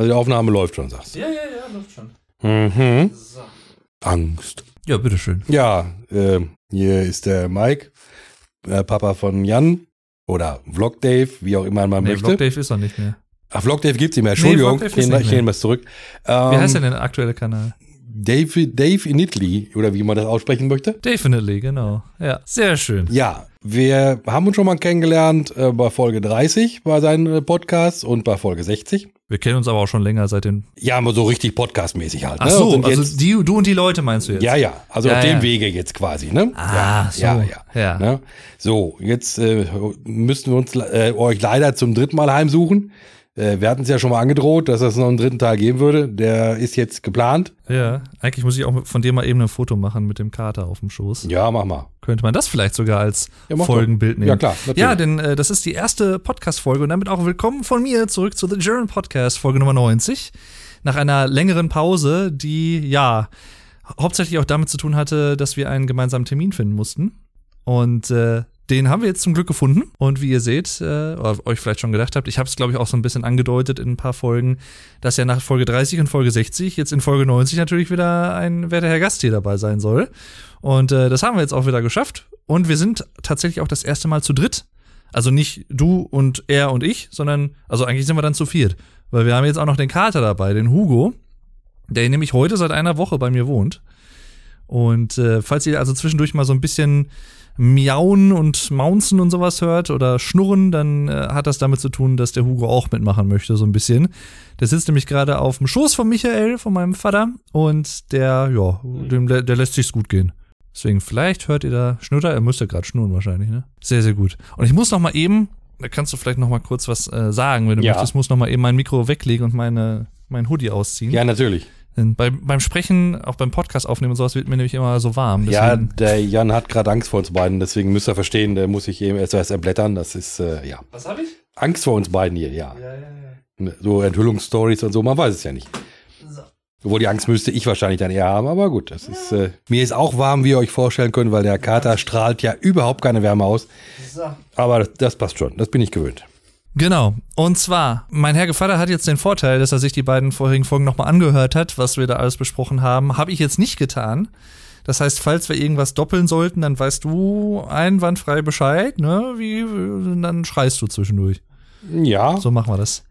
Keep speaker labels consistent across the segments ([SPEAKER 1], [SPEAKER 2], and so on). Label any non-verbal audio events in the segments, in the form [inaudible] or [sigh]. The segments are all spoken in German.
[SPEAKER 1] Also die Aufnahme läuft schon, sagst
[SPEAKER 2] Ja, ja, ja, läuft schon.
[SPEAKER 1] du. Mhm.
[SPEAKER 2] So.
[SPEAKER 1] Angst.
[SPEAKER 2] Ja, bitteschön.
[SPEAKER 1] Ja, äh, hier ist der Mike, äh, Papa von Jan. Oder Vlog Dave, wie auch immer man
[SPEAKER 2] Nee,
[SPEAKER 1] möchte.
[SPEAKER 2] Vlog Dave ist noch nicht mehr.
[SPEAKER 1] Ach, Vlog Dave gibt's nicht mehr. Entschuldigung,
[SPEAKER 2] Vlog Dave
[SPEAKER 1] ich
[SPEAKER 2] ist
[SPEAKER 1] nehme was zurück.
[SPEAKER 2] Wie
[SPEAKER 1] Ähm,
[SPEAKER 2] heißt denn der aktuelle Kanal?
[SPEAKER 1] Dave, Dave in Italy, oder wie man das aussprechen möchte.
[SPEAKER 2] Definitely, genau. Ja, sehr schön.
[SPEAKER 1] Ja, wir haben uns schon mal kennengelernt äh, bei Folge 30 bei seinen äh, Podcasts und bei Folge 60.
[SPEAKER 2] Wir kennen uns aber auch schon länger seit den.
[SPEAKER 1] Ja, aber so richtig podcastmäßig halt.
[SPEAKER 2] Ach
[SPEAKER 1] ne?
[SPEAKER 2] so,
[SPEAKER 1] Und
[SPEAKER 2] also
[SPEAKER 1] jetzt,
[SPEAKER 2] die, du und die Leute meinst du jetzt?
[SPEAKER 1] ja, ja, also
[SPEAKER 2] Ja,
[SPEAKER 1] auf dem
[SPEAKER 2] ja.
[SPEAKER 1] Wege jetzt quasi, ne?
[SPEAKER 2] Ah,
[SPEAKER 1] ja,
[SPEAKER 2] so.
[SPEAKER 1] ja, ja.
[SPEAKER 2] Ja.
[SPEAKER 1] Ne? So, jetzt äh, müssten wir uns äh, euch leider zum dritten Mal heimsuchen. Äh, wir hatten es ja schon mal angedroht, dass es noch einen dritten Teil geben würde. Der ist jetzt geplant.
[SPEAKER 2] Ja, eigentlich muss ich auch von dir mal eben ein Foto machen mit dem Kater auf dem Schoß.
[SPEAKER 1] Ja, mach mal.
[SPEAKER 2] Könnte man das vielleicht sogar als
[SPEAKER 1] Ja,
[SPEAKER 2] Folgenbild nehmen?
[SPEAKER 1] Ja, klar, natürlich.
[SPEAKER 2] Ja, denn äh, das ist die erste Podcast-Folge und damit auch willkommen von mir zurück zu The German Podcast, Folge Nummer 90. Nach einer längeren Pause, die ja hauptsächlich auch damit zu tun hatte, dass wir einen gemeinsamen Termin finden mussten. Und äh, den haben wir jetzt zum Glück gefunden. Und wie ihr seht, äh, oder euch vielleicht schon gedacht habt, ich habe es, glaube ich, auch so ein bisschen angedeutet in ein paar Folgen, dass ja nach Folge 30 und Folge 60 jetzt in Folge 90 natürlich wieder ein werter Herr Gast hier dabei sein soll. Und äh, das haben wir jetzt auch wieder geschafft. Und wir sind tatsächlich auch das erste Mal zu dritt. Also nicht du und er und ich, sondern, also eigentlich sind wir dann zu viert. Weil wir haben jetzt auch noch den Kater dabei, den Hugo, der nämlich heute seit einer Woche bei mir wohnt. Und äh, falls ihr also zwischendurch mal so ein bisschen miauen und maunzen und sowas hört oder schnurren, dann äh, hat das damit zu tun, dass der Hugo auch mitmachen möchte, so ein bisschen. Der sitzt nämlich gerade auf dem Schoß von Michael, von meinem Vater, und der, ja, dem, der, lässt sich's gut gehen. Deswegen, vielleicht hört ihr da Schnutter, er müsste gerade schnurren wahrscheinlich, ne? Sehr, sehr gut. Und ich muss noch mal eben, da kannst du vielleicht noch mal kurz was äh, sagen, wenn du
[SPEAKER 1] Ja.
[SPEAKER 2] möchtest, muss noch mal eben mein Mikro weglegen und meine, mein Hoodie ausziehen.
[SPEAKER 1] Ja, natürlich.
[SPEAKER 2] Denn bei, beim Sprechen, auch beim Podcast aufnehmen und sowas, wird mir nämlich immer so warm.
[SPEAKER 1] Ja,
[SPEAKER 2] Deswegen-
[SPEAKER 1] der Jan hat gerade Angst vor uns beiden, deswegen müsst ihr verstehen, der muss sich eben erst erst erblättern. Das ist, äh, ja.
[SPEAKER 2] Was habe ich?
[SPEAKER 1] Angst vor uns beiden hier, ja.
[SPEAKER 2] Ja, ja, ja.
[SPEAKER 1] So Enthüllungsstories und so, man weiß es ja nicht.
[SPEAKER 2] So.
[SPEAKER 1] Obwohl die Angst müsste ich wahrscheinlich dann eher haben, aber gut, das ist, äh, mir ist auch warm, wie ihr euch vorstellen könnt, weil der Kater strahlt ja überhaupt keine Wärme aus.
[SPEAKER 2] So.
[SPEAKER 1] Aber das, das passt schon, das bin ich gewöhnt.
[SPEAKER 2] Genau. Und zwar, mein Herr Gevatter hat jetzt den Vorteil, dass er sich die beiden vorherigen Folgen nochmal angehört hat, was wir da alles besprochen haben. Habe ich jetzt nicht getan. Das heißt, falls wir irgendwas doppeln sollten, dann weißt du einwandfrei Bescheid, ne? Wie, dann schreist du zwischendurch.
[SPEAKER 1] Ja,
[SPEAKER 2] So machen wir das.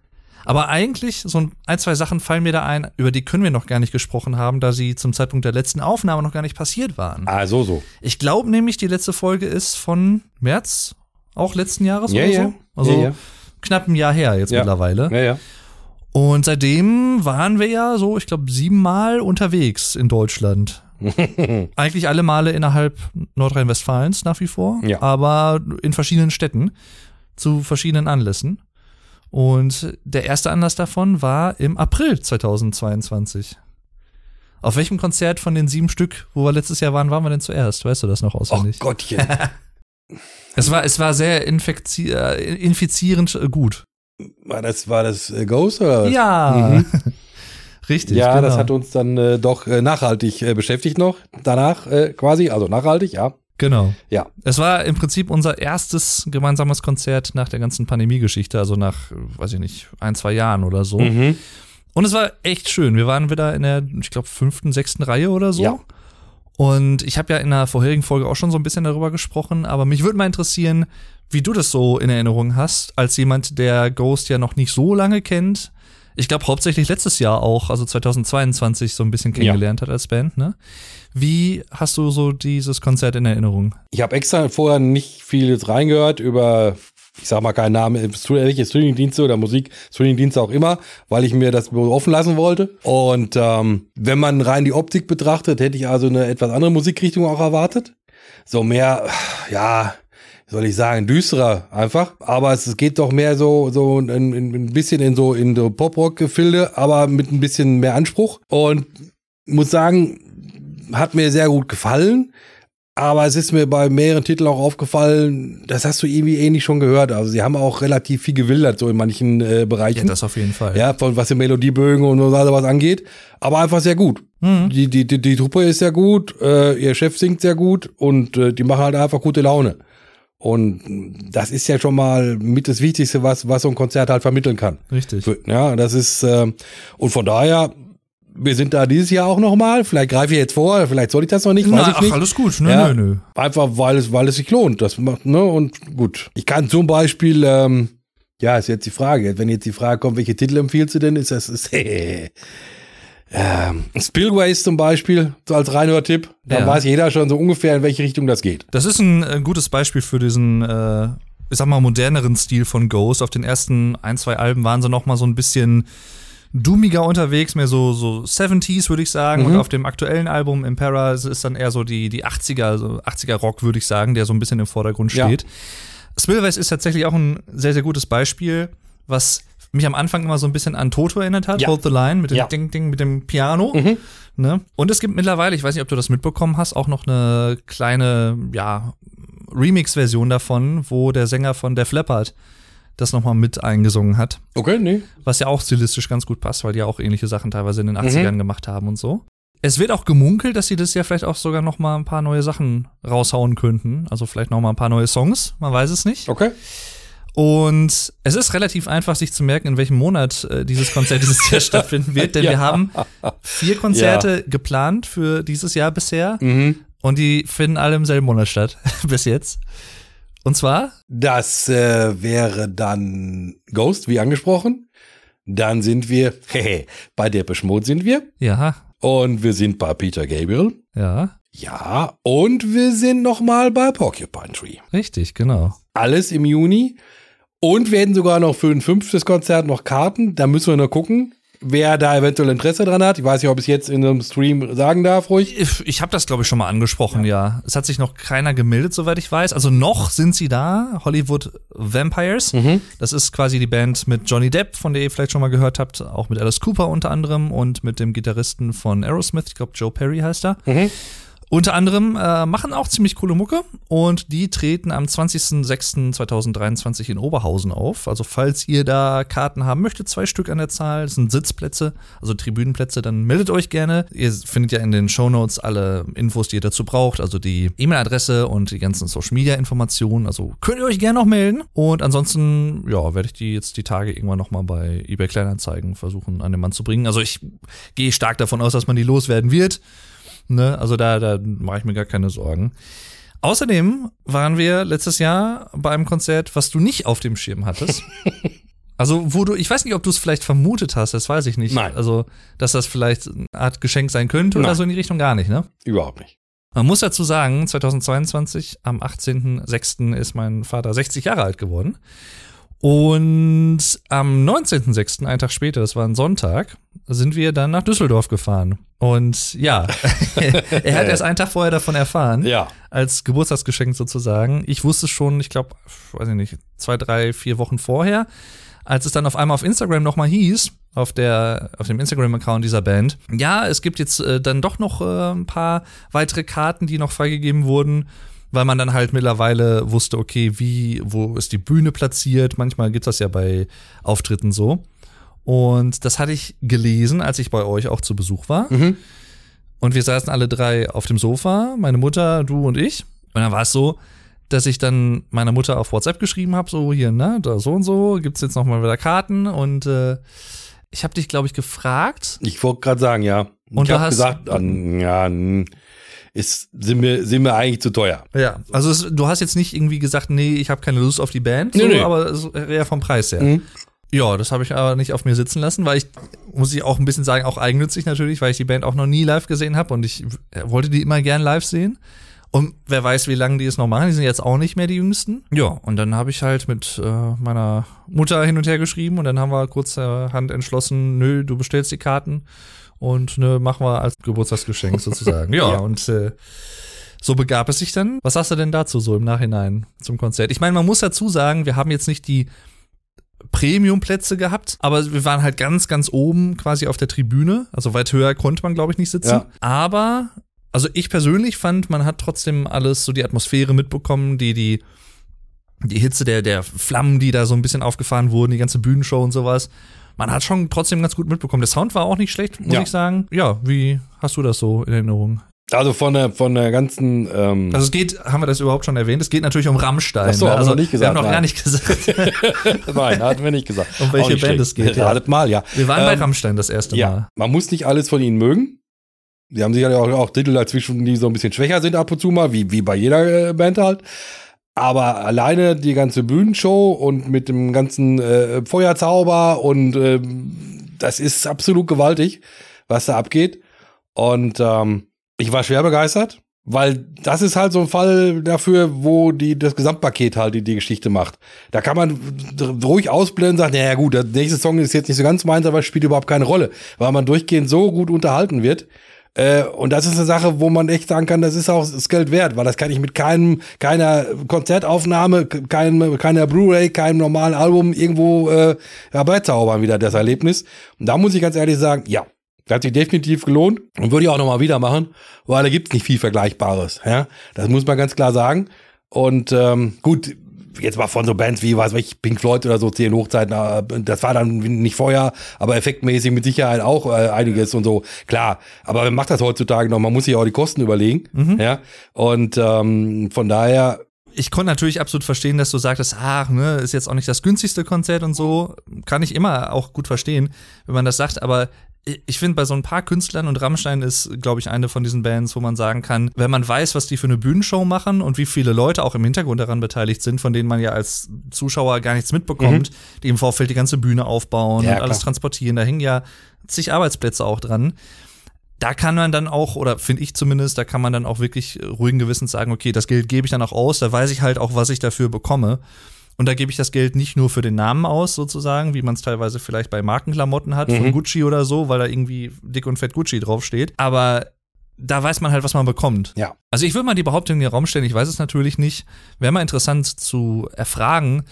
[SPEAKER 2] Aber eigentlich, so ein, zwei Sachen fallen mir da ein, über die können wir noch gar nicht gesprochen haben, da sie zum Zeitpunkt der letzten Aufnahme noch gar nicht passiert waren.
[SPEAKER 1] ah, so, so.
[SPEAKER 2] Ich glaube nämlich, die letzte Folge ist von März, auch letzten Jahres
[SPEAKER 1] Ja,
[SPEAKER 2] oder
[SPEAKER 1] ja.
[SPEAKER 2] so. Also
[SPEAKER 1] ja, ja.
[SPEAKER 2] Knapp ein Jahr her jetzt
[SPEAKER 1] Ja.
[SPEAKER 2] mittlerweile.
[SPEAKER 1] ja, ja.
[SPEAKER 2] Und seitdem waren wir ja so, ich glaube, siebenmal unterwegs in Deutschland. [laughs] Eigentlich alle Male innerhalb Nordrhein-Westfalens nach wie vor,
[SPEAKER 1] Ja.
[SPEAKER 2] aber in verschiedenen Städten zu verschiedenen Anlässen. Und der erste Anlass davon war im April 2022. Auf welchem Konzert von den sieben Stück, wo wir letztes Jahr waren, waren wir denn zuerst? Weißt du das noch
[SPEAKER 1] Oh
[SPEAKER 2] auswendig?
[SPEAKER 1] Gottchen. [laughs]
[SPEAKER 2] es, war, es war sehr äh, infizierend äh, gut.
[SPEAKER 1] War das, war das äh, Ghost oder? was?
[SPEAKER 2] Ja, [laughs] richtig.
[SPEAKER 1] Ja,
[SPEAKER 2] genau.
[SPEAKER 1] das hat uns dann äh, doch äh, nachhaltig äh, beschäftigt noch. Danach quasi, also nachhaltig, ja.
[SPEAKER 2] Genau.
[SPEAKER 1] Ja.
[SPEAKER 2] Es war im Prinzip unser erstes gemeinsames Konzert nach der ganzen Pandemie-Geschichte, also nach, weiß ich nicht, ein, zwei Jahren oder so.
[SPEAKER 1] Mhm.
[SPEAKER 2] Und es war echt schön. Wir waren wieder in der, ich glaube, fünften, sechsten Reihe oder so.
[SPEAKER 1] Ja.
[SPEAKER 2] Und ich habe ja in der vorherigen Folge auch schon so ein bisschen darüber gesprochen, aber mich würde mal interessieren, wie du das so in Erinnerung hast, als jemand, der Ghost ja noch nicht so lange kennt. Ich glaube hauptsächlich letztes Jahr auch, also 2022 so ein bisschen kennengelernt hat als Band, ne? Wie hast du so dieses Konzert in Erinnerung?
[SPEAKER 1] Ich habe extra vorher nicht viel reingehört über, ich sag mal keinen Namen, welche Streamingdienste oder Musik, Streamingdienste auch immer, weil ich mir das offen lassen wollte. Und ähm, wenn man rein die Optik betrachtet, hätte ich also eine etwas andere Musikrichtung auch erwartet. So mehr, ja, soll ich sagen, düsterer einfach. Aber es geht doch mehr so, so ein, ein bisschen in so, in so Pop-Rock-Gefilde, aber mit ein bisschen mehr Anspruch. Und muss sagen, hat mir sehr gut gefallen. Aber es ist mir bei mehreren Titeln auch aufgefallen, das hast du irgendwie ähnlich schon gehört. Also sie haben auch relativ viel gewildert, so in manchen äh,
[SPEAKER 2] Ja,
[SPEAKER 1] Bereichen.
[SPEAKER 2] das auf jeden Fall.
[SPEAKER 1] Ja, von was die Melodiebögen und so was angeht. Aber einfach sehr gut.
[SPEAKER 2] Mhm.
[SPEAKER 1] Die, die, die, die Truppe ist sehr gut, äh, ihr Chef singt sehr gut und äh, die machen halt einfach gute Laune. Und das ist ja schon mal mit das Wichtigste, was, was so ein Konzert halt vermitteln kann.
[SPEAKER 2] Richtig.
[SPEAKER 1] Ja, das ist, äh, und von daher, wir sind da dieses Jahr auch nochmal. Vielleicht greife ich jetzt vor, vielleicht soll ich das noch nicht,
[SPEAKER 2] Na, ach,
[SPEAKER 1] nicht.
[SPEAKER 2] alles gut. Nö,
[SPEAKER 1] Ja.
[SPEAKER 2] nö, nö.
[SPEAKER 1] Einfach weil es, weil es sich lohnt. Das macht, ne, und gut. Ich kann zum Beispiel, ähm, ja, ist jetzt die Frage. Wenn jetzt die Frage kommt, welche Titel empfiehlst du denn, ist das, [laughs] ist, ähm, Spillways zum Beispiel, so als Reinhörtipp. Da
[SPEAKER 2] Ja.
[SPEAKER 1] weiß jeder schon so ungefähr, in welche Richtung das geht.
[SPEAKER 2] Das ist ein äh, gutes Beispiel für diesen, äh, ich sag mal, moderneren Stil von Ghost. Auf den ersten ein, zwei Alben waren sie noch mal so ein bisschen doomiger unterwegs, mehr so, so 70s, würde ich sagen. Und auf dem aktuellen Album Impera ist dann eher so die, die 80er, so 80er Rock, würde ich sagen, der so ein bisschen im Vordergrund
[SPEAKER 1] Ja.
[SPEAKER 2] steht. Spillways ist tatsächlich auch ein sehr, sehr gutes Beispiel, was mich am Anfang immer so ein bisschen an Toto erinnert hat,
[SPEAKER 1] Ja.
[SPEAKER 2] Hold the Line, mit dem
[SPEAKER 1] Ja. Mhm.
[SPEAKER 2] Ding, Ding, mit dem Piano. Ne? Und es gibt mittlerweile, ich weiß nicht, ob du das mitbekommen hast, auch noch eine kleine, ja, Remix-Version davon, wo der Sänger von Def Leppard das nochmal mit eingesungen hat.
[SPEAKER 1] Okay, nee.
[SPEAKER 2] Was ja auch stilistisch ganz gut passt, weil die ja auch ähnliche Sachen teilweise in
[SPEAKER 1] Mhm.
[SPEAKER 2] den 80ern gemacht haben und so. Es wird auch gemunkelt, dass sie das ja vielleicht auch sogar noch mal ein paar neue Sachen raushauen könnten. Also vielleicht noch mal ein paar neue Songs, man weiß es nicht.
[SPEAKER 1] Okay.
[SPEAKER 2] Und es ist relativ einfach, sich zu merken, in welchem Monat äh, dieses Konzert dieses Jahr [laughs] stattfinden wird, denn
[SPEAKER 1] Ja.
[SPEAKER 2] wir haben vier Konzerte geplant für dieses Jahr bisher
[SPEAKER 1] Mhm.
[SPEAKER 2] und die finden alle im selben Monat statt, [laughs] bis jetzt. Und zwar,
[SPEAKER 1] Das äh, wäre dann Ghost, wie angesprochen. Dann sind wir, [laughs] hehe, bei Depeche Mode sind wir.
[SPEAKER 2] ja,
[SPEAKER 1] Und wir sind bei Peter Gabriel.
[SPEAKER 2] ja,
[SPEAKER 1] Ja, und wir sind nochmal bei Porcupine Tree.
[SPEAKER 2] richtig, genau.
[SPEAKER 1] Alles im Juni. Und wir hätten sogar noch für ein fünftes Konzert noch Karten. Da müssen wir nur gucken, wer da eventuell Interesse dran hat. Ich weiß nicht, ob ich es jetzt in einem Stream sagen darf, ruhig.
[SPEAKER 2] Ich, ich habe das, glaube ich, schon mal angesprochen, ja. Es hat sich noch keiner gemeldet, soweit ich weiß. Also noch sind sie da, Hollywood Vampires. Das ist quasi die Band mit Johnny Depp, von der ihr vielleicht schon mal gehört habt, auch mit Alice Cooper unter anderem und mit dem Gitarristen von Aerosmith, ich glaube Joe Perry heißt er. Unter anderem äh, machen auch ziemlich coole Mucke und die treten am 20.06.2023 in Oberhausen auf. Also falls ihr da Karten haben möchtet, zwei Stück an der Zahl, das sind Sitzplätze, also Tribünenplätze, dann meldet euch gerne. Ihr findet ja in den Shownotes alle Infos, die ihr dazu braucht, also die E-Mail-Adresse und die ganzen Social-Media-Informationen. Also könnt ihr euch gerne noch melden. Und ansonsten, ja, werde ich die jetzt die Tage irgendwann nochmal bei eBay Kleinanzeigen versuchen, an den Mann zu bringen. Also ich gehe stark davon aus, dass man die loswerden wird. Ne? Also da, da mache ich mir gar keine Sorgen. Außerdem waren wir letztes Jahr bei einem Konzert, was du nicht auf dem Schirm hattest. [laughs] Also, wo du, ich weiß nicht, ob du es vielleicht vermutet hast, das weiß ich nicht.
[SPEAKER 1] Nein.
[SPEAKER 2] Also, dass das vielleicht eine Art Geschenk sein könnte oder
[SPEAKER 1] Nein.
[SPEAKER 2] so in die Richtung gar nicht, ne?
[SPEAKER 1] Überhaupt nicht.
[SPEAKER 2] Man muss dazu sagen, 2022, am 18.06. ist mein Vater 60 Jahre alt geworden. Und am 19.06., einen Tag später, das war ein Sonntag, sind wir dann nach Düsseldorf gefahren. Und ja, [laughs] er hat erst einen Tag vorher davon erfahren,
[SPEAKER 1] Ja.
[SPEAKER 2] als Geburtstagsgeschenk sozusagen. Ich wusste schon, ich glaube, weiß ich nicht, zwei, drei, vier Wochen vorher, als es dann auf einmal auf Instagram nochmal hieß, auf, der, auf dem Instagram-Account dieser Band, ja, es gibt jetzt äh, dann doch noch äh, ein paar weitere Karten, die noch freigegeben wurden, weil man dann halt mittlerweile wusste, okay, wie, wo ist die Bühne platziert. Manchmal gibt das ja bei Auftritten so. Und das hatte ich gelesen, als ich bei euch auch zu Besuch war. Und wir saßen alle drei auf dem Sofa, meine Mutter, du und ich. Und dann war es so, dass ich dann meiner Mutter auf WhatsApp geschrieben habe, so hier, ne, da so und so, gibt's jetzt noch mal wieder Karten und äh, ich habe dich, glaube ich, gefragt.
[SPEAKER 1] Ich wollte gerade sagen, ja.
[SPEAKER 2] Und
[SPEAKER 1] ich habe
[SPEAKER 2] hast-
[SPEAKER 1] gesagt, an, ja, ist, sind, mir, sind mir eigentlich zu teuer.
[SPEAKER 2] Ja, also es, du hast jetzt nicht irgendwie gesagt, nee, ich habe keine Lust auf die Band,
[SPEAKER 1] Nee,
[SPEAKER 2] so,
[SPEAKER 1] nee.
[SPEAKER 2] aber so, eher vom Preis her.
[SPEAKER 1] Mhm.
[SPEAKER 2] Ja, das habe ich aber nicht auf mir sitzen lassen, weil ich, muss ich auch ein bisschen sagen, auch eigennützig natürlich, weil ich die Band auch noch nie live gesehen habe und ich äh, wollte die immer gern live sehen. Und wer weiß, wie lange die es noch machen. Die sind jetzt auch nicht mehr die Jüngsten. Ja, und dann habe ich halt mit äh, meiner Mutter hin und her geschrieben und dann haben wir kurzerhand entschlossen, nö, du bestellst die Karten und nö, machen wir als Geburtstagsgeschenk [laughs] sozusagen. ja,
[SPEAKER 1] Ja.
[SPEAKER 2] und äh, so begab es sich dann. Was sagst du denn dazu so im Nachhinein zum Konzert? Ich meine, man muss dazu sagen, wir haben jetzt nicht die Premium-Plätze gehabt, aber wir waren halt ganz, ganz oben quasi auf der Tribüne. Also weit höher konnte man, glaube ich, nicht sitzen.
[SPEAKER 1] Ja.
[SPEAKER 2] Aber, also ich persönlich fand, man hat trotzdem alles, so die Atmosphäre mitbekommen, die, die, die Hitze der, der Flammen, die da so ein bisschen aufgefahren wurden, die ganze Bühnenshow und sowas. Man hat schon trotzdem ganz gut mitbekommen. Der Sound war auch nicht schlecht, muss
[SPEAKER 1] Ja.
[SPEAKER 2] ich sagen. Ja, wie hast du das so in Erinnerung?
[SPEAKER 1] Also von der, von der ganzen. Ähm
[SPEAKER 2] also es geht, haben wir das überhaupt schon erwähnt? Es geht natürlich um Rammstein.
[SPEAKER 1] Ach so,
[SPEAKER 2] ne? also,
[SPEAKER 1] nicht gesagt,
[SPEAKER 2] Wir haben noch
[SPEAKER 1] nein.
[SPEAKER 2] gar nicht gesagt, [laughs]
[SPEAKER 1] Nein, hatten wir nicht gesagt. [laughs]
[SPEAKER 2] um welche Band
[SPEAKER 1] schlecht.
[SPEAKER 2] es geht. Ja.
[SPEAKER 1] Ratet mal, ja.
[SPEAKER 2] Wir waren bei
[SPEAKER 1] Ähm,
[SPEAKER 2] Rammstein das erste
[SPEAKER 1] Ja,
[SPEAKER 2] Mal.
[SPEAKER 1] man muss nicht alles von ihnen mögen. Die haben sicherlich auch, auch Titel dazwischen, die so ein bisschen schwächer sind ab und zu mal, wie, wie bei jeder äh, Band halt. Aber alleine die ganze Bühnenshow und mit dem ganzen äh, Feuerzauber und ähm, das ist absolut gewaltig, was da abgeht. Und ähm, ich war schwer begeistert, weil das ist halt so ein Fall dafür, wo die das Gesamtpaket halt die, die Geschichte macht. Da kann man ruhig ausblenden und sagen, naja gut, der nächste Song ist jetzt nicht so ganz meins, aber spielt überhaupt keine Rolle, weil man durchgehend so gut unterhalten wird. Äh, und das ist eine Sache, wo man echt sagen kann, das ist auch das Geld wert, weil das kann ich mit keinem, keiner Konzertaufnahme, keinem, keiner Blu-ray, keinem normalen Album irgendwo äh, herbeizaubern wieder das Erlebnis. Und da muss ich ganz ehrlich sagen, ja, das hat sich definitiv gelohnt und würde ich auch nochmal wieder machen, weil da gibt's nicht viel Vergleichbares. Ja? Das muss man ganz klar sagen. Und ähm, gut, jetzt mal von so Bands wie, weiß ich, Pink Floyd oder so, zehn Hochzeiten, äh, das war dann nicht vorher, aber effektmäßig mit Sicherheit auch äh, einiges und so, klar. Aber man macht das heutzutage noch, man muss sich auch die Kosten überlegen. Ja. Und ähm, von daher,
[SPEAKER 2] Ich konnte natürlich absolut verstehen, dass du sagtest, ach, ne, ist jetzt auch nicht das günstigste Konzert und so. Kann ich immer auch gut verstehen, wenn man das sagt, aber ich- finde, bei so ein paar Künstlern und Rammstein ist, glaube ich, eine von diesen Bands, wo man sagen kann, wenn man weiß, was die für eine Bühnenshow machen und wie viele Leute auch im Hintergrund daran beteiligt sind, von denen man ja als Zuschauer gar nichts mitbekommt, die im Vorfeld die ganze Bühne aufbauen
[SPEAKER 1] Ja,
[SPEAKER 2] und alles
[SPEAKER 1] klar.
[SPEAKER 2] transportieren, da hängen ja zig Arbeitsplätze auch dran da kann man dann auch, oder finde ich zumindest, da kann man dann auch wirklich ruhigen Gewissens sagen, okay, das Geld gebe ich dann auch aus, da weiß ich halt auch, was ich dafür bekomme. Und da gebe ich das Geld nicht nur für den Namen aus, sozusagen, wie man es teilweise vielleicht bei Markenklamotten hat, von Gucci oder so, weil da irgendwie dick und fett Gucci draufsteht. Aber da weiß man halt, was man bekommt.
[SPEAKER 1] ja.
[SPEAKER 2] Also ich würde mal die Behauptung in den Raum stellen, ich weiß es natürlich nicht. Wäre mal interessant zu erfragen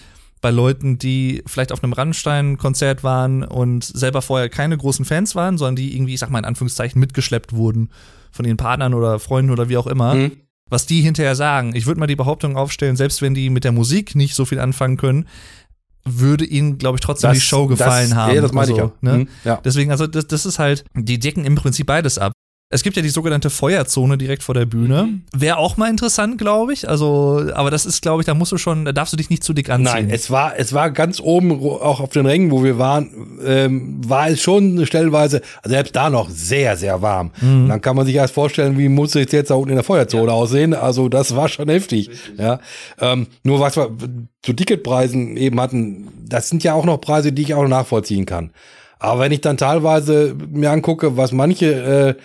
[SPEAKER 2] bei Leuten, die vielleicht auf einem Rammstein-Konzert waren und selber vorher keine großen Fans waren, sondern die irgendwie, ich sag mal in Anführungszeichen, mitgeschleppt wurden von ihren Partnern oder Freunden oder wie auch immer,
[SPEAKER 1] Mhm.
[SPEAKER 2] Was die hinterher sagen. Ich würde mal die Behauptung aufstellen, selbst wenn die mit der Musik nicht so viel anfangen können, würde ihnen, glaube ich, trotzdem
[SPEAKER 1] Das-
[SPEAKER 2] die Show gefallen
[SPEAKER 1] das-
[SPEAKER 2] haben.
[SPEAKER 1] ja, das meine ich
[SPEAKER 2] Also,
[SPEAKER 1] ja.
[SPEAKER 2] Ne?
[SPEAKER 1] Mhm, ja.
[SPEAKER 2] Deswegen, also das, das ist halt, die decken im Prinzip beides ab. Es gibt ja die sogenannte Feuerzone direkt vor der Bühne. Wäre auch mal interessant, glaube ich. Also, aber das ist, glaube ich, da musst du schon, da darfst du dich nicht zu dick anziehen.
[SPEAKER 1] Nein, es war, es war ganz oben, auch auf den Rängen, wo wir waren, ähm, war es schon stellenweise, also selbst da noch sehr, sehr warm. Und dann kann man sich erst vorstellen, wie muss es jetzt da unten in der Feuerzone aussehen. Also das war schon heftig. Ja, ähm, nur was wir zu Ticketpreisen eben hatten, das sind ja auch noch Preise, die ich auch nachvollziehen kann. Aber wenn ich dann teilweise mir angucke, was manche äh,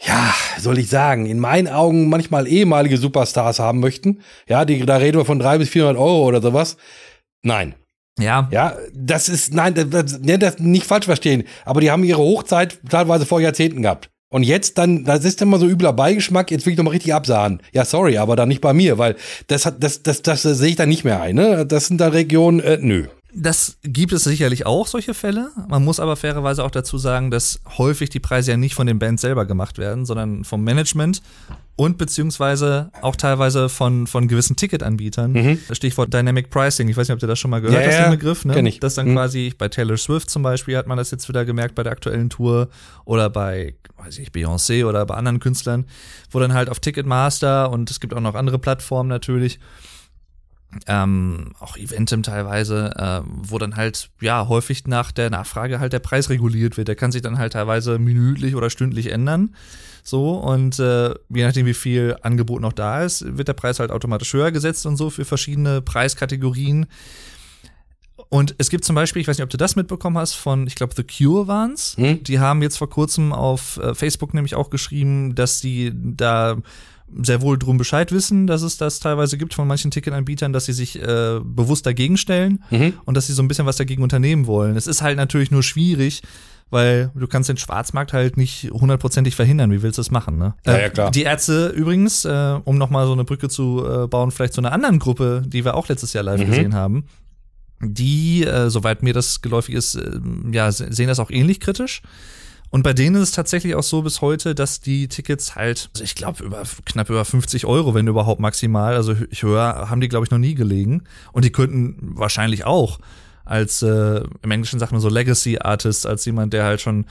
[SPEAKER 1] ja, soll ich sagen, in meinen Augen manchmal ehemalige Superstars haben möchten. Ja, die, da reden wir von 300 bis 400 Euro oder sowas. Nein.
[SPEAKER 2] Ja,
[SPEAKER 1] Ja, das ist, nein, das, das, das nicht falsch verstehen. Aber die haben ihre Hochzeit teilweise vor Jahrzehnten gehabt. Und jetzt dann, das ist immer so übler Beigeschmack, jetzt will ich noch mal richtig absahen. Ja, sorry, aber dann nicht bei mir, weil das hat, das, das, das, sehe ich dann nicht mehr ein, ne? Das sind da Regionen, äh, nö.
[SPEAKER 2] Das gibt es sicherlich auch, solche Fälle. Man muss aber fairerweise auch dazu sagen, dass häufig die Preise ja nicht von den Bands selber gemacht werden, sondern vom Management und beziehungsweise auch teilweise von, von gewissen Ticketanbietern. Stichwort Dynamic Pricing. Ich weiß nicht, ob ihr das schon mal gehört
[SPEAKER 1] Mhm. Ja,
[SPEAKER 2] hast,
[SPEAKER 1] ja,
[SPEAKER 2] den Begriff. Ne?
[SPEAKER 1] kenn ich.
[SPEAKER 2] Das dann
[SPEAKER 1] Mhm.
[SPEAKER 2] quasi bei Taylor Swift zum Beispiel hat man das jetzt wieder gemerkt bei der aktuellen Tour oder bei, weiß ich, Beyoncé oder bei anderen Künstlern, wo dann halt auf Ticketmaster und es gibt auch noch andere Plattformen natürlich, ähm, auch Eventim teilweise, äh, wo dann halt, ja, häufig nach der Nachfrage halt der Preis reguliert wird. Der kann sich dann halt teilweise minütlich oder stündlich ändern. So, und äh, je nachdem, wie viel Angebot noch da ist, wird der Preis halt automatisch höher gesetzt und so für verschiedene Preiskategorien. Und es gibt zum Beispiel, ich weiß nicht, ob du das mitbekommen hast, von, ich glaube, The Cure waren's.
[SPEAKER 1] Hm?
[SPEAKER 2] Die haben jetzt vor kurzem auf äh, Facebook nämlich auch geschrieben, dass die da sehr wohl drum Bescheid wissen, dass es das teilweise gibt von manchen Ticketanbietern, dass sie sich äh, bewusst dagegen stellen
[SPEAKER 1] Mhm.
[SPEAKER 2] und dass sie so ein bisschen was dagegen unternehmen wollen. Es ist halt natürlich nur schwierig, weil du kannst den Schwarzmarkt halt nicht hundertprozentig verhindern. Wie willst du das machen, ne?
[SPEAKER 1] Ja,
[SPEAKER 2] Äh,
[SPEAKER 1] ja, klar.
[SPEAKER 2] Die Ärzte übrigens, äh, um nochmal so eine Brücke zu äh, bauen, vielleicht zu einer anderen Gruppe, die wir auch letztes Jahr live
[SPEAKER 1] Mhm.
[SPEAKER 2] gesehen haben, die, äh, soweit mir das geläufig ist, äh, ja, se- sehen das auch ähnlich kritisch. Und bei denen ist es tatsächlich auch so bis heute, dass die Tickets halt, also ich glaube, über knapp über 50 Euro, wenn überhaupt maximal, also ich höre, haben die, glaube ich, noch nie gelegen. Und die könnten wahrscheinlich auch als, äh, im Englischen sagt man so Legacy Artist, als jemand, der halt schon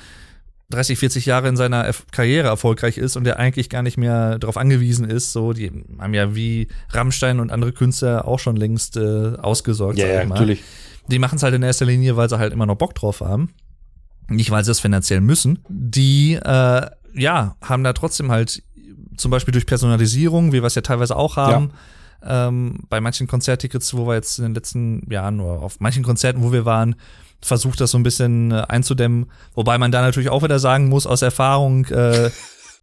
[SPEAKER 2] 30, 40 Jahre in seiner Erf Karriere erfolgreich ist und der eigentlich gar nicht mehr darauf angewiesen ist. So, die haben ja wie Rammstein und andere Künstler auch schon längst äh, ausgesorgt.
[SPEAKER 1] Ja,
[SPEAKER 2] sag
[SPEAKER 1] ja,
[SPEAKER 2] ich mal.
[SPEAKER 1] natürlich.
[SPEAKER 2] Die machen es halt in erster Linie, weil sie halt immer noch Bock drauf haben. Nicht, weil sie es finanziell müssen. Die, äh, ja, haben da trotzdem halt zum Beispiel durch Personalisierung, wie wir es ja teilweise auch haben, ähm, bei manchen Konzerttickets, wo wir jetzt in den letzten Jahren oder auf manchen Konzerten, wo wir waren, versucht das so ein bisschen äh, einzudämmen. Wobei man da natürlich auch wieder sagen muss, aus Erfahrung, äh,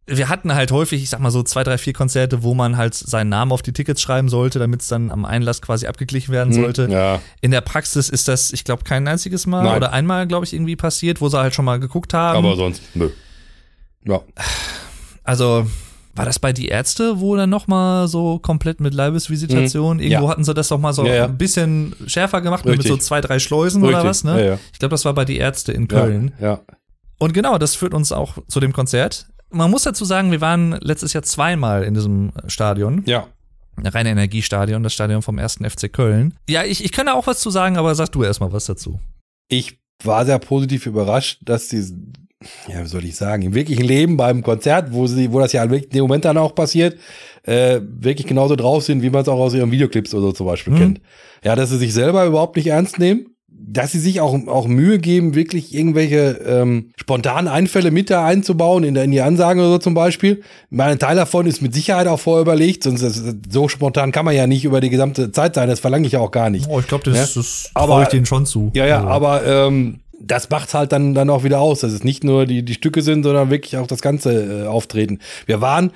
[SPEAKER 2] wir hatten halt häufig, ich sag mal so zwei, drei, vier Konzerte, wo man halt seinen Namen auf die Tickets schreiben sollte, damit es dann am Einlass quasi abgeglichen werden sollte.
[SPEAKER 1] Hm, Ja.
[SPEAKER 2] In der Praxis ist das, ich glaube, kein einziges Mal
[SPEAKER 1] Nein.
[SPEAKER 2] oder einmal, glaube ich, irgendwie passiert, wo sie halt schon mal geguckt haben.
[SPEAKER 1] Aber sonst, nö. Ja.
[SPEAKER 2] also war das bei die Ärzte, wo dann noch mal so komplett mit Leibesvisitation?
[SPEAKER 1] Mhm.
[SPEAKER 2] Irgendwo
[SPEAKER 1] Ja.
[SPEAKER 2] hatten sie das doch mal so
[SPEAKER 1] Ja, ja.
[SPEAKER 2] ein bisschen schärfer gemacht mit so zwei, drei Schleusen oder
[SPEAKER 1] Richtig.
[SPEAKER 2] was, ne? Ich glaube, das war bei die Ärzte in Köln.
[SPEAKER 1] Ja.
[SPEAKER 2] Und genau, das führt uns auch zu dem Konzert. Man muss dazu sagen, wir waren letztes Jahr zweimal in diesem Stadion.
[SPEAKER 1] Ja.
[SPEAKER 2] Reine Energiestadion, das Stadion vom ersten FC Köln. Ja, ich, ich kann da auch was zu sagen, aber sag du erstmal was dazu.
[SPEAKER 1] Ich war sehr positiv überrascht, dass die, ja, wie soll ich sagen, im wirklichen Leben beim Konzert, wo sie, wo das ja in dem Moment dann auch passiert, äh, wirklich genauso drauf sind, wie man es auch aus ihren Videoclips oder so zum Beispiel
[SPEAKER 2] Mhm.
[SPEAKER 1] kennt. Ja, dass sie sich selber überhaupt nicht ernst nehmen, dass sie sich auch, auch Mühe geben, wirklich irgendwelche ähm, spontanen Einfälle mit da einzubauen, in, in die Ansagen oder so zum Beispiel. Mein Teil davon ist mit Sicherheit auch vorher überlegt, sonst ist, so spontan kann man ja nicht über die gesamte Zeit sein, das verlange ich auch gar nicht.
[SPEAKER 2] Oh, ich glaube, das,
[SPEAKER 1] Ja.
[SPEAKER 2] das
[SPEAKER 1] Aber-
[SPEAKER 2] traue ich denen schon zu.
[SPEAKER 1] Ja, ja,
[SPEAKER 2] Also.
[SPEAKER 1] aber ähm, das macht's halt dann, dann auch wieder aus, dass es nicht nur die, die Stücke sind, sondern wirklich auch das ganze äh, Auftreten. Wir waren,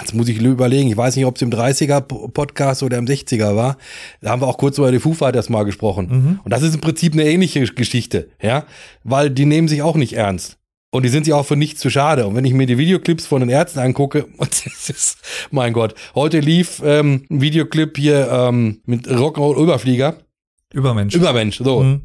[SPEAKER 1] jetzt muss ich überlegen, ich weiß nicht, ob es im 30er-Podcast oder im 60er war, da haben wir auch kurz über die Foo Fighters mal gesprochen. Und das ist im Prinzip eine ähnliche Geschichte, ja, weil die nehmen sich auch nicht ernst. Und die sind sich auch für nichts zu schade. Und wenn ich mir die Videoclips von den Ärzten angucke, [laughs] das ist, mein Gott, heute lief ähm, ein Videoclip hier ähm, mit Rock'n'Roll Überflieger.
[SPEAKER 2] Übermensch.
[SPEAKER 1] Übermensch, so
[SPEAKER 2] Mhm.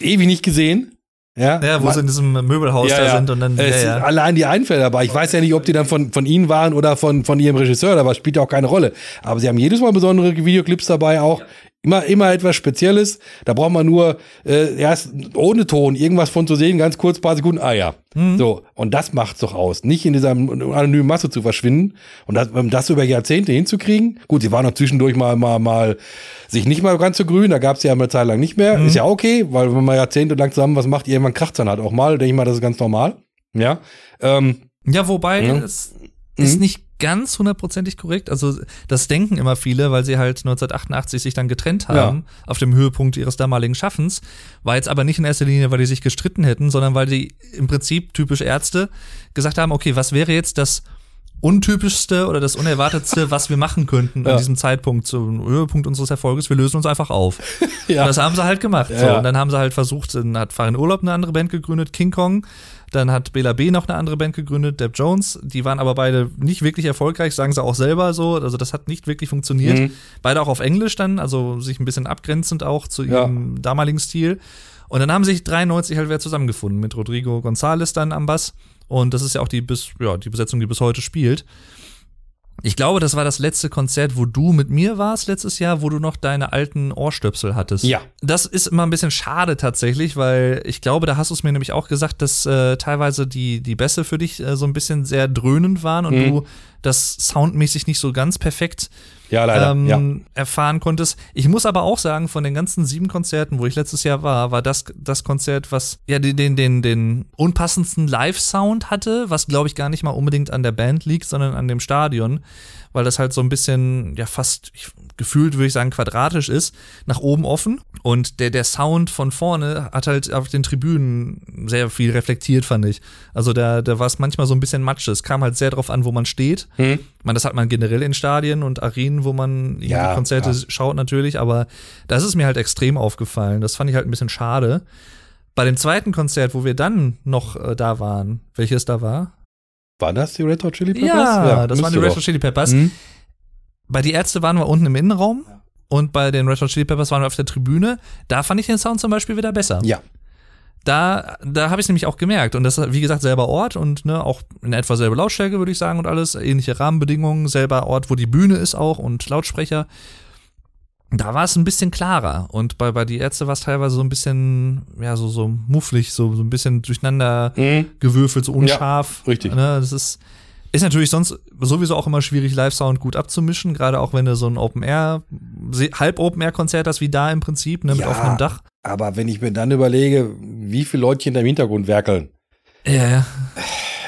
[SPEAKER 1] ewig nicht gesehen. Ja,
[SPEAKER 2] Ja, wo
[SPEAKER 1] Man-
[SPEAKER 2] sie in diesem Möbelhaus
[SPEAKER 1] ja,
[SPEAKER 2] da
[SPEAKER 1] ja.
[SPEAKER 2] sind und dann.
[SPEAKER 1] Es
[SPEAKER 2] ja,
[SPEAKER 1] sind
[SPEAKER 2] ja.
[SPEAKER 1] allein die Einfälle dabei. Ich weiß ja nicht, ob die dann von, von ihnen waren oder von, von ihrem Regisseur, aber spielt ja auch keine Rolle. Aber sie haben jedes Mal besondere Videoclips dabei, auch immer, immer etwas Spezielles. Da braucht man nur äh, erst ohne Ton irgendwas von zu sehen, ganz kurz, paar Sekunden, ah ja.
[SPEAKER 2] Mhm.
[SPEAKER 1] So, und das macht's doch aus. Nicht in dieser anonymen Masse zu verschwinden und das, um das über Jahrzehnte hinzukriegen. Gut, sie waren noch zwischendurch mal, mal, mal sich nicht mal ganz so grün, da gab's ja eine Zeit lang nicht mehr. Ist ja okay, weil wenn man jahrzehntelang zusammen was macht, irgendwann kracht's dann halt auch mal. Denke ich mal, das ist ganz normal. Ja. Ähm,
[SPEAKER 2] Ja, wobei,
[SPEAKER 1] Ja.
[SPEAKER 2] es ist
[SPEAKER 1] Mhm.
[SPEAKER 2] nicht ganz hundertprozentig korrekt. Also, das denken immer viele, weil sie halt 1988 sich dann getrennt haben, auf dem Höhepunkt ihres damaligen Schaffens. War jetzt aber nicht in erster Linie, weil die sich gestritten hätten, sondern weil die im Prinzip typisch Ärzte gesagt haben, okay, was wäre jetzt das untypischste oder das unerwartetste, [laughs] was wir machen könnten
[SPEAKER 1] Ja.
[SPEAKER 2] an diesem Zeitpunkt, zum Höhepunkt unseres Erfolges? Wir lösen uns einfach auf. [laughs]
[SPEAKER 1] ja.
[SPEAKER 2] Und das haben sie halt gemacht. So,
[SPEAKER 1] Ja.
[SPEAKER 2] und dann haben sie halt versucht, dann hat Farin Urlaub eine andere Band gegründet, King Kong. Dann hat Bela B noch eine andere Band gegründet, Deb Jones. Die waren aber beide nicht wirklich erfolgreich, sagen sie auch selber so. Also das hat nicht wirklich funktioniert.
[SPEAKER 1] Mhm.
[SPEAKER 2] Beide auch auf Englisch dann, also sich ein bisschen abgrenzend auch zu
[SPEAKER 1] Ja.
[SPEAKER 2] ihrem damaligen Stil. Und dann haben sich 93 halt wieder zusammengefunden mit Rodrigo González dann am Bass. Und das ist ja auch die bis, ja, die Besetzung, die bis heute spielt. Ich glaube, das war das letzte Konzert, wo du mit mir warst letztes Jahr, wo du noch deine alten Ohrstöpsel hattest.
[SPEAKER 1] Ja.
[SPEAKER 2] Das ist immer ein bisschen schade tatsächlich, weil ich glaube, da hast du es mir nämlich auch gesagt, dass äh, teilweise die, die Bässe für dich äh, so ein bisschen sehr dröhnend waren und
[SPEAKER 1] Mhm.
[SPEAKER 2] du das soundmäßig nicht so ganz perfekt
[SPEAKER 1] ja, leider.
[SPEAKER 2] ähm,
[SPEAKER 1] ja.
[SPEAKER 2] erfahren konntest. Ich muss aber auch sagen, von den ganzen sieben Konzerten, wo ich letztes Jahr war, war das das Konzert, was ja den, den, den, den unpassendsten Live-Sound hatte, was glaube ich gar nicht mal unbedingt an der Band liegt, sondern an dem Stadion, weil das halt so ein bisschen, ja fast ich, gefühlt würde ich sagen quadratisch ist, nach oben offen und der, der Sound von vorne hat halt auf den Tribünen sehr viel reflektiert, fand ich. Also da, da war es manchmal so ein bisschen matsch. Es kam halt sehr drauf an, wo man steht.
[SPEAKER 1] Hm.
[SPEAKER 2] Ich meine, das hat man generell in Stadien und Arenen, wo man
[SPEAKER 1] Ja,
[SPEAKER 2] Konzerte
[SPEAKER 1] ja.
[SPEAKER 2] schaut natürlich, aber das ist mir halt extrem aufgefallen. Das fand ich halt ein bisschen schade. Bei dem zweiten Konzert, wo wir dann noch äh, da waren, welches da war?
[SPEAKER 1] War das die Red Hot Chili Peppers?
[SPEAKER 2] Ja, das waren die Red Hot Chili Peppers.
[SPEAKER 1] Hm?
[SPEAKER 2] Bei die Ärzte waren wir unten im Innenraum und bei den Red Hot Chili Peppers waren wir auf der Tribüne. Da fand ich den Sound zum Beispiel wieder besser.
[SPEAKER 1] Ja.
[SPEAKER 2] Da, da habe ich es nämlich auch gemerkt. Und das ist, wie gesagt, selber Ort und ne, auch in etwa selbe Lautstärke, würde ich sagen, und alles. Ähnliche Rahmenbedingungen, selber Ort, wo die Bühne ist auch und Lautsprecher. da war es ein bisschen klarer. Und bei, bei die Ärzte war es teilweise so ein bisschen, ja, so, so mufflig, so, so ein bisschen durcheinander
[SPEAKER 1] Mhm.
[SPEAKER 2] gewürfelt, so unscharf.
[SPEAKER 1] Ja, richtig.
[SPEAKER 2] Ne, das ist, ist natürlich sonst sowieso auch immer schwierig, Live-Sound gut abzumischen, gerade auch wenn du so ein Open-Air, Halb-Open-Air-Konzert hast, wie da im Prinzip, ne, mit
[SPEAKER 1] Ja.
[SPEAKER 2] offenem Dach.
[SPEAKER 1] Aber wenn ich mir dann überlege, wie viele Leute im Hintergrund werkeln,
[SPEAKER 2] Ja, ja.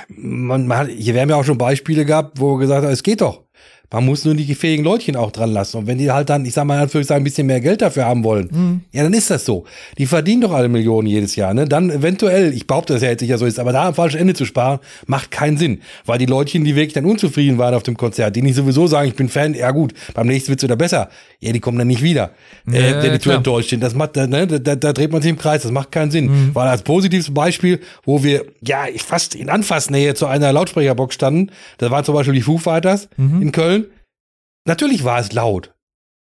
[SPEAKER 1] man, man hat, hier werden ja auch schon Beispiele gehabt, wo gesagt haben, es geht doch. Man muss nur die fähigen Leutchen auch dran lassen. Und wenn die halt dann, ich sag mal, Anführungszeichen, ein bisschen mehr Geld dafür haben wollen, ja, dann ist das so. Die verdienen doch alle Millionen jedes Jahr, ne? Dann eventuell, ich behaupte, dass ja jetzt sicher so ist, aber da am falschen Ende zu sparen, macht keinen Sinn. Weil die Leutchen, die wirklich dann unzufrieden waren auf dem Konzert, die nicht sowieso sagen, ich bin Fan, ja gut, beim nächsten wird's wieder besser. Ja, die kommen dann nicht wieder. äh,
[SPEAKER 2] Ja,
[SPEAKER 1] wenn die zu enttäuscht sind. Das macht, ne, da, da, da dreht man sich im Kreis, das macht keinen Sinn. Weil als positives Beispiel, wo wir ja fast in Anfassnähe zu einer Lautsprecherbox standen, da waren zum Beispiel die Foo Fighters in Köln. Natürlich war es laut,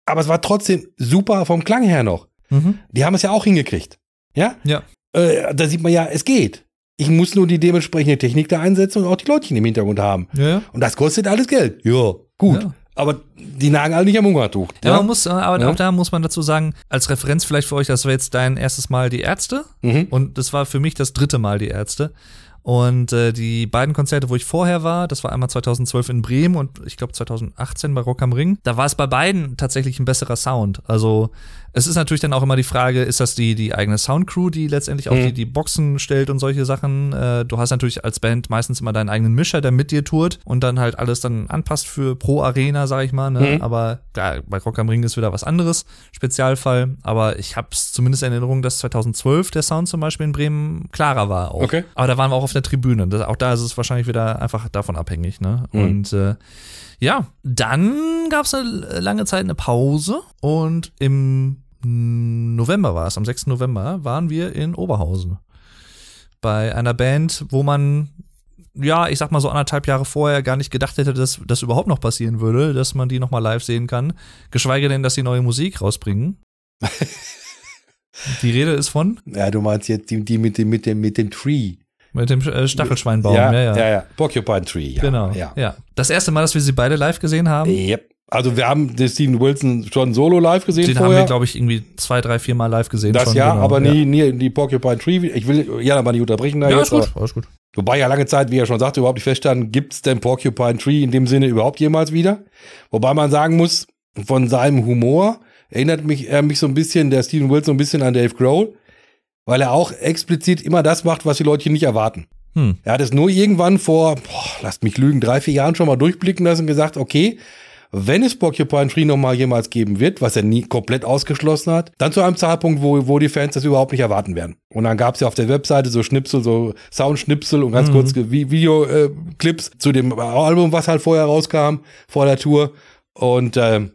[SPEAKER 1] aber es war trotzdem super vom Klang her noch.
[SPEAKER 2] Mhm.
[SPEAKER 1] Die haben es ja auch hingekriegt. Ja?
[SPEAKER 2] Ja.
[SPEAKER 1] Äh, da sieht man ja, es geht. Ich muss nur die dementsprechende Technik da einsetzen und auch die Leutchen im Hintergrund haben.
[SPEAKER 2] Ja, ja.
[SPEAKER 1] Und das kostet alles Geld. Ja, gut.
[SPEAKER 2] Ja.
[SPEAKER 1] Aber die nagen alle nicht am Hungertuch.
[SPEAKER 2] Ja, man muss, äh, aber
[SPEAKER 1] Ja.
[SPEAKER 2] auch da muss man dazu sagen, als Referenz vielleicht für euch, das war jetzt dein erstes Mal die Ärzte
[SPEAKER 1] Mhm.
[SPEAKER 2] und das war für mich das dritte Mal die Ärzte. Und äh, die beiden Konzerte, wo ich vorher war, das war einmal 2012 in Bremen und ich glaube 2018 bei Rock am Ring, da war es bei beiden tatsächlich ein besserer Sound. Also es ist natürlich dann auch immer die Frage, ist das die, die eigene Soundcrew, die letztendlich auch
[SPEAKER 1] Mhm.
[SPEAKER 2] die, die Boxen stellt und solche Sachen. Äh, du hast natürlich als Band meistens immer deinen eigenen Mischer, der mit dir tourt und dann halt alles dann anpasst für pro Arena, sag ich mal. Ne?
[SPEAKER 1] Mhm.
[SPEAKER 2] Aber ja, bei Rock am Ring ist wieder was anderes, Spezialfall. Aber ich habe es zumindest in Erinnerung, dass 2012 der Sound zum Beispiel in Bremen klarer war auch.
[SPEAKER 1] Okay.
[SPEAKER 2] Aber da waren wir auch auf der Tribüne. Das, auch da ist es wahrscheinlich wieder einfach davon abhängig. Ne?
[SPEAKER 1] Mhm.
[SPEAKER 2] Und äh, ja, dann gab es eine lange Zeit eine Pause und im November war es, am 6. November waren wir in Oberhausen bei einer Band, wo man ja, ich sag mal so anderthalb Jahre vorher gar nicht gedacht hätte, dass das überhaupt noch passieren würde, dass man die noch mal live sehen kann. Geschweige denn, dass sie neue Musik rausbringen. [laughs] die Rede ist von
[SPEAKER 1] Ja, du meinst jetzt die, die mit dem, mit dem, mit dem Tree.
[SPEAKER 2] mit dem äh, Stachelschweinbaum.
[SPEAKER 1] ja,
[SPEAKER 2] ja, ja.
[SPEAKER 1] ja, ja. Porcupine Tree, ja.
[SPEAKER 2] Genau.
[SPEAKER 1] Ja.
[SPEAKER 2] Ja. Das erste Mal, dass wir sie beide live gesehen haben.
[SPEAKER 1] Yep. Also wir haben den Steven Wilson schon solo live gesehen
[SPEAKER 2] Den haben
[SPEAKER 1] vorher.
[SPEAKER 2] wir, glaube ich, irgendwie zwei, drei, vier Mal live gesehen.
[SPEAKER 1] das
[SPEAKER 2] schon,
[SPEAKER 1] ja,
[SPEAKER 2] genau.
[SPEAKER 1] aber nie, nie die Porcupine Tree. Ich will ja aber nicht unterbrechen da
[SPEAKER 2] Ja,
[SPEAKER 1] jetzt.
[SPEAKER 2] ist gut. Alles gut.
[SPEAKER 1] Wobei ja lange Zeit, wie er schon sagte, überhaupt nicht feststand, gibt's denn Porcupine Tree in dem Sinne überhaupt jemals wieder? Wobei man sagen muss, von seinem Humor erinnert mich er mich so ein bisschen, der Steven Wilson, so ein bisschen an Dave Grohl, weil er auch explizit immer das macht, was die Leute nicht erwarten.
[SPEAKER 2] Hm.
[SPEAKER 1] Er hat es nur irgendwann vor, boah, lasst mich lügen, drei, vier Jahren schon mal durchblicken lassen und gesagt, okay, wenn es Porcupine Tree noch mal jemals geben wird, was er nie komplett ausgeschlossen hat, dann zu einem Zeitpunkt, wo, wo die Fans das überhaupt nicht erwarten werden. Und dann gab es ja auf der Webseite so Schnipsel, so Soundschnipsel und ganz kurz Vi- Videoclips zu dem Album, was halt vorher rauskam, vor der Tour. Und ähm,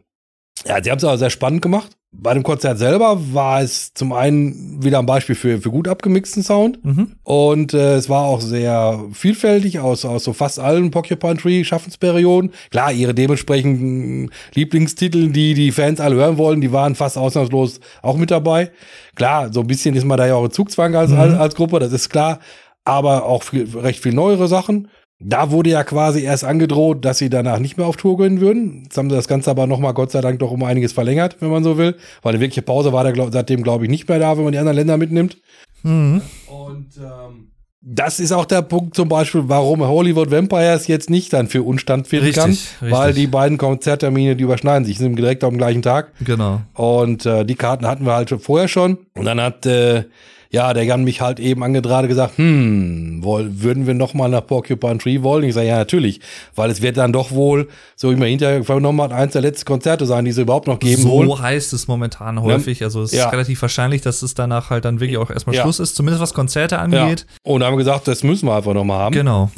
[SPEAKER 1] ja, sie haben es aber sehr spannend gemacht. Bei dem Konzert selber war es zum einen wieder ein Beispiel für, für gut abgemixten Sound.
[SPEAKER 2] Mhm.
[SPEAKER 1] Und äh, es war auch sehr vielfältig aus, aus so fast allen Porcupine Tree Schaffensperioden. Klar, ihre dementsprechenden Lieblingstitel, die die Fans alle hören wollen, die waren fast ausnahmslos auch mit dabei. Klar, so ein bisschen ist man da ja auch in Zugzwang als, als, als Gruppe, das ist klar. Aber auch viel, recht viel neuere Sachen. Da wurde ja quasi erst angedroht, dass sie danach nicht mehr auf Tour gehen würden. Jetzt haben sie das Ganze aber nochmal Gott sei Dank doch um einiges verlängert, wenn man so will. Weil eine wirkliche Pause war da glaub, seitdem, glaube ich, nicht mehr da, wenn man die anderen Länder mitnimmt.
[SPEAKER 2] Mhm.
[SPEAKER 1] Und ähm, das ist auch der Punkt zum Beispiel, warum Hollywood Vampires jetzt nicht dann für unstand werden
[SPEAKER 2] Richtig,
[SPEAKER 1] kann.
[SPEAKER 2] richtig.
[SPEAKER 1] Weil die beiden Konzerttermine, die überschneiden sich, sind direkt am gleichen Tag.
[SPEAKER 2] Genau.
[SPEAKER 1] Und äh, die Karten hatten wir halt schon vorher schon. Und dann hat äh, ja der Jan mich halt eben angedraht gesagt, hm, woll, würden wir noch mal nach Porcupine Tree wollen? Ich sage, ja, natürlich. Weil es wird dann doch wohl, so wie man hinterher vernommen hat, eins der letzten Konzerte sein, die sie überhaupt noch geben
[SPEAKER 2] so
[SPEAKER 1] wollen.
[SPEAKER 2] heißt es momentan häufig. Also es
[SPEAKER 1] Ja.
[SPEAKER 2] ist relativ wahrscheinlich, dass es danach halt dann wirklich auch erstmal
[SPEAKER 1] Ja.
[SPEAKER 2] Schluss ist, zumindest was Konzerte
[SPEAKER 1] Ja.
[SPEAKER 2] angeht.
[SPEAKER 1] Und haben gesagt, das müssen wir einfach noch mal haben.
[SPEAKER 2] Genau.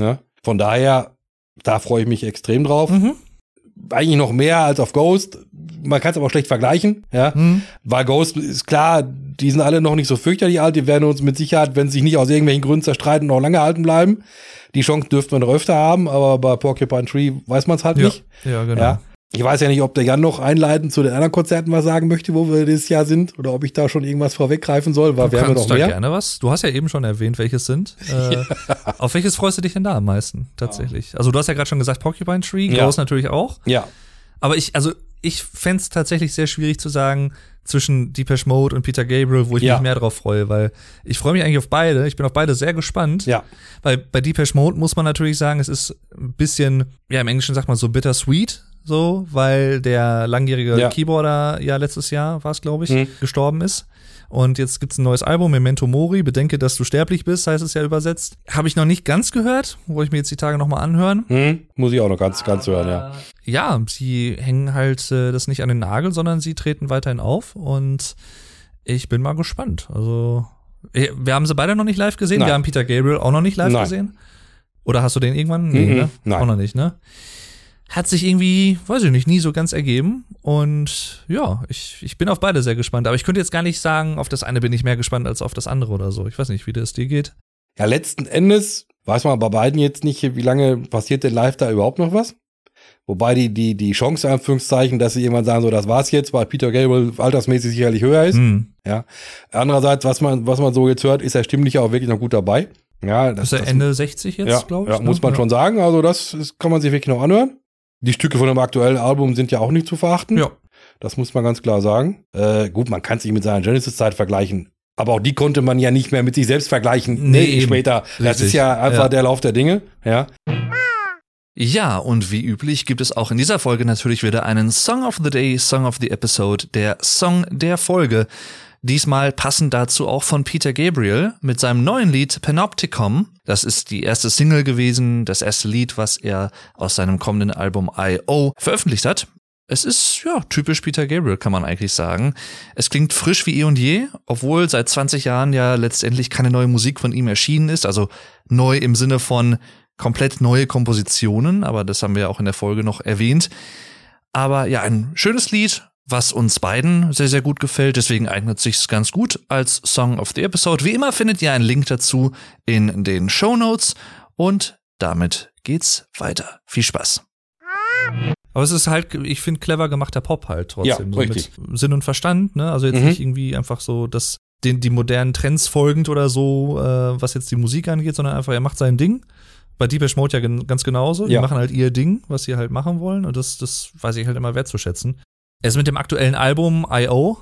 [SPEAKER 1] Von daher, da freue ich mich extrem drauf.
[SPEAKER 2] Mhm.
[SPEAKER 1] Eigentlich noch mehr als auf Ghost. Man kann es aber schlecht vergleichen, ja.
[SPEAKER 2] Mhm.
[SPEAKER 1] Weil Ghost ist klar, die sind alle noch nicht so fürchterlich alt. Die werden uns mit Sicherheit, wenn sie sich nicht aus irgendwelchen Gründen zerstreiten, noch lange halten bleiben. Die Chance dürften wir noch öfter haben, aber bei Porcupine Tree weiß man es halt
[SPEAKER 2] Ja.
[SPEAKER 1] nicht.
[SPEAKER 2] ja, genau.
[SPEAKER 1] Ja. Ich weiß ja nicht, ob der Jan noch einleitend zu den anderen Konzerten was sagen möchte, wo wir dieses Jahr sind, oder ob ich da schon irgendwas vorweggreifen soll, weil
[SPEAKER 2] Du
[SPEAKER 1] wir haben ja noch
[SPEAKER 2] da
[SPEAKER 1] mehr.
[SPEAKER 2] gerne was. Du hast ja eben schon erwähnt, welches sind. [laughs] Äh, Auf welches freust du dich denn da am meisten tatsächlich? Also du hast ja gerade schon gesagt Porcupine Tree,
[SPEAKER 1] Ja.
[SPEAKER 2] Ghost natürlich auch.
[SPEAKER 1] Ja.
[SPEAKER 2] Aber ich, also ich fänd's tatsächlich sehr schwierig zu sagen zwischen Deepesh Mode und Peter Gabriel, wo ich
[SPEAKER 1] Ja.
[SPEAKER 2] mich mehr drauf freue, weil ich freue mich eigentlich auf beide. Ich bin auf beide sehr gespannt.
[SPEAKER 1] Ja.
[SPEAKER 2] Weil bei Deepesh Mode muss man natürlich sagen, es ist ein bisschen, ja, im Englischen sagt man so bittersweet, so, weil der langjährige
[SPEAKER 1] Ja.
[SPEAKER 2] Keyboarder ja letztes Jahr, war es, glaube ich,
[SPEAKER 1] Mhm.
[SPEAKER 2] gestorben ist. Und jetzt gibt's ein neues Album, Memento Mori, bedenke, dass du sterblich bist, heißt es ja übersetzt. Habe ich noch nicht ganz gehört, wollte ich mir jetzt die Tage nochmal anhören.
[SPEAKER 1] Hm, muss ich auch noch ganz, ganz hören, ja.
[SPEAKER 2] Ja, sie hängen halt äh, das nicht an den Nagel, sondern sie treten weiterhin auf und ich bin mal gespannt. Also, eh, wir haben sie beide noch nicht live gesehen,
[SPEAKER 1] Nein.
[SPEAKER 2] wir haben Peter Gabriel auch noch nicht live
[SPEAKER 1] Nein.
[SPEAKER 2] gesehen. Oder hast du den irgendwann? Nee,
[SPEAKER 1] Mhm,
[SPEAKER 2] ne?
[SPEAKER 1] nein.
[SPEAKER 2] Auch noch nicht, ne? Hat sich irgendwie, weiß ich nicht, nie so ganz ergeben. Und ja, ich, ich bin auf beide sehr gespannt. Aber ich könnte jetzt gar nicht sagen, auf das eine bin ich mehr gespannt als auf das andere oder so. Ich weiß nicht, wie das dir geht.
[SPEAKER 1] Ja, letzten Endes weiß man bei beiden jetzt nicht, wie lange passiert denn live da überhaupt noch was? Wobei die, die, die Chance, Anführungszeichen, dass sie irgendwann sagen, so, das war's jetzt, weil Peter Gabriel altersmäßig sicherlich höher ist.
[SPEAKER 2] Hm.
[SPEAKER 1] Ja. Andererseits, was man, was man so jetzt hört, ist er stimmlich auch wirklich noch gut dabei. Ja, das
[SPEAKER 2] Ist er Ende 60 jetzt,
[SPEAKER 1] ja,
[SPEAKER 2] glaube ich?
[SPEAKER 1] ja, muss man
[SPEAKER 2] ne?
[SPEAKER 1] schon sagen. Also, das ist, kann man sich wirklich noch anhören. Die Stücke von dem aktuellen Album sind ja auch nicht zu verachten.
[SPEAKER 2] Ja.
[SPEAKER 1] Das muss man ganz klar sagen. Äh, gut, man kann sich mit seiner Genesis-Zeit vergleichen. Aber auch die konnte man ja nicht mehr mit sich selbst vergleichen.
[SPEAKER 2] Nee,
[SPEAKER 1] Nee, später. Das ist ja einfach
[SPEAKER 2] Ja.
[SPEAKER 1] der Lauf der Dinge. Ja.
[SPEAKER 2] Ja, und wie üblich gibt es auch in dieser Folge natürlich wieder einen Song of the Day, Song of the Episode, der Song der Folge. Diesmal passend dazu auch von Peter Gabriel mit seinem neuen Lied Panopticon. Das ist die erste Single gewesen, das erste Lied, was er aus seinem kommenden Album I.O. veröffentlicht hat. Es ist, ja, typisch Peter Gabriel, kann man eigentlich sagen. Es klingt frisch wie eh und je, obwohl seit 20 Jahren ja letztendlich keine neue Musik von ihm erschienen ist. Also neu im Sinne von komplett neue Kompositionen, aber das haben wir auch in der Folge noch erwähnt. Aber ja, ein schönes Lied, was uns beiden sehr, sehr gut gefällt. Deswegen eignet sich's ganz gut als Song of the Episode. Wie immer findet ihr einen Link dazu in den Show Notes und damit geht's weiter. Viel Spaß. Aber es ist halt, ich finde, clever gemachter Pop halt trotzdem.
[SPEAKER 1] Ja,
[SPEAKER 2] so. Mit Sinn und Verstand, ne? Also jetzt
[SPEAKER 1] Mhm.
[SPEAKER 2] nicht irgendwie einfach so, dass den, die modernen Trends folgend oder so, äh, was jetzt die Musik angeht, sondern einfach, er macht sein Ding. Bei Deepesh Mode ja gen ganz genauso. Die
[SPEAKER 1] Ja.
[SPEAKER 2] machen halt ihr Ding, was sie halt machen wollen. Und das, das weiß ich halt immer wertzuschätzen. Er ist mit dem aktuellen Album I.O.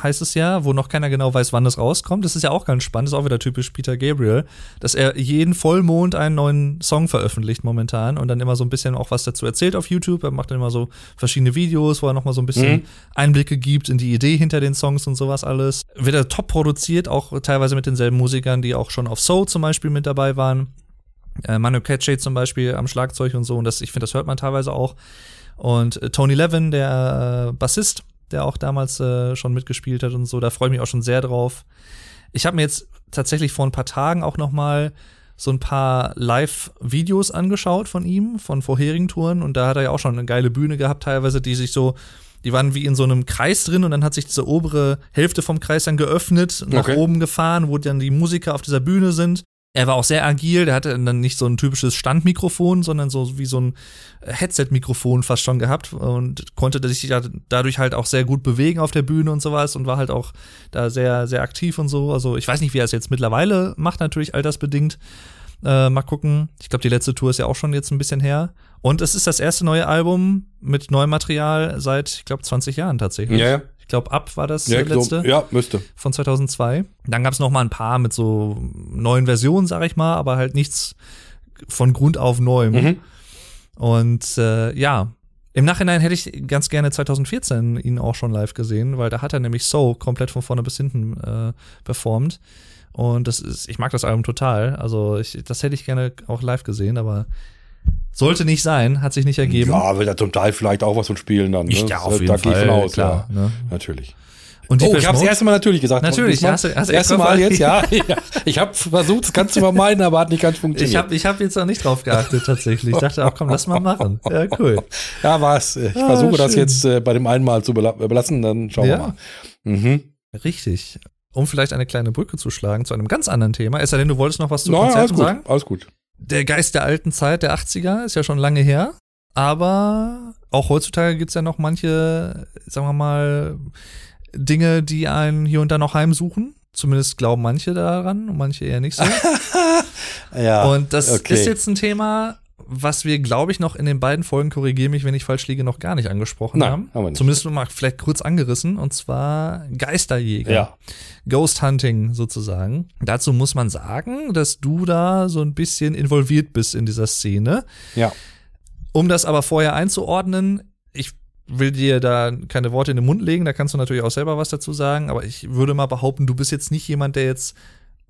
[SPEAKER 2] heißt es ja, wo noch keiner genau weiß, wann es rauskommt. Das ist ja auch ganz spannend, das ist auch wieder typisch Peter Gabriel, dass er jeden Vollmond einen neuen Song veröffentlicht momentan und dann immer so ein bisschen auch was dazu erzählt auf YouTube. Er macht dann immer so verschiedene Videos, wo er nochmal so ein bisschen
[SPEAKER 1] Mhm.
[SPEAKER 2] Einblicke gibt in die Idee hinter den Songs und sowas alles. Wird er top produziert, auch teilweise mit denselben Musikern, die auch schon auf Soul zum Beispiel mit dabei waren. Äh, Manu Katché zum Beispiel am Schlagzeug und so. Und das, ich finde, das hört man teilweise auch. Und äh, Tony Levin, der äh, Bassist, der auch damals äh, schon mitgespielt hat und so, da freue ich mich auch schon sehr drauf. Ich habe mir jetzt tatsächlich vor ein paar Tagen auch noch mal so ein paar Live-Videos angeschaut von ihm, von vorherigen Touren. Und da hat er ja auch schon eine geile Bühne gehabt, teilweise, die sich so, die waren wie in so einem Kreis drin und dann hat sich diese obere Hälfte vom Kreis dann geöffnet, nach
[SPEAKER 1] Okay.
[SPEAKER 2] oben gefahren, wo dann die Musiker auf dieser Bühne sind. Er war auch sehr agil, der hatte dann nicht so ein typisches Standmikrofon, sondern so wie so ein Headset-Mikrofon fast schon gehabt und konnte sich dadurch halt auch sehr gut bewegen auf der Bühne und sowas und war halt auch da sehr, sehr aktiv und so. Also ich weiß nicht, wie er es jetzt mittlerweile macht, natürlich altersbedingt. Äh, mal gucken. Ich glaube, die letzte Tour ist ja auch schon jetzt ein bisschen her. Und es ist das erste neue Album mit neuem Material seit, ich glaube, 20 Jahren tatsächlich.
[SPEAKER 1] Ja.
[SPEAKER 2] Ich glaube, Ab war das
[SPEAKER 1] Ja,
[SPEAKER 2] äh, letzte
[SPEAKER 1] so, ja, müsste.
[SPEAKER 2] von 2002. Dann gab es noch mal ein paar mit so neuen Versionen, sag ich mal, aber halt nichts von Grund auf neuem.
[SPEAKER 1] Mhm.
[SPEAKER 2] Und äh, ja, im Nachhinein hätte ich ganz gerne 2014 ihn auch schon live gesehen, weil da hat er nämlich So komplett von vorne bis hinten äh, performt. Und das ist, ich mag das Album total. Also ich, das hätte ich gerne auch live gesehen, aber sollte nicht sein, hat sich nicht ergeben.
[SPEAKER 1] Ja, will er zum Teil vielleicht auch was von spielen dann. Ne?
[SPEAKER 2] Ich, ja,
[SPEAKER 1] Das-
[SPEAKER 2] auf jeden
[SPEAKER 1] da gehe ich
[SPEAKER 2] Fall,
[SPEAKER 1] von aus,
[SPEAKER 2] klar.
[SPEAKER 1] ja.
[SPEAKER 2] Ne?
[SPEAKER 1] Natürlich.
[SPEAKER 2] Und
[SPEAKER 1] Oh, ich habe das erste Mal natürlich gesagt.
[SPEAKER 2] Natürlich,
[SPEAKER 1] Diesmal-
[SPEAKER 2] hast du- hast
[SPEAKER 1] das erste Mal jetzt, ja. [laughs] ja. Ich habe versucht, das kannst du vermeiden, aber hat nicht ganz funktioniert.
[SPEAKER 2] Ich habe ich hab jetzt noch nicht drauf geachtet, tatsächlich. Ich dachte, ach komm, lass mal machen. Ja, cool.
[SPEAKER 1] ja, war's. Ich
[SPEAKER 2] Ah,
[SPEAKER 1] versuche das
[SPEAKER 2] schön.
[SPEAKER 1] jetzt äh, bei dem einen Mal zu bela belassen, dann schauen
[SPEAKER 2] Ja.
[SPEAKER 1] wir mal. Mhm.
[SPEAKER 2] Richtig. Um vielleicht eine kleine Brücke zu schlagen zu einem ganz anderen Thema. Es sei denn, du wolltest noch was zu
[SPEAKER 1] alles
[SPEAKER 2] Konzerten
[SPEAKER 1] gut,
[SPEAKER 2] sagen?
[SPEAKER 1] alles gut.
[SPEAKER 2] Der Geist der alten Zeit, der 80er, ist ja schon lange her. Aber auch heutzutage gibt's ja noch manche, sagen wir mal, Dinge, die einen hier und da noch heimsuchen. Zumindest glauben manche daran und manche eher nicht so. [laughs]
[SPEAKER 1] Ja,
[SPEAKER 2] und das
[SPEAKER 1] okay.
[SPEAKER 2] ist jetzt ein Thema, was wir, glaube ich, noch in den beiden Folgen, korrigiere mich, wenn ich falsch liege, noch gar nicht angesprochen
[SPEAKER 1] Nein,
[SPEAKER 2] haben.
[SPEAKER 1] haben wir nicht.
[SPEAKER 2] Zumindest mal vielleicht kurz angerissen, und zwar Geisterjäger.
[SPEAKER 1] Ja.
[SPEAKER 2] Ghost Hunting sozusagen. Dazu muss man sagen, dass du da so ein bisschen involviert bist in dieser Szene.
[SPEAKER 1] Ja.
[SPEAKER 2] Um das aber vorher einzuordnen, ich will dir da keine Worte in den Mund legen, da kannst du natürlich auch selber was dazu sagen, aber ich würde mal behaupten, du bist jetzt nicht jemand, der jetzt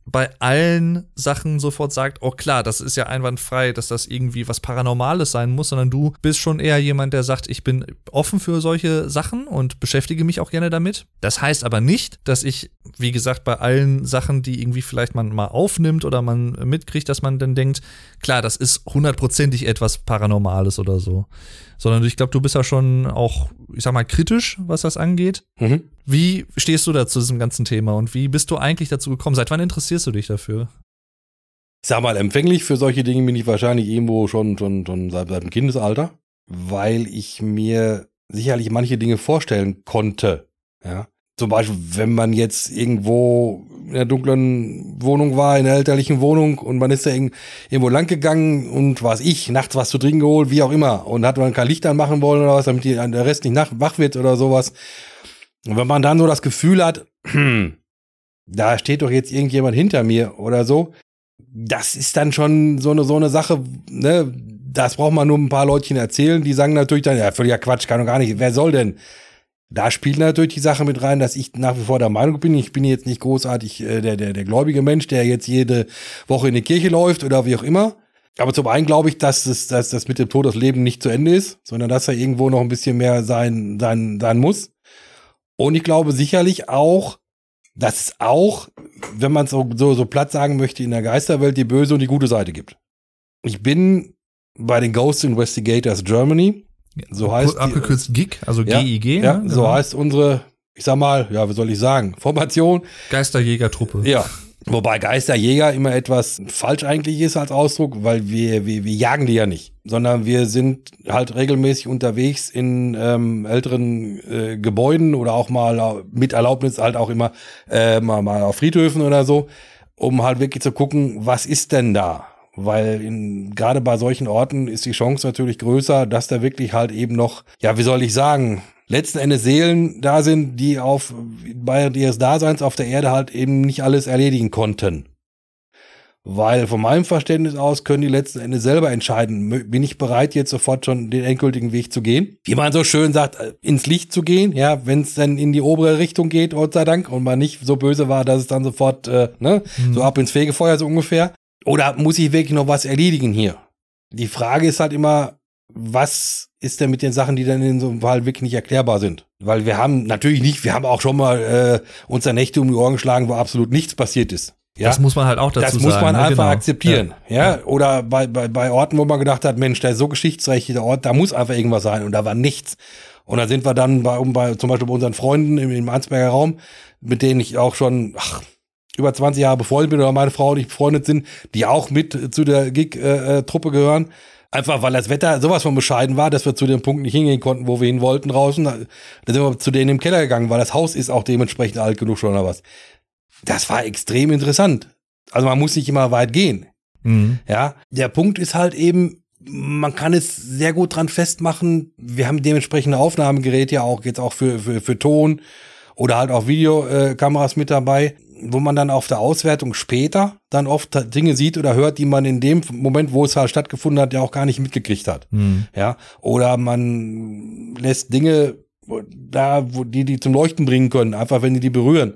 [SPEAKER 2] bei allen Sachen sofort sagt, oh klar, das ist ja einwandfrei, dass das irgendwie was Paranormales sein muss, sondern du bist schon eher jemand, der sagt, ich bin offen für solche Sachen und beschäftige mich auch gerne damit. Das heißt aber nicht, dass ich, wie gesagt, bei allen Sachen, die irgendwie vielleicht man mal aufnimmt oder man mitkriegt, dass man dann denkt, klar, das ist hundertprozentig etwas Paranormales oder so. Sondern ich glaube, du bist ja schon auch, ich sag mal, kritisch, was das angeht.
[SPEAKER 1] Mhm.
[SPEAKER 2] Wie stehst du da zu diesem ganzen Thema und wie bist du eigentlich dazu gekommen? Seit wann interessierst du dich dafür?
[SPEAKER 1] Ich sag mal, empfänglich für solche Dinge bin ich wahrscheinlich irgendwo schon, schon, schon seit, seit dem Kindesalter, weil ich mir sicherlich manche Dinge vorstellen konnte. Ja. Zum Beispiel, wenn man jetzt irgendwo in einer dunklen Wohnung war, in einer elterlichen Wohnung und man ist da irgendwo lang gegangen und was ich, nachts was zu trinken geholt, wie auch immer, und hat man kein Licht anmachen wollen oder was, damit die, der Rest nicht nach, wach wird oder sowas. Und wenn man dann so das Gefühl hat, [clears throat] da steht doch jetzt irgendjemand hinter mir oder so, das ist dann schon so eine, so eine Sache, ne, das braucht man nur ein paar Leutchen erzählen, die sagen natürlich dann, ja, völliger Quatsch, kann doch gar nicht, wer soll denn? Da spielt natürlich die Sache mit rein, dass ich nach wie vor der Meinung bin, ich bin jetzt nicht großartig äh, der, der, der gläubige Mensch, der jetzt jede Woche in die Kirche läuft oder wie auch immer. Aber zum einen glaube ich, dass das, dass das mit dem Tod das Leben nicht zu Ende ist, sondern dass er irgendwo noch ein bisschen mehr sein, sein, sein muss. Und ich glaube sicherlich auch, dass es auch, wenn man so, so, so platt sagen möchte, in der Geisterwelt die böse und die gute Seite gibt. Ich bin bei den Ghost Investigators Germany. So heißt die-
[SPEAKER 2] Abgekürzt GIG, also
[SPEAKER 1] Ja,
[SPEAKER 2] GIG.
[SPEAKER 1] Ja,
[SPEAKER 2] ne?
[SPEAKER 1] so
[SPEAKER 2] Genau.
[SPEAKER 1] heißt unsere, ich sag mal, ja, wie soll ich sagen, Formation.
[SPEAKER 2] Geisterjägertruppe.
[SPEAKER 1] Ja. Wobei Geisterjäger immer etwas falsch eigentlich ist als Ausdruck, weil wir, wir, wir jagen die ja nicht, sondern wir sind halt regelmäßig unterwegs in ähm, älteren äh, Gebäuden oder auch mal mit Erlaubnis halt auch immer äh, mal, mal auf Friedhöfen oder so, um halt wirklich zu gucken, was ist denn da? Weil in, gerade bei solchen Orten ist die Chance natürlich größer, dass da wirklich halt eben noch, ja, wie soll ich sagen, letzten Endes Seelen da sind, die auf bei ihres Daseins auf der Erde halt eben nicht alles erledigen konnten. Weil von meinem Verständnis aus können die letzten Endes selber entscheiden, bin ich bereit, jetzt sofort schon den endgültigen Weg zu gehen. Wie man so schön sagt, äh, ins Licht zu gehen, ja, wenn es dann in die obere Richtung geht, Gott sei Dank, und man nicht so böse war, dass es dann sofort, äh, ne, so ab ins Fegefeuer so ungefähr. Oder muss ich wirklich noch was erledigen hier? Die Frage ist halt immer, was ist denn mit den Sachen, die dann in so einem Fall wirklich nicht erklärbar sind? Weil wir haben natürlich nicht, wir haben auch schon mal äh, uns da Nächte um die Ohren geschlagen, wo absolut nichts passiert ist. Ja?
[SPEAKER 2] Das muss man halt auch dazu
[SPEAKER 1] das
[SPEAKER 2] sagen.
[SPEAKER 1] muss man
[SPEAKER 2] ne?
[SPEAKER 1] einfach
[SPEAKER 2] Genau.
[SPEAKER 1] akzeptieren. Ja. Oder bei, bei, bei Orten, wo man gedacht hat, Mensch, der ist so geschichtsträchtig, der Ort, da muss einfach irgendwas sein. Und da war nichts. Und da sind wir dann bei, um bei zum Beispiel bei unseren Freunden im, im Ansberger Raum, mit denen ich auch schon ach, über 20 Jahre befreundet bin oder meine Frau und ich befreundet sind, die auch mit zu der Gig-Truppe gehören. Einfach weil das Wetter sowas von bescheiden war, dass wir zu dem Punkt nicht hingehen konnten, wo wir hin wollten draußen. Da, da sind wir zu denen im Keller gegangen, weil das Haus ist auch dementsprechend alt genug schon oder was. Das war extrem interessant. Also man muss nicht immer weit gehen.
[SPEAKER 2] Mhm.
[SPEAKER 1] Ja, der Punkt ist halt eben, man kann es sehr gut dran festmachen. Wir haben dementsprechende Aufnahmegeräte ja auch jetzt auch für, für, für Ton oder halt auch Videokameras mit dabei, wo man dann auf der Auswertung später dann oft Dinge sieht oder hört, die man in dem Moment, wo es halt stattgefunden hat, ja auch gar nicht mitgekriegt hat.
[SPEAKER 2] Mhm.
[SPEAKER 1] Ja, oder man lässt Dinge da, wo die die zum Leuchten bringen können, einfach wenn die die berühren.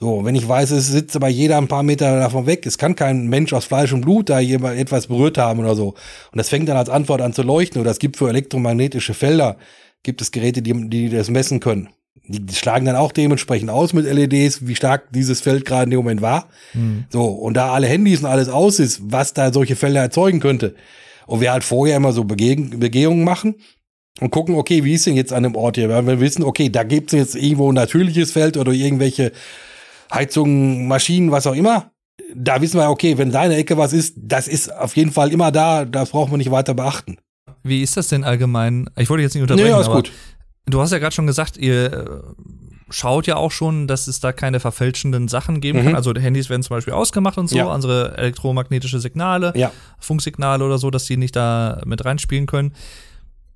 [SPEAKER 1] So, wenn ich weiß, es sitzt aber jeder ein paar Meter davon weg, es kann kein Mensch aus Fleisch und Blut da jemand etwas berührt haben oder so. Und das fängt dann als Antwort an zu leuchten. Oder es gibt für elektromagnetische Felder, gibt es Geräte, die, die das messen können. Die schlagen dann auch dementsprechend aus mit LEDs, wie stark dieses Feld gerade in dem Moment war. So, und da alle Handys und alles aus ist, was da solche Felder erzeugen könnte. Und wir halt vorher immer so Begeh Begehungen machen und gucken, okay, wie ist denn jetzt an dem Ort hier? Weil wir wissen, okay, da gibt es jetzt irgendwo ein natürliches Feld oder irgendwelche Heizungen, Maschinen, was auch immer. Da wissen wir, okay, wenn da in der Ecke was ist, das ist auf jeden Fall immer da, das braucht man nicht weiter beachten.
[SPEAKER 2] Wie ist das denn allgemein? Ich wollte jetzt nicht unterbrechen,
[SPEAKER 1] Nee, alles
[SPEAKER 2] aber
[SPEAKER 1] gut.
[SPEAKER 2] Du hast ja gerade schon gesagt, ihr äh, schaut ja auch schon, dass es da keine verfälschenden Sachen geben kann.
[SPEAKER 1] Mhm.
[SPEAKER 2] Also Handys werden zum Beispiel ausgemacht und so,
[SPEAKER 1] Ja.
[SPEAKER 2] unsere elektromagnetische Signale,
[SPEAKER 1] Ja.
[SPEAKER 2] Funksignale oder so, dass die nicht da mit reinspielen können.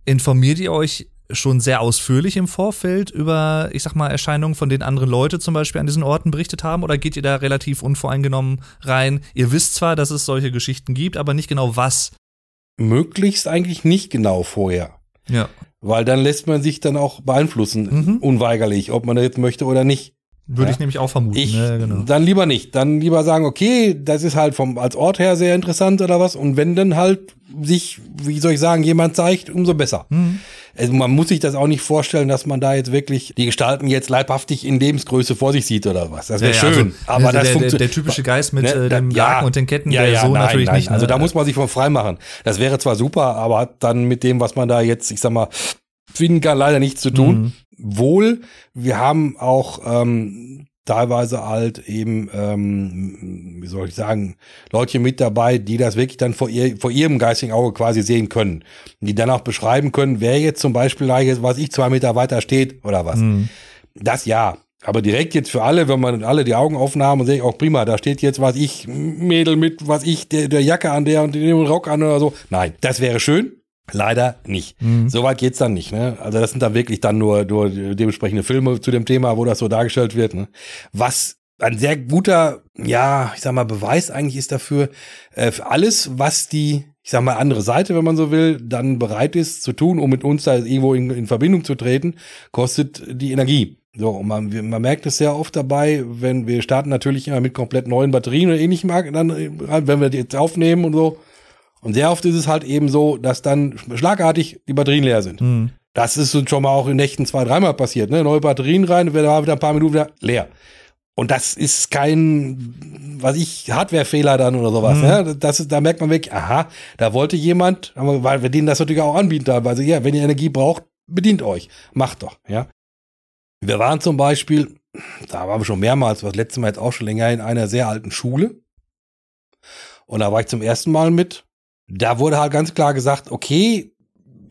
[SPEAKER 2] Informiert ihr euch schon sehr ausführlich im Vorfeld über, ich sag mal, Erscheinungen, von denen andere Leute zum Beispiel an diesen Orten berichtet haben? Oder geht ihr da relativ unvoreingenommen rein? Ihr wisst zwar, dass es solche Geschichten gibt, aber nicht genau was.
[SPEAKER 1] Möglichst eigentlich nicht genau vorher.
[SPEAKER 2] Ja.
[SPEAKER 1] Weil dann lässt man sich dann auch beeinflussen,
[SPEAKER 2] Mhm.
[SPEAKER 1] unweigerlich, ob man das jetzt möchte oder nicht.
[SPEAKER 2] Würde
[SPEAKER 1] Ja.
[SPEAKER 2] ich nämlich auch vermuten.
[SPEAKER 1] Ich,
[SPEAKER 2] ja, genau.
[SPEAKER 1] dann lieber nicht. Dann lieber sagen, okay, das ist halt vom, als Ort her sehr interessant oder was. Und wenn dann halt sich, wie soll ich sagen, jemand zeigt, umso besser.
[SPEAKER 2] Mhm.
[SPEAKER 1] Also man muss sich das auch nicht vorstellen, dass man da jetzt wirklich die Gestalten jetzt leibhaftig in Lebensgröße vor sich sieht oder was. Das wäre
[SPEAKER 2] Ja, ja,
[SPEAKER 1] schön.
[SPEAKER 2] also,
[SPEAKER 1] aber
[SPEAKER 2] der,
[SPEAKER 1] das
[SPEAKER 2] der,
[SPEAKER 1] funktioniert.
[SPEAKER 2] der typische Geist mit
[SPEAKER 1] Ne,
[SPEAKER 2] äh, dem
[SPEAKER 1] da-
[SPEAKER 2] Laken und den Ketten,
[SPEAKER 1] ja,
[SPEAKER 2] der
[SPEAKER 1] ja,
[SPEAKER 2] so
[SPEAKER 1] nein,
[SPEAKER 2] natürlich
[SPEAKER 1] nein.
[SPEAKER 2] nicht.
[SPEAKER 1] Also
[SPEAKER 2] ne?
[SPEAKER 1] da muss man sich von frei machen. Das wäre zwar super, aber dann mit dem, was man da jetzt, ich sag mal, finden kann, leider nichts zu tun.
[SPEAKER 2] Mhm.
[SPEAKER 1] Wohl, wir haben auch ähm, teilweise halt eben, ähm, wie soll ich sagen, Leute mit dabei, die das wirklich dann vor, ihr, vor ihrem geistigen Auge quasi sehen können. Die dann auch beschreiben können, wer jetzt zum Beispiel da jetzt, was ich, zwei Meter weiter steht oder was.
[SPEAKER 2] Mhm.
[SPEAKER 1] Das ja. Aber direkt jetzt für alle, wenn man alle die Augen offen haben und sehe ich auch prima, da steht jetzt, was ich, Mädel mit, was ich, der, der Jacke an der und dem Rock an oder so. Nein, das wäre schön. Leider nicht.
[SPEAKER 2] Mhm.
[SPEAKER 1] So weit geht's dann nicht. Ne? Also das sind dann wirklich dann nur, nur dementsprechende Filme zu dem Thema, wo das so dargestellt wird. Ne? Was ein sehr guter, ja, ich sag mal, Beweis eigentlich ist dafür, äh, für alles, was die, ich sag mal, andere Seite, wenn man so will, dann bereit ist zu tun, um mit uns da irgendwo in, in Verbindung zu treten, kostet die Energie. So, und man, man merkt es sehr oft dabei, wenn wir starten natürlich immer mit komplett neuen Batterien oder ähnlichem, dann, wenn wir die jetzt aufnehmen und so. Und sehr oft ist es halt eben so, dass dann schlagartig die Batterien leer sind.
[SPEAKER 2] Mhm.
[SPEAKER 1] Das ist uns schon mal auch in Nächten zwei, dreimal passiert. Ne? Neue Batterien rein, da war wieder ein paar Minuten wieder leer. Und das ist kein, was ich, Hardware-Fehler dann oder sowas.
[SPEAKER 2] Mhm.
[SPEAKER 1] Ne? Das ist, da merkt man wirklich, aha, da wollte jemand, weil wir denen das natürlich auch anbieten teilweise. Ja, wenn ihr Energie braucht, bedient euch. Macht doch, ja. Wir waren zum Beispiel, da waren wir schon mehrmals, was letztes Mal jetzt auch schon länger, in einer sehr alten Schule. Und da war ich zum ersten Mal mit. Da wurde halt ganz klar gesagt, okay,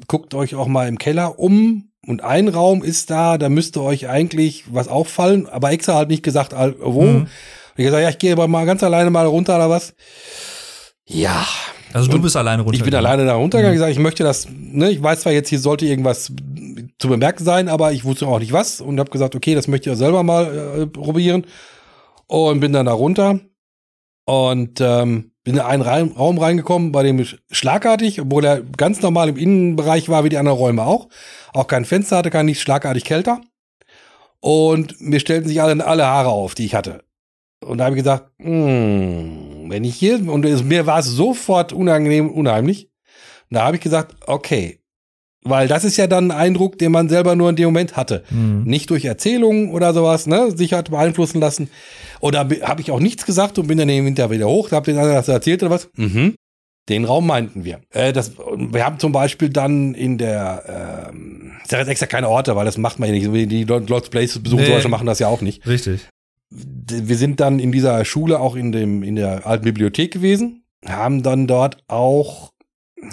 [SPEAKER 1] guckt euch auch mal im Keller um und ein Raum ist da, da müsste euch eigentlich was auffallen, aber extra halt nicht gesagt, wo.
[SPEAKER 2] Mhm.
[SPEAKER 1] Und ich gesagt, ja, ich gehe aber mal ganz alleine mal runter oder was. Ja,
[SPEAKER 2] Also du
[SPEAKER 1] Und
[SPEAKER 2] bist alleine runter.
[SPEAKER 1] ich bin alleine da runtergegangen, gesagt, ich möchte das, ne, ich weiß zwar jetzt, hier sollte irgendwas zu bemerken sein, aber ich wusste auch nicht was und habe gesagt, okay, das möchte ich selber mal äh, probieren und bin dann da runter und ähm, bin in einen Raum reingekommen, bei dem ich schlagartig, obwohl er ganz normal im Innenbereich war, wie die anderen Räume auch, auch kein Fenster hatte, kein nicht schlagartig kälter und mir stellten sich alle, alle Haare auf, die ich hatte. Und da habe ich gesagt, hm, wenn ich hier, und es, mir war es sofort unangenehm, unheimlich. Und da habe ich gesagt, okay, weil das ist ja dann ein Eindruck, den man selber nur in dem Moment hatte.
[SPEAKER 2] Mhm.
[SPEAKER 1] Nicht durch Erzählungen oder sowas, ne, sich hat beeinflussen lassen. Oder habe ich auch nichts gesagt und bin dann im Winter wieder hoch, hab den anderen das erzählt oder was? Mhm. Den Raum meinten wir. Äh, das, wir haben zum Beispiel dann in der, ähm, ich sage jetzt extra keine Orte, weil das macht man ja nicht. Die Lost Places besuchen
[SPEAKER 2] Nee.
[SPEAKER 1] zum Beispiel machen das ja auch nicht
[SPEAKER 2] Richtig.
[SPEAKER 1] wir sind dann in dieser Schule auch in dem in der alten Bibliothek gewesen, haben dann dort auch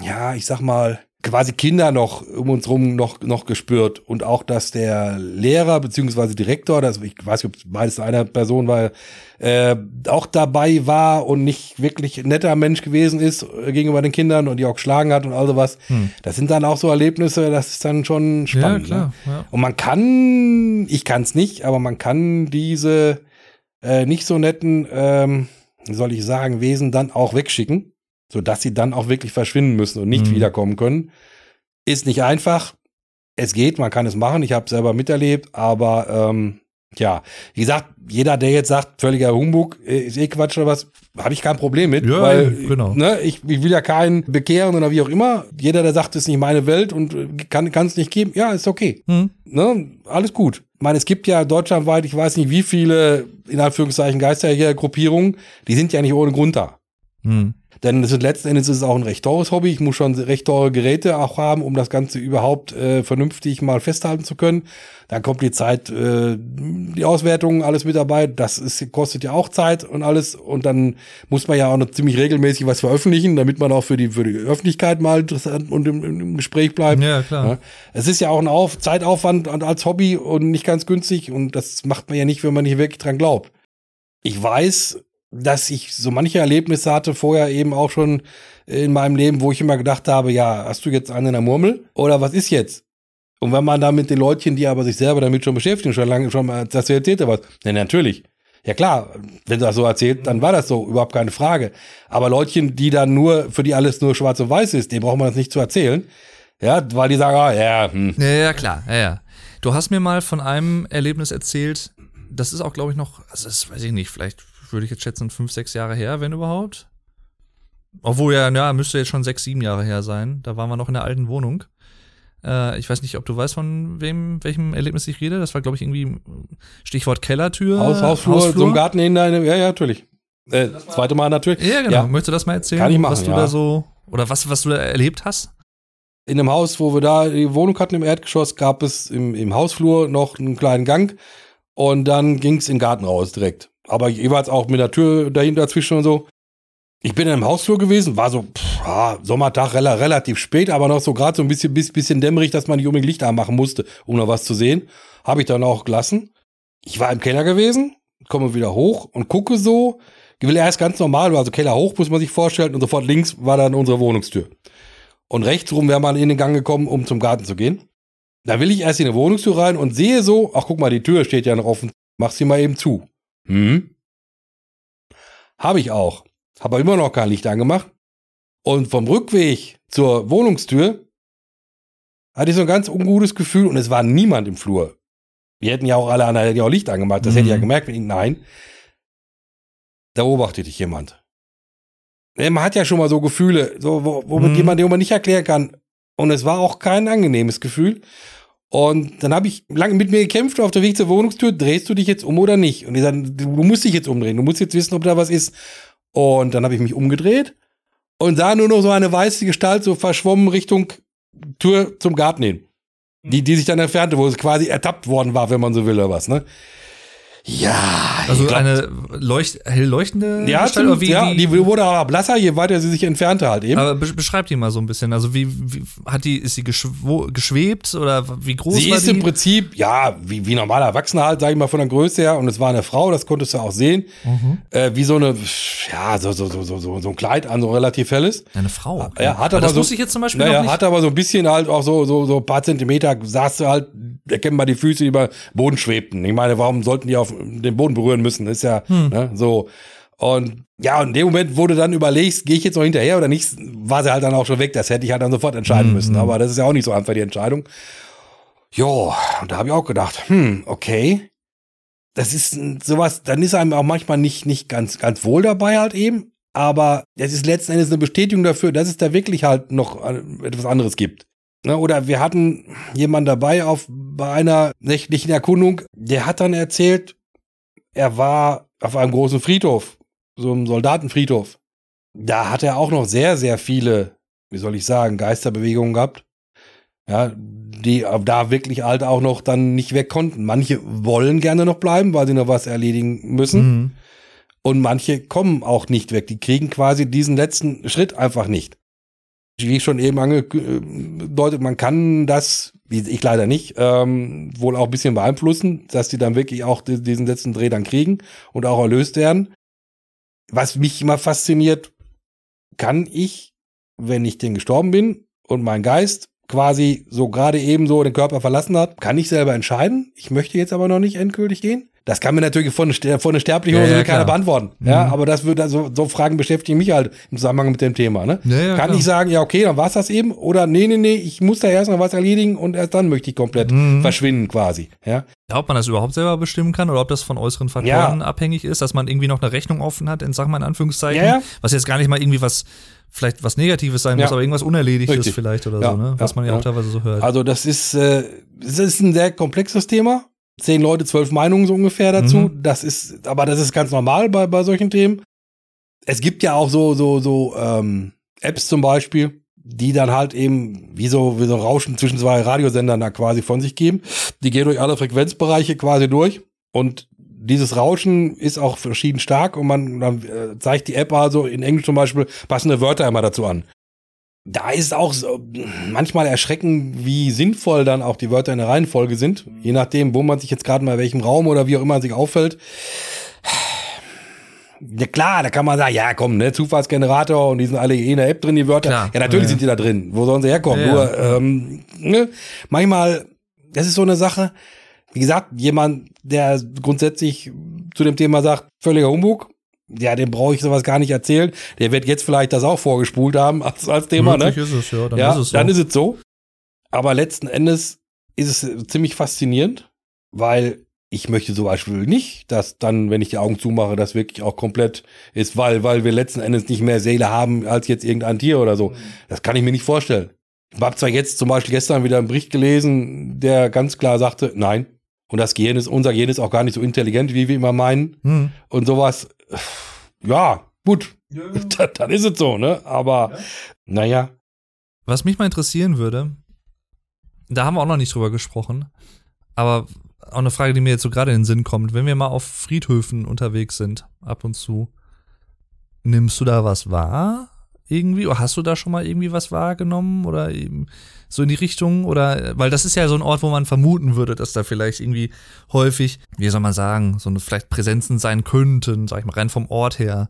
[SPEAKER 1] ja, ich sag mal quasi Kinder noch um uns rum noch noch gespürt und auch dass der Lehrer beziehungsweise Direktor, das ich weiß nicht, ob es beides einer Person war, äh, auch dabei war und nicht wirklich netter Mensch gewesen ist äh, gegenüber den Kindern und die auch geschlagen hat und all sowas.
[SPEAKER 2] Hm.
[SPEAKER 1] Das sind dann auch so Erlebnisse, das ist dann schon spannend.
[SPEAKER 2] ja,
[SPEAKER 1] Ne?
[SPEAKER 2] klar. Ja.
[SPEAKER 1] Und man kann, ich kann es nicht, aber man kann diese äh, nicht so netten, ähm, wie soll ich sagen, Wesen dann auch wegschicken, sodass sie dann auch wirklich verschwinden müssen und nicht
[SPEAKER 2] Mhm.
[SPEAKER 1] wiederkommen können. Ist nicht einfach. Es geht, man kann es machen. Ich habe selber miterlebt, aber ähm, ja, wie gesagt, jeder, der jetzt sagt, völliger Humbug, äh, ist eh Quatsch oder was, habe ich kein Problem mit,
[SPEAKER 2] Ja,
[SPEAKER 1] weil
[SPEAKER 2] genau.
[SPEAKER 1] ne, ich, ich will ja keinen bekehren oder wie auch immer. Jeder, der sagt, es ist nicht meine Welt und äh, kann es nicht geben, ja, ist okay
[SPEAKER 2] Hm.
[SPEAKER 1] ne, alles gut. Ich meine, es gibt ja deutschlandweit, ich weiß nicht wie viele, in Anführungszeichen, Geisterjäger-Gruppierungen, die sind ja nicht ohne Grund da.
[SPEAKER 2] Hm.
[SPEAKER 1] Denn es ist, letzten Endes ist es auch ein recht teures Hobby. Ich muss schon recht teure Geräte auch haben, um das Ganze überhaupt äh, vernünftig mal festhalten zu können. Dann kommt die Zeit, äh, die Auswertung, alles mit dabei. Das ist, kostet ja auch Zeit und alles. Und dann muss man ja auch noch ziemlich regelmäßig was veröffentlichen, damit man auch für die, für die Öffentlichkeit mal interessant und im, im Gespräch bleibt.
[SPEAKER 2] Ja, klar. Ja.
[SPEAKER 1] Es ist ja auch ein Auf Zeitaufwand als Hobby und nicht ganz günstig. Und das macht man ja nicht, wenn man nicht wirklich dran glaubt. Ich weiß, dass ich so manche Erlebnisse hatte vorher eben auch schon in meinem Leben, wo ich immer gedacht habe, ja, hast du jetzt einen in der Murmel oder was ist jetzt? Und wenn man da mit den Leutchen, die aber sich selber damit schon beschäftigen, schon lange schon mal, das erzählt was. Ja, natürlich. Ja klar, wenn du das so erzählt, dann war das so, überhaupt keine Frage. Aber Leutchen, die dann nur, für die alles nur schwarz und weiß ist, dem braucht man das nicht zu erzählen. Ja, weil die sagen, ah, ja, hm.
[SPEAKER 2] Ja, ja, klar, ja, ja. Du hast mir mal von einem Erlebnis erzählt, das ist auch, glaube ich, noch, also das weiß ich nicht, vielleicht würde ich jetzt schätzen, fünf, sechs Jahre her, wenn überhaupt. Obwohl ja, ja, müsste jetzt schon sechs, sieben Jahre her sein. Da waren wir noch in der alten Wohnung. Äh, ich weiß nicht, ob du weißt, von wem, welchem Erlebnis ich rede. Das war, glaube ich, irgendwie Stichwort Kellertür.
[SPEAKER 1] Haus, Hausflur, Hausflur, so ein Garten in deine, ja, ja, natürlich. Äh, zweite Mal natürlich.
[SPEAKER 2] Ja, genau. Ja. Möchtest du das mal erzählen?
[SPEAKER 1] Kann ich machen,
[SPEAKER 2] was du
[SPEAKER 1] ja.
[SPEAKER 2] da so, oder was, was du da erlebt hast?
[SPEAKER 1] In einem Haus, wo wir da die Wohnung hatten im Erdgeschoss, gab es im, im Hausflur noch einen kleinen Gang und dann ging es in den Garten raus direkt aber jeweils auch mit der Tür dahinter dazwischen und so. Ich bin im Hausflur gewesen, war so pff, Sommertag relativ spät, aber noch so gerade so ein bisschen, bisschen dämmerig, dass man nicht unbedingt Licht anmachen musste, um noch was zu sehen. Habe ich dann auch gelassen. Ich war im Keller gewesen, komme wieder hoch und gucke so. Ich will erst ganz normal, also Keller hoch, muss man sich vorstellen, und sofort links war dann unsere Wohnungstür. Und rechts rum wäre man in den Gang gekommen, um zum Garten zu gehen. Da will ich erst in die Wohnungstür rein und sehe so, ach guck mal, die Tür steht ja noch offen, mach sie mal eben zu. Hm? Habe ich auch. Habe immer noch kein Licht angemacht. Und vom Rückweg zur Wohnungstür hatte ich so ein ganz ungutes Gefühl und es war niemand im Flur. Wir hätten ja auch alle anderen ja auch Licht angemacht, das mhm. hätte ich ja mhm. gemerkt, nein. Da beobachtet dich jemand. Man hat ja schon mal so Gefühle, so, wo, wo mhm. jemand, den man nicht erklären kann. Und es war auch kein angenehmes Gefühl. Und dann habe ich lange mit mir gekämpft auf der Weg zur Wohnungstür, drehst du dich jetzt um oder nicht? Und die sagen, du musst dich jetzt umdrehen, du musst jetzt wissen, ob da was ist. Und dann habe ich mich umgedreht und sah nur noch so eine weiße Gestalt so verschwommen Richtung Tür zum Garten hin. Die, die sich dann entfernte, wo es quasi ertappt worden war, wenn man so will oder was, ne? Ja.
[SPEAKER 2] Also glaub, eine leucht, hell leuchtende
[SPEAKER 1] ja, Gestalt, wie, ja, die wurde aber blasser, je weiter sie sich entfernte halt eben.
[SPEAKER 2] Aber beschreib die mal so ein bisschen. Also wie, wie hat die, ist sie geschwebt oder wie groß
[SPEAKER 1] sie
[SPEAKER 2] war
[SPEAKER 1] ist im Prinzip, ja, wie, wie normaler Erwachsener halt, sag ich mal, von der Größe her. Und es war eine Frau, das konntest du auch sehen. Mhm. Äh, wie so eine, ja, so, so, so, so, so ein Kleid an, so relativ helles.
[SPEAKER 2] Eine Frau.
[SPEAKER 1] Okay. Ja, hat aber, aber das
[SPEAKER 2] so, wusste ich jetzt zum Beispiel
[SPEAKER 1] naja,
[SPEAKER 2] nicht.
[SPEAKER 1] hat aber so ein bisschen halt auch so, so, so ein paar Zentimeter, saß du halt, erkennbar die Füße, die über Boden schwebten. Ich meine, warum sollten die auf den Boden berühren? müssen. Ist ja hm. ne, so. Und ja, und in dem Moment, wo du dann überlegst, gehe ich jetzt noch hinterher oder nicht, war sie halt dann auch schon weg. Das hätte ich halt dann sofort entscheiden mhm. müssen. Aber das ist ja auch nicht so einfach, die Entscheidung. Jo, und da habe ich auch gedacht, hm, okay. Das ist sowas, dann ist einem auch manchmal nicht, nicht ganz, ganz wohl dabei halt eben. Aber es ist letzten Endes eine Bestätigung dafür, dass es da wirklich halt noch äh, etwas anderes gibt. Ne, oder wir hatten jemanden dabei auf, bei einer nächtlichen Erkundung, der hat dann erzählt, er war auf einem großen Friedhof, so einem Soldatenfriedhof. Da hat er auch noch sehr, sehr viele, wie soll ich sagen, Geisterbewegungen gehabt. Ja, die da wirklich halt auch noch dann nicht weg konnten. Manche wollen gerne noch bleiben, weil sie noch was erledigen müssen. Mhm. Und manche kommen auch nicht weg. Die kriegen quasi diesen letzten Schritt einfach nicht. Wie ich schon eben angedeutet, man kann das ich leider nicht, ähm, wohl auch ein bisschen beeinflussen, dass die dann wirklich auch diesen letzten Dreh dann kriegen und auch erlöst werden. Was mich immer fasziniert, kann ich, wenn ich denn gestorben bin und mein Geist quasi so gerade eben so den Körper verlassen hat, kann ich selber entscheiden. Ich möchte jetzt aber noch nicht endgültig gehen. Das kann mir natürlich von, von einer Sterblichen ja, oder so ja, keiner beantworten. Mhm. Ja, aber das würde also so Fragen beschäftigen mich halt im Zusammenhang mit dem Thema. Ne? Ja, ja, kann klar. ich sagen, ja okay, dann war's das eben oder nee, nee, nee, ich muss da erst noch was erledigen und erst dann möchte ich komplett mhm. verschwinden quasi. Ja.
[SPEAKER 2] Ja, ob man das überhaupt selber bestimmen kann oder ob das von äußeren Faktoren abhängig ist, dass man irgendwie noch eine Rechnung offen hat, in sag mal in Anführungszeichen, was jetzt gar nicht mal irgendwie was vielleicht was Negatives sein muss, aber irgendwas Unerledigtes Richtig. vielleicht oder so, ne? Was man ja, auch teilweise so hört.
[SPEAKER 1] Also das ist, äh, das ist ein sehr komplexes Thema zehn Leute, zwölf Meinungen so ungefähr dazu. Mhm. Das ist, aber das ist ganz normal bei, bei solchen Themen. es gibt ja auch so, so, so ähm, Apps zum Beispiel, die dann halt eben wie so, wie so Rauschen zwischen zwei Radiosendern da quasi von sich geben. Die gehen durch alle Frequenzbereiche quasi durch und dieses Rauschen ist auch verschieden stark und man dann äh, zeigt die App also in Englisch zum Beispiel passende Wörter immer dazu an. Da ist auch so, manchmal erschreckend, wie sinnvoll dann auch die Wörter in der Reihenfolge sind, je nachdem, wo man sich jetzt gerade mal in welchem Raum oder wie auch immer sich auffällt. Ja klar, da kann man sagen, ja komm, ne, Zufallsgenerator und die sind alle eh in der App drin, die Wörter.
[SPEAKER 2] Klar.
[SPEAKER 1] Ja, natürlich
[SPEAKER 2] Ja.
[SPEAKER 1] sind die da drin. Wo sollen sie herkommen?
[SPEAKER 2] Ja,
[SPEAKER 1] Nur, ähm, ne, manchmal, das ist so eine Sache, wie gesagt, jemand, der grundsätzlich zu dem Thema sagt, völliger Humbug, ja, dem brauche ich sowas gar nicht erzählen. Der wird jetzt vielleicht das auch vorgespult haben als, als Thema, ne?
[SPEAKER 2] Möglich ist es, ja. Dann
[SPEAKER 1] ja,
[SPEAKER 2] ist es so.
[SPEAKER 1] dann ist es so. Aber letzten Endes ist es ziemlich faszinierend, weil ich möchte zum Beispiel nicht, dass dann, wenn ich die Augen zumache, das wirklich auch komplett ist, weil, weil wir letzten Endes nicht mehr Seele haben als jetzt irgendein Tier oder so. Das kann ich mir nicht vorstellen. Ich habe zwar jetzt zum Beispiel gestern wieder einen Bericht gelesen, der ganz klar sagte, nein. Und das Gehirn ist, unser Gehirn ist auch gar nicht so intelligent, wie wir immer meinen.
[SPEAKER 2] Hm.
[SPEAKER 1] Und sowas. Ja, gut. [laughs] Dann, dann ist es so, ne? Aber, naja.
[SPEAKER 2] Was mich mal interessieren würde, da haben wir auch noch nicht drüber gesprochen, aber auch eine Frage, die mir jetzt so gerade in den Sinn kommt, wenn wir mal auf Friedhöfen unterwegs sind, ab und zu, nimmst du da was wahr? Irgendwie? Oder hast du da schon mal irgendwie was wahrgenommen? Oder eben so in die Richtung? Oder, weil das ist ja so ein Ort, wo man vermuten würde, dass da vielleicht irgendwie häufig, wie soll man sagen, so eine vielleicht Präsenzen sein könnten, sag ich mal, rein vom Ort her.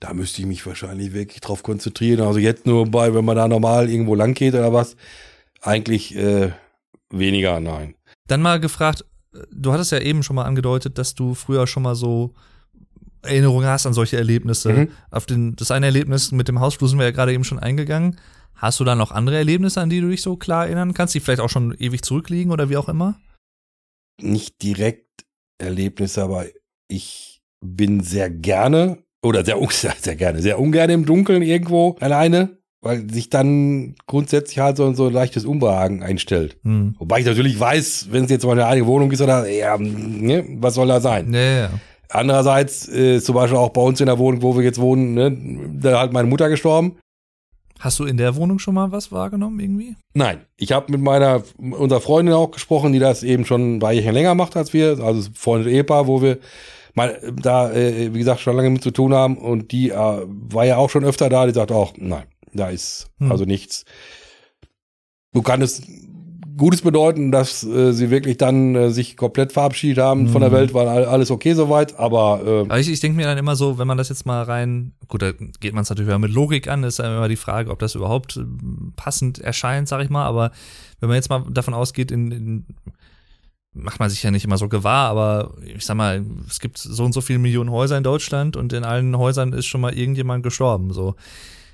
[SPEAKER 1] Da müsste ich mich wahrscheinlich wirklich drauf konzentrieren. Also jetzt nur bei, wenn man da normal irgendwo lang geht oder was, eigentlich äh, weniger, nein.
[SPEAKER 2] Dann mal gefragt, du hattest ja eben schon mal angedeutet, dass du früher schon mal so Erinnerungen hast an solche Erlebnisse.
[SPEAKER 1] Mhm.
[SPEAKER 2] Auf den, das eine Erlebnis mit dem Hausflur sind wir ja gerade eben schon eingegangen. Hast du da noch andere Erlebnisse, an die du dich so klar erinnern kannst, die vielleicht auch schon ewig zurückliegen oder wie auch immer?
[SPEAKER 1] Nicht direkt Erlebnisse, aber ich bin sehr gerne oder sehr, [laughs] sehr, gerne, sehr ungern im Dunkeln irgendwo alleine, weil sich dann grundsätzlich halt so, so ein leichtes Unbehagen einstellt.
[SPEAKER 2] Hm.
[SPEAKER 1] Wobei ich natürlich weiß, wenn es jetzt mal eine eigene Wohnung ist oder, ja, ne, was soll da sein?
[SPEAKER 2] Ja, ja.
[SPEAKER 1] Andererseits, äh, zum Beispiel auch bei uns in der Wohnung, wo wir jetzt wohnen, ne, da hat meine Mutter gestorben.
[SPEAKER 2] Hast du in der Wohnung schon mal was wahrgenommen irgendwie?
[SPEAKER 1] Nein, ich habe mit meiner unserer Freundin auch gesprochen, die das eben schon ein Jahre länger macht als wir, also Freunde Ehepaar, wo wir mal da äh, wie gesagt schon lange mit zu tun haben und die äh, war ja auch schon öfter da, die sagt auch, nein, da ist
[SPEAKER 2] Hm.
[SPEAKER 1] also nichts. Du kann es Gutes bedeuten, dass äh, sie wirklich dann äh, sich komplett verabschiedet haben von der
[SPEAKER 2] Hm.
[SPEAKER 1] Welt, war all- alles okay soweit, aber äh,
[SPEAKER 2] Aber ich, ich denke mir dann immer so, wenn man das jetzt mal rein, gut, da geht man es natürlich wieder mit Logik an, ist dann immer die Frage, ob das überhaupt ähm, passend erscheint, sag ich mal, aber wenn man jetzt mal davon ausgeht, in, in macht man sich ja nicht immer so gewahr, aber ich sag mal, es gibt so und so viele Millionen Häuser in Deutschland und in allen Häusern ist schon mal irgendjemand gestorben, so,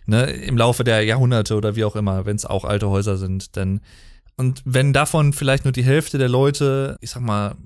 [SPEAKER 2] ne, im Laufe der Jahrhunderte oder wie auch immer, wenn es auch alte Häuser sind, denn und wenn davon vielleicht nur die Hälfte der Leute, ich sag mal,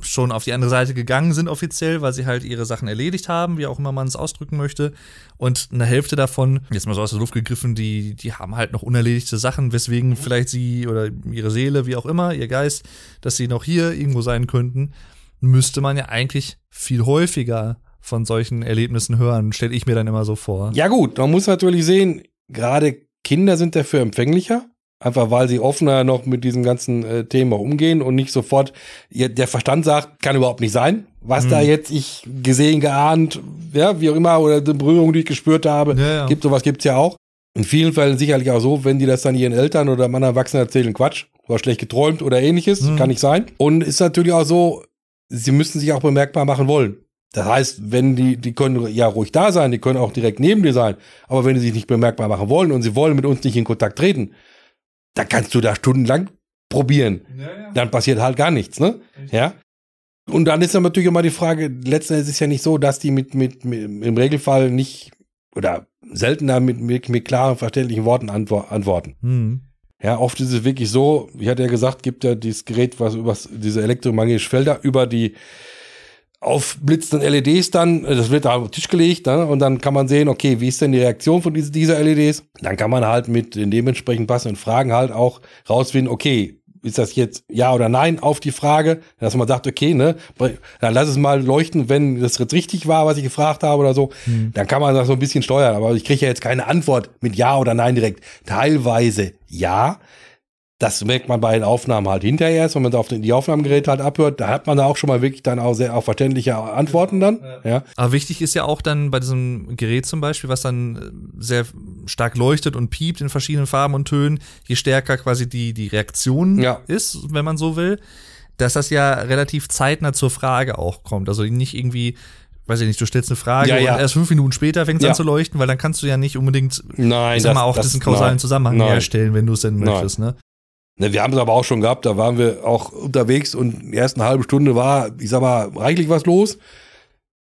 [SPEAKER 2] schon auf die andere Seite gegangen sind offiziell, weil sie halt ihre Sachen erledigt haben, wie auch immer man es ausdrücken möchte. Und eine Hälfte davon, jetzt mal so aus der Luft gegriffen, die, die haben halt noch unerledigte Sachen, weswegen vielleicht sie oder ihre Seele, wie auch immer, ihr Geist, dass sie noch hier irgendwo sein könnten, müsste man ja eigentlich viel häufiger von solchen Erlebnissen hören, stelle ich mir dann immer so vor.
[SPEAKER 1] Ja gut, man muss natürlich sehen, gerade Kinder sind dafür empfänglicher, einfach weil sie offener noch mit diesem ganzen äh, Thema umgehen und nicht sofort, ihr, der Verstand sagt, kann überhaupt nicht sein, was
[SPEAKER 2] Hm.
[SPEAKER 1] da jetzt ich gesehen, geahnt, ja, wie auch immer, oder die Berührung, die ich gespürt habe,
[SPEAKER 2] Ja, ja.
[SPEAKER 1] gibt sowas gibt's ja auch. In vielen Fällen sicherlich auch so, wenn die das dann ihren Eltern oder anderen Erwachsenen erzählen, Quatsch, du hast schlecht geträumt oder ähnliches,
[SPEAKER 2] Hm.
[SPEAKER 1] kann nicht sein. Und ist natürlich auch so, sie müssen sich auch bemerkbar machen wollen. Das heißt, wenn die, die können ja ruhig da sein, die können auch direkt neben dir sein, aber wenn die sich nicht bemerkbar machen wollen und sie wollen mit uns nicht in Kontakt treten, dann kannst du da stundenlang probieren. Dann passiert halt gar nichts, ne? Ja. Und dann ist dann natürlich immer die Frage, letzten Endes ist es ja nicht so, dass die mit, mit, mit im Regelfall nicht oder seltener mit, mit, mit klaren, verständlichen Worten antwo antworten.
[SPEAKER 2] Hm.
[SPEAKER 1] Ja, oft ist es wirklich so, ich hatte ja gesagt, gibt ja dieses Gerät, was über diese elektromagnetischen Felder über die aufblitzenden LEDs dann, äh, das wird da auf den Tisch gelegt, ne? und dann kann man sehen, okay, wie ist denn die Reaktion von diese, dieser LEDs? Dann kann man halt mit den dementsprechend passenden Fragen halt auch rausfinden, okay, ist das jetzt ja oder nein auf die Frage, dass man sagt, okay, ne, dann lass es mal leuchten, wenn das jetzt richtig war, was ich gefragt habe oder so, hm. dann kann man das so ein bisschen steuern. Aber ich kriege ja jetzt keine Antwort mit ja oder nein direkt. Teilweise ja, das merkt man bei den Aufnahmen halt hinterher erst, wenn man auf die Aufnahmegeräte halt abhört. Da hat man da auch schon mal wirklich dann auch sehr auch verständliche Antworten dann. Ja. ja.
[SPEAKER 2] Aber wichtig ist ja auch dann bei diesem Gerät zum Beispiel, was dann äh, sehr stark leuchtet und piept in verschiedenen Farben und Tönen, je stärker quasi die, die Reaktion ja. ist, wenn man so will, dass das ja relativ zeitnah zur Frage auch kommt. Also nicht irgendwie weiß ich nicht, du stellst eine Frage ja, ja. und erst fünf Minuten später fängt es ja. an zu leuchten, weil dann kannst du ja nicht unbedingt,
[SPEAKER 1] nein,
[SPEAKER 2] ich sag mal, auch das, diesen kausalen nein, Zusammenhang nein. herstellen, wenn du es denn möchtest, ne?
[SPEAKER 1] Ne, wir haben es aber auch schon gehabt, da waren wir auch unterwegs und in der ersten halben Stunde war, ich sag mal, reichlich was los.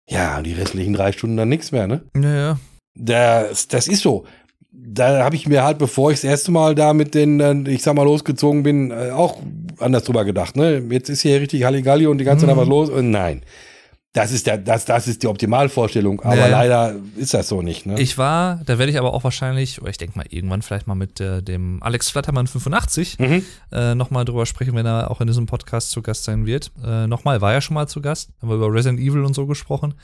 [SPEAKER 1] Ja, die restlichen drei Stunden dann nichts mehr, ne?
[SPEAKER 2] Ja, ja.
[SPEAKER 1] Das, das ist so. Da habe ich mir halt, bevor ich das erste Mal da mit den, ich sag mal, losgezogen bin, äh, auch anders drüber gedacht, ne? Jetzt ist hier richtig Halligalli und die ganze Zeit mhm. was los. Und nein. Das ist der, das, das ist die Optimalvorstellung, aber ja. leider ist das so nicht. Ne?
[SPEAKER 2] Ich war, da werde ich aber auch wahrscheinlich, oder ich denke mal irgendwann vielleicht mal mit äh, dem Alex Flattermann 85 mhm. äh, nochmal drüber sprechen, wenn er auch in diesem Podcast zu Gast sein wird. Äh, nochmal, war ja schon mal zu Gast, haben wir über Resident Evil und so gesprochen.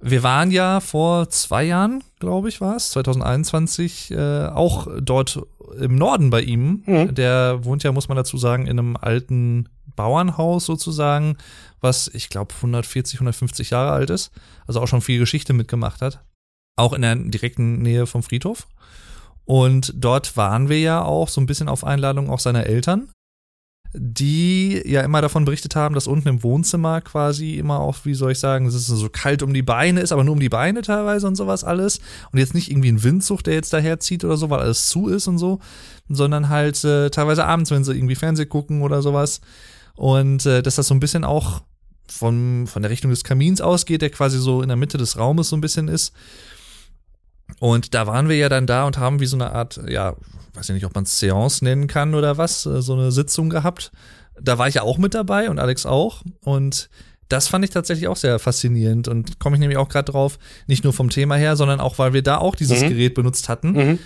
[SPEAKER 2] Wir waren ja vor zwei Jahren, glaube ich, war es, 2021, äh, auch dort im Norden bei ihm. Mhm. Der wohnt ja, muss man dazu sagen, in einem alten Bauernhaus sozusagen, was ich glaube 140, 150 Jahre alt ist, also auch schon viel Geschichte mitgemacht hat. Auch in der direkten Nähe vom Friedhof. Und dort waren wir ja auch so ein bisschen auf Einladung auch seiner Eltern, die ja immer davon berichtet haben, dass unten im Wohnzimmer quasi immer auch, wie soll ich sagen, dass es so kalt um die Beine ist, aber nur um die Beine teilweise und sowas alles. Und jetzt nicht irgendwie ein Windzug, der jetzt daherzieht oder so, weil alles zu ist und so, sondern halt äh, teilweise abends, wenn sie irgendwie Fernsehen gucken oder sowas, und äh, dass das so ein bisschen auch von, von der Richtung des Kamins ausgeht, der quasi so in der Mitte des Raumes so ein bisschen ist. Und da waren wir ja dann da und haben wie so eine Art, ja, weiß ich nicht, ob man es Seance nennen kann oder was, äh, so eine Sitzung gehabt. Da war ich ja auch mit dabei und Alex auch. Und das fand ich tatsächlich auch sehr faszinierend und komme ich nämlich auch gerade drauf, nicht nur vom Thema her, sondern auch, weil wir da auch dieses mhm. Gerät benutzt hatten, mhm.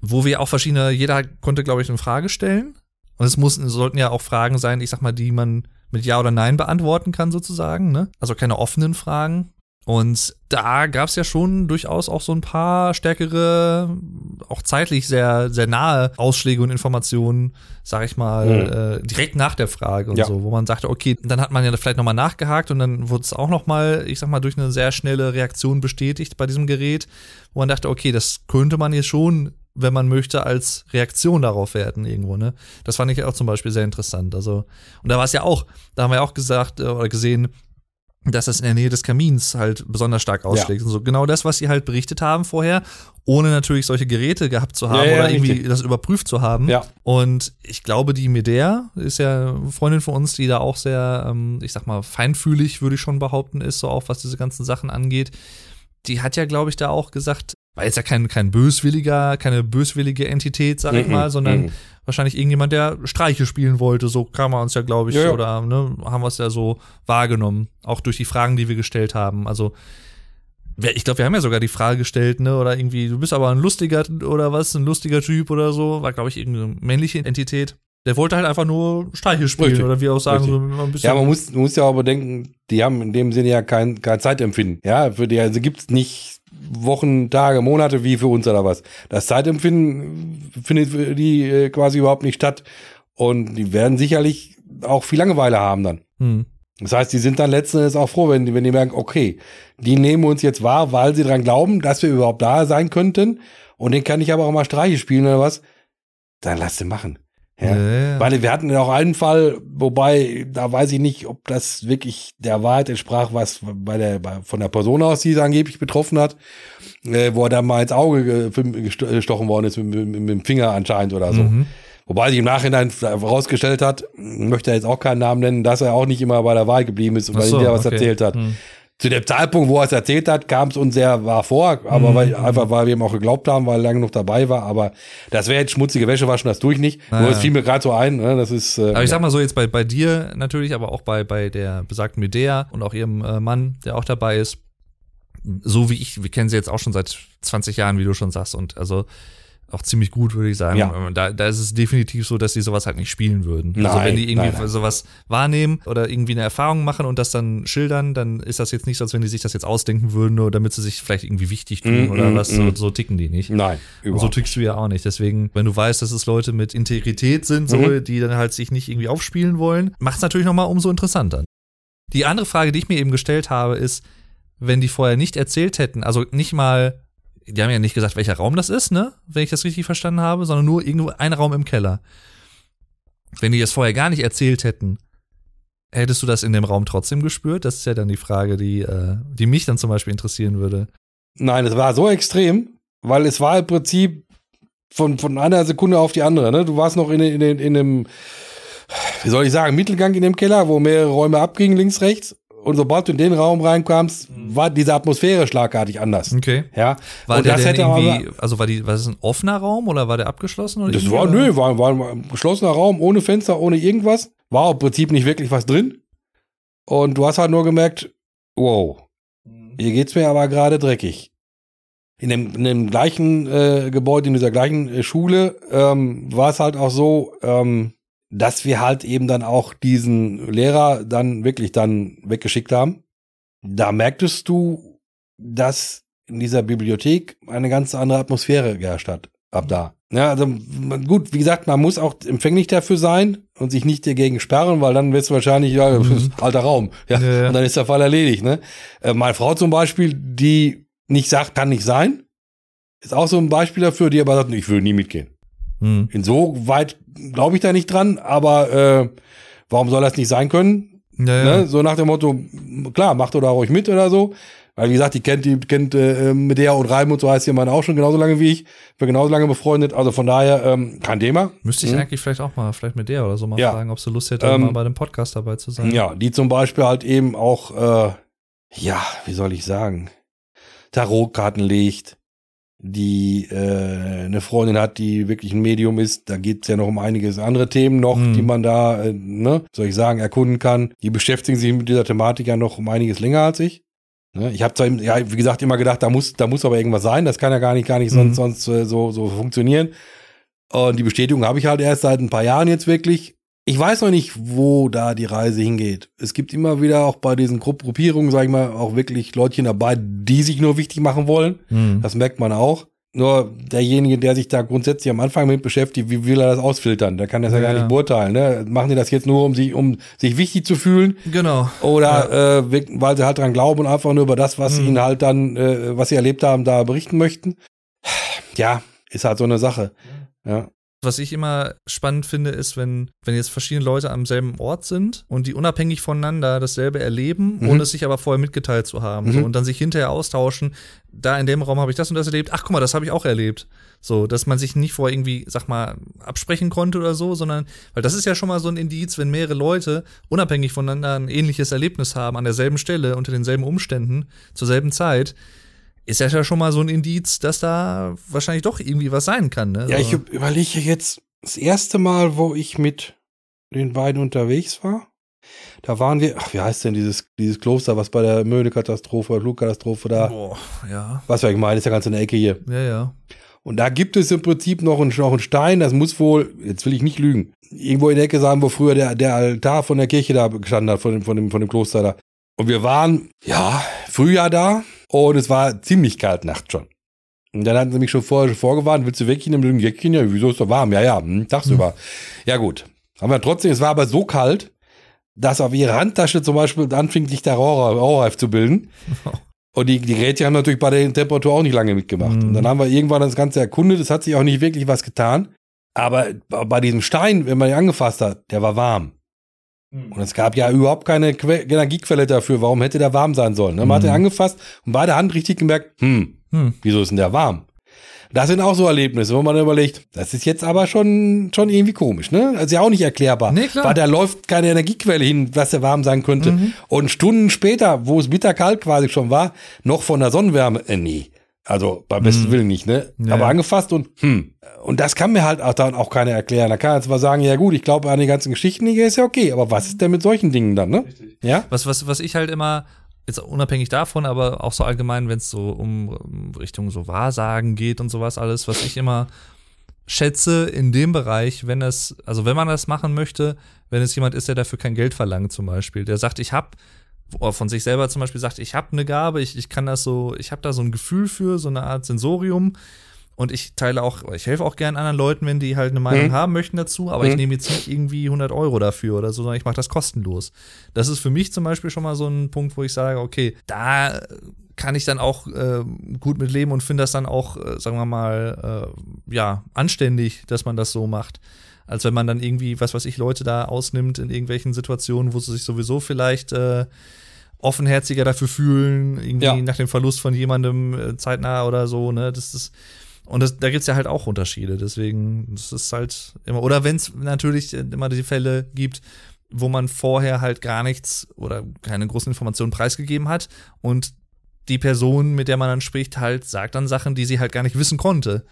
[SPEAKER 2] wo wir auch verschiedene, jeder konnte, glaube ich, eine Frage stellen und es mussten, sollten ja auch Fragen sein, ich sag mal, die man mit Ja oder Nein beantworten kann, sozusagen, ne? Also keine offenen Fragen. Und da gab es ja schon durchaus auch so ein paar stärkere, auch zeitlich sehr, sehr nahe Ausschläge und Informationen, sag ich mal, mhm. äh, direkt nach der Frage und ja. so, wo man sagte, okay, dann hat man ja vielleicht nochmal nachgehakt und dann wurde es auch nochmal, ich sag mal, durch eine sehr schnelle Reaktion bestätigt bei diesem Gerät, wo man dachte, okay, das könnte man jetzt schon wenn man möchte, als Reaktion darauf werden irgendwo, ne? Das fand ich auch zum Beispiel sehr interessant. Also, und da war es ja auch, da haben wir auch gesagt äh, oder gesehen, dass das in der Nähe des Kamins halt besonders stark ausschlägt. Ja. Und so genau das, was sie halt berichtet haben vorher, ohne natürlich solche Geräte gehabt zu haben ja, ja, oder irgendwie richtig. das überprüft zu haben.
[SPEAKER 1] Ja.
[SPEAKER 2] Und ich glaube, die Medea ist ja eine Freundin von uns, die da auch sehr, ähm, ich sag mal, feinfühlig, würde ich schon behaupten, ist, so auch was diese ganzen Sachen angeht. Die hat ja, glaube ich, da auch gesagt, war jetzt ja kein, kein böswilliger, keine böswillige Entität, sag ich mm -mm, mal, sondern mm wahrscheinlich irgendjemand, der Streiche spielen wollte. So kam man uns ja, glaube ich, ja, ja. oder ne, haben wir es ja so wahrgenommen. Auch durch die Fragen, die wir gestellt haben. Also, ich glaube, wir haben ja sogar die Frage gestellt, ne, oder irgendwie, du bist aber ein lustiger oder was, ein lustiger Typ oder so. War, glaube ich, irgendeine männliche Entität. Der wollte halt einfach nur Streiche spielen Richtig. oder wie auch sagen. So
[SPEAKER 1] ein bisschen ja, man muss, muss ja aber denken, die haben in dem Sinne ja kein, kein Zeitempfinden. Ja, für die also gibt's nicht Wochen, Tage, Monate wie für uns oder was. Das Zeitempfinden findet für die äh, quasi überhaupt nicht statt. Und die werden sicherlich auch viel Langeweile haben dann. Hm. Das heißt, die sind dann letzten Endes auch froh, wenn die, wenn die merken, okay, die nehmen uns jetzt wahr, weil sie dran glauben, dass wir überhaupt da sein könnten. Und den kann ich aber auch mal Streiche spielen oder was. Dann lass sie machen. Ja. ja. Weil wir hatten ja auch einen Fall, wobei, da weiß ich nicht, ob das wirklich der Wahrheit entsprach, was bei der, bei, von der Person aus, die es angeblich betroffen hat, äh, wo er da mal ins Auge gestochen worden ist, mit, mit, mit dem Finger anscheinend oder so. Mhm. Wobei sich im Nachhinein herausgestellt hat, möchte er jetzt auch keinen Namen nennen, dass er auch nicht immer bei der Wahl geblieben ist, weil so, er was okay. erzählt hat. Mhm zu dem Zeitpunkt, wo er es erzählt hat, kam es uns sehr war vor, aber mhm. weil, einfach weil wir ihm auch geglaubt haben, weil er lange noch dabei war. Aber das wäre jetzt schmutzige Wäsche, waschen das tue ich nicht. Naja. Nur es fiel mir gerade so ein. Ne? Das ist.
[SPEAKER 2] Äh, aber ich sag mal so jetzt bei bei dir natürlich, aber auch bei bei der besagten Medea und auch ihrem äh, Mann, der auch dabei ist. So wie ich, wir kennen sie jetzt auch schon seit 20 Jahren, wie du schon sagst. Und also auch ziemlich gut, würde ich sagen.
[SPEAKER 1] Ja.
[SPEAKER 2] Da, da ist es definitiv so, dass die sowas halt nicht spielen würden. also
[SPEAKER 1] Nein,
[SPEAKER 2] wenn die irgendwie
[SPEAKER 1] nein, nein.
[SPEAKER 2] sowas wahrnehmen oder irgendwie eine Erfahrung machen und das dann schildern, dann ist das jetzt nicht so, als wenn die sich das jetzt ausdenken würden, nur damit sie sich vielleicht irgendwie wichtig tun
[SPEAKER 1] Mm,
[SPEAKER 2] oder
[SPEAKER 1] mm,
[SPEAKER 2] was. So,
[SPEAKER 1] mm.
[SPEAKER 2] so ticken die nicht.
[SPEAKER 1] Nein,
[SPEAKER 2] Und so
[SPEAKER 1] überhaupt.
[SPEAKER 2] tickst du ja auch nicht. Deswegen, wenn du weißt, dass es Leute mit Integrität sind, so,
[SPEAKER 1] Mhm.
[SPEAKER 2] die dann halt sich nicht irgendwie aufspielen wollen, macht es natürlich nochmal umso interessanter. Die andere Frage, die ich mir eben gestellt habe, ist, wenn die vorher nicht erzählt hätten, also nicht mal, die haben ja nicht gesagt, welcher Raum das ist, ne? Wenn ich das richtig verstanden habe, sondern nur irgendwo ein Raum im Keller. Wenn die das vorher gar nicht erzählt hätten, hättest du das in dem Raum trotzdem gespürt? Das ist ja dann die Frage, die, äh, die mich dann zum Beispiel interessieren würde.
[SPEAKER 1] Nein, es war so extrem, weil es war im Prinzip von, von einer Sekunde auf die andere. Ne? Du warst noch in, in, in, in einem, wie soll ich sagen, Mittelgang in dem Keller, wo mehrere Räume abgingen, links, rechts. Und sobald du in den Raum reinkamst, war diese Atmosphäre schlagartig anders.
[SPEAKER 2] Okay.
[SPEAKER 1] Ja.
[SPEAKER 2] War
[SPEAKER 1] und
[SPEAKER 2] der
[SPEAKER 1] das hätte aber,
[SPEAKER 2] irgendwie, also war die, war das ein offener Raum oder war der abgeschlossen? Oder
[SPEAKER 1] das war,
[SPEAKER 2] oder?
[SPEAKER 1] nö, war, war ein geschlossener Raum, ohne Fenster, ohne irgendwas. War im Prinzip nicht wirklich was drin. Und du hast halt nur gemerkt, wow, hier geht's mir aber gerade dreckig. In dem, in dem gleichen äh, Gebäude, in dieser gleichen äh, Schule, ähm, war es halt auch so, ähm, dass wir halt eben dann auch diesen Lehrer dann wirklich dann weggeschickt haben. Da merktest du, dass in dieser Bibliothek eine ganz andere Atmosphäre geherrscht hat. Ab da. Ja, also gut, wie gesagt, man muss auch empfänglich dafür sein und sich nicht dagegen sperren, weil dann wirst du wahrscheinlich, ja,
[SPEAKER 2] Mhm.
[SPEAKER 1] alter Raum. Ja,
[SPEAKER 2] Ja, ja.
[SPEAKER 1] und dann ist der Fall erledigt. Ne? Äh, meine Frau zum Beispiel, die nicht sagt, kann nicht sein, ist auch so ein Beispiel dafür, die aber sagt, ich will nie mitgehen.
[SPEAKER 2] Hm.
[SPEAKER 1] Insoweit glaube ich da nicht dran, aber äh, warum soll das nicht sein können?
[SPEAKER 2] Ja, ja.
[SPEAKER 1] Ne? So nach dem Motto, klar, macht oder ruhig mit oder so. Weil wie gesagt, die kennt die kennt äh, Medea und Reim und so heißt jemand auch schon genauso lange wie ich. Wir genauso lange befreundet. Also von daher ähm, kein Thema.
[SPEAKER 2] Müsste ich
[SPEAKER 1] Mhm.
[SPEAKER 2] eigentlich vielleicht auch mal, vielleicht mit der oder so mal
[SPEAKER 1] Ja.
[SPEAKER 2] fragen, ob sie Lust hätte,
[SPEAKER 1] Ähm,
[SPEAKER 2] mal bei dem Podcast dabei zu sein.
[SPEAKER 1] Ja, die zum Beispiel halt eben auch, äh, ja, wie soll ich sagen, Tarotkarten legt, die äh, eine Freundin hat, die wirklich ein Medium ist. Da geht's ja noch um einiges andere Themen noch,
[SPEAKER 2] Mhm.
[SPEAKER 1] die man da, äh, ne, soll ich sagen, erkunden kann. Die beschäftigen sich mit dieser Thematik ja noch um einiges länger als ich. Ne, ich habe zwar, ja, wie gesagt, immer gedacht, da muss, da muss aber irgendwas sein. Das kann ja gar nicht, gar nicht
[SPEAKER 2] Mhm.
[SPEAKER 1] sonst, sonst äh, so, so funktionieren. Und die Bestätigung habe ich halt erst seit ein paar Jahren jetzt wirklich. Ich weiß noch nicht, wo da die Reise hingeht. Es gibt immer wieder auch bei diesen Gru- Gruppierungen, sag ich mal, auch wirklich Leutchen dabei, die sich nur wichtig machen wollen.
[SPEAKER 2] Hm.
[SPEAKER 1] Das merkt man auch. Nur derjenige, der sich da grundsätzlich am Anfang mit beschäftigt, wie will er das ausfiltern? Der kann das ja,
[SPEAKER 2] Ja,
[SPEAKER 1] gar
[SPEAKER 2] ja.
[SPEAKER 1] nicht beurteilen. Ne? Machen die das jetzt nur, um sich, um sich wichtig zu fühlen?
[SPEAKER 2] Genau.
[SPEAKER 1] Oder äh, wirk- weil sie halt dran glauben und einfach nur über das, was
[SPEAKER 2] Mhm.
[SPEAKER 1] ihnen halt dann, äh, was sie erlebt haben, da berichten möchten? Ja, ist halt so eine Sache. Ja.
[SPEAKER 2] Was ich immer spannend finde, ist, wenn, wenn jetzt verschiedene Leute am selben Ort sind und die unabhängig voneinander dasselbe erleben,
[SPEAKER 1] Mhm.
[SPEAKER 2] ohne es sich aber vorher mitgeteilt zu haben.
[SPEAKER 1] Mhm.
[SPEAKER 2] So, und dann sich hinterher austauschen, da in dem Raum habe ich das und das erlebt, ach guck mal, das habe ich auch erlebt. So, dass man sich nicht vorher irgendwie, sag mal, absprechen konnte oder so, sondern, weil das ist ja schon mal so ein Indiz, wenn mehrere Leute unabhängig voneinander ein ähnliches Erlebnis haben, an derselben Stelle, unter denselben Umständen, zur selben Zeit, ist ja schon mal so ein Indiz, dass da wahrscheinlich doch irgendwie was sein kann. Ne?
[SPEAKER 1] Ja,
[SPEAKER 2] so.
[SPEAKER 1] ich überlege jetzt das erste Mal, wo ich mit den beiden unterwegs war. Da waren wir, ach, wie heißt denn dieses, dieses Kloster, was bei der Möhne-Katastrophe, Flugkatastrophe da,
[SPEAKER 2] Boah, ja.
[SPEAKER 1] was wir ich meine, ist ja ganz in der Ecke hier.
[SPEAKER 2] Ja, ja.
[SPEAKER 1] Und da gibt es im Prinzip noch einen, noch einen Stein, das muss wohl, jetzt will ich nicht lügen, irgendwo in der Ecke sein, wo früher der, der Altar von der Kirche da gestanden hat, von dem, von dem, von dem Kloster da. Und wir waren, ja, Frühjahr da und es war ziemlich kalt nachts schon. Und dann hatten sie mich schon vorher schon vorgewarnt, willst du weggehen im Jäckchen? Ja, wieso ist doch warm? Ja, ja, hm, tagsüber. Ja, gut. Haben wir trotzdem, es war aber so kalt, dass auf ihre Handtasche zum Beispiel anfing, sich der Rohr- Rohrreif zu bilden. [laughs] Und die, die Geräte haben natürlich bei der Temperatur auch nicht lange mitgemacht.
[SPEAKER 2] Mhm.
[SPEAKER 1] Und dann haben wir irgendwann das Ganze erkundet. Es hat sich auch nicht wirklich was getan. Aber bei diesem Stein, wenn man ihn angefasst hat, der war warm. Und es gab ja überhaupt keine que Energiequelle dafür. Warum hätte der warm sein sollen? Ne? Man hat
[SPEAKER 2] Mhm.
[SPEAKER 1] ihn angefasst und bei der Hand richtig gemerkt, hm,
[SPEAKER 2] Hm.
[SPEAKER 1] wieso ist denn der warm? Das sind auch so Erlebnisse, wo man überlegt, das ist jetzt aber schon, schon irgendwie komisch, ne? Also ja auch nicht erklärbar.
[SPEAKER 2] Nee, klar.
[SPEAKER 1] Weil da läuft keine Energiequelle hin, was der warm sein könnte.
[SPEAKER 2] Mhm.
[SPEAKER 1] Und Stunden später, wo es bitterkalt quasi schon war, noch von der Sonnenwärme, äh, nee. Also beim besten
[SPEAKER 2] Mhm.
[SPEAKER 1] Willen nicht, ne?
[SPEAKER 2] Ja,
[SPEAKER 1] aber
[SPEAKER 2] ja.
[SPEAKER 1] angefasst und hm. Und das kann mir halt auch dann auch keiner erklären. Da kann er zwar sagen, ja gut, ich glaube an die ganzen Geschichten, die ist ja okay, aber was ist denn mit solchen Dingen dann, ne? Ja?
[SPEAKER 2] Was, was, was ich halt immer, jetzt unabhängig davon, aber auch so allgemein, wenn es so um um Richtung so Wahrsagen geht und sowas alles, was ich immer schätze in dem Bereich, wenn es, also wenn man das machen möchte, wenn es jemand ist, der dafür kein Geld verlangt zum Beispiel, der sagt, ich habe von sich selber zum Beispiel sagt, ich habe eine Gabe, ich, ich kann das so, ich habe da so ein Gefühl für, so eine Art Sensorium und ich teile auch, ich helfe auch gern anderen Leuten, wenn die halt eine Meinung mhm. haben möchten dazu, aber mhm. ich nehme jetzt nicht irgendwie 100 Euro dafür oder so, sondern ich mache das kostenlos. Das ist für mich zum Beispiel schon mal so ein Punkt, wo ich sage, okay, da kann ich dann auch äh, gut mit leben und finde das dann auch, äh, sagen wir mal, äh, ja, anständig, dass man das so macht. Als wenn man dann irgendwie, was weiß ich, Leute da ausnimmt in irgendwelchen Situationen, wo sie sich sowieso vielleicht äh, offenherziger dafür fühlen, irgendwie ja. nach dem Verlust von jemandem äh, zeitnah oder so, ne? Das ist und das, da gibt's ja halt auch Unterschiede. Deswegen, das ist halt immer, oder wenn es natürlich immer die Fälle gibt, wo man vorher halt gar nichts oder keine großen Informationen preisgegeben hat und die Person, mit der man dann spricht, halt sagt dann Sachen, die sie halt gar nicht wissen konnte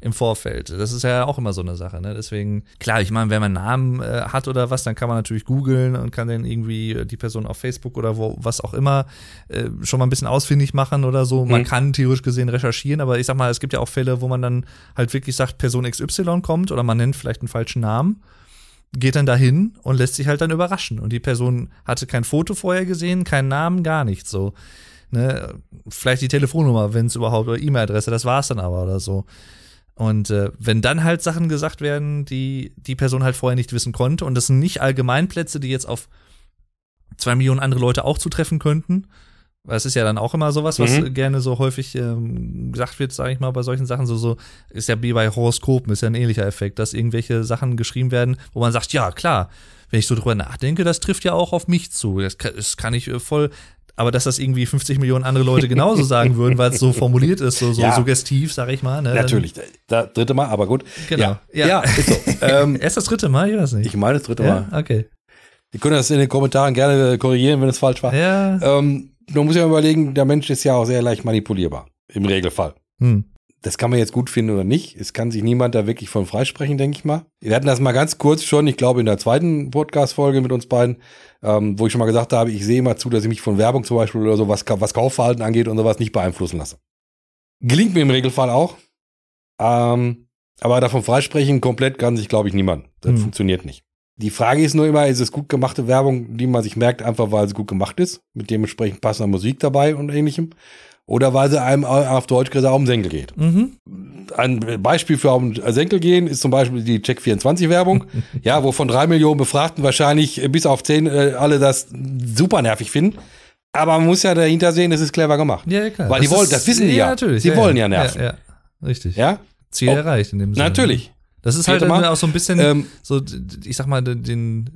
[SPEAKER 2] im Vorfeld. Das ist ja auch immer so eine Sache. Ne? Deswegen, klar, ich meine, wenn man einen Namen äh, hat oder was, dann kann man natürlich googeln und kann dann irgendwie äh, die Person auf Facebook oder wo, was auch immer äh, schon mal ein bisschen ausfindig machen oder so. Man mhm. kann theoretisch gesehen recherchieren, aber ich sag mal, es gibt ja auch Fälle, wo man dann halt wirklich sagt, Person XY kommt oder man nennt vielleicht einen falschen Namen geht dann dahin und lässt sich halt dann überraschen. Und die Person hatte kein Foto vorher gesehen, keinen Namen, gar nichts so. Ne? Vielleicht die Telefonnummer, wenn es überhaupt, oder E-Mail-Adresse, das war es dann aber oder so. Und äh, wenn dann halt Sachen gesagt werden, die die Person halt vorher nicht wissen konnte, und das sind nicht Allgemeinplätze, die jetzt auf zwei Millionen andere Leute auch zutreffen könnten, weil es ist ja dann auch immer sowas, was mhm. gerne so häufig ähm, gesagt wird, sage ich mal, bei solchen Sachen, so, so ist ja wie bei Horoskopen, ist ja ein ähnlicher Effekt, dass irgendwelche Sachen geschrieben werden, wo man sagt, ja, klar, wenn ich so drüber nachdenke, das trifft ja auch auf mich zu. Das kann, das kann ich äh, voll aber dass das irgendwie 50 Millionen andere Leute genauso sagen würden, weil es so formuliert ist, so, so ja. suggestiv, sag ich mal. Ne?
[SPEAKER 1] Natürlich, das dritte Mal, aber gut.
[SPEAKER 2] Genau. Ja, ja. ja ist so. [laughs] ähm, Erst das dritte Mal, ich weiß nicht.
[SPEAKER 1] Ich meine das dritte Mal.
[SPEAKER 2] Okay.
[SPEAKER 1] Ihr könnt das in den Kommentaren gerne korrigieren, wenn es falsch war.
[SPEAKER 2] Ja.
[SPEAKER 1] Ähm, man muss ja überlegen, der Mensch ist ja auch sehr leicht manipulierbar, im Regelfall. Hm. Das kann man jetzt gut finden oder nicht. Es kann sich niemand da wirklich von freisprechen, denke ich mal. Wir hatten das mal ganz kurz schon, ich glaube, in der zweiten Podcast-Folge mit uns beiden, ähm, wo ich schon mal gesagt habe, ich sehe immer zu, dass ich mich von Werbung zum Beispiel oder so, was, was Kaufverhalten angeht und sowas, nicht beeinflussen lasse. Gelingt mir im Regelfall auch. Ähm, aber davon freisprechen komplett kann sich, glaube ich, niemand. Das hm. funktioniert nicht. Die Frage ist nur immer, ist es gut gemachte Werbung, die man sich merkt, einfach weil sie gut gemacht ist, mit dementsprechend passender Musik dabei und ähnlichem oder weil sie einem auf Deutsch gesagt um Senkel geht. Mhm. Ein Beispiel für um Senkel gehen ist zum Beispiel die Check24-Werbung, [laughs] ja, wo von drei Millionen Befragten wahrscheinlich bis auf zehn äh, alle das super nervig finden. Aber man muss ja dahinter sehen, es ist clever gemacht.
[SPEAKER 2] Ja, klar.
[SPEAKER 1] Weil das die wollen, das wissen die ja. Natürlich. Sie ja, wollen ja nerven.
[SPEAKER 2] Ja, ja. Richtig.
[SPEAKER 1] Ja?
[SPEAKER 2] Ziel oh. erreicht in dem Sinne.
[SPEAKER 1] Natürlich.
[SPEAKER 2] Das ist halt auch so ein bisschen, ähm, so, ich sag mal, den,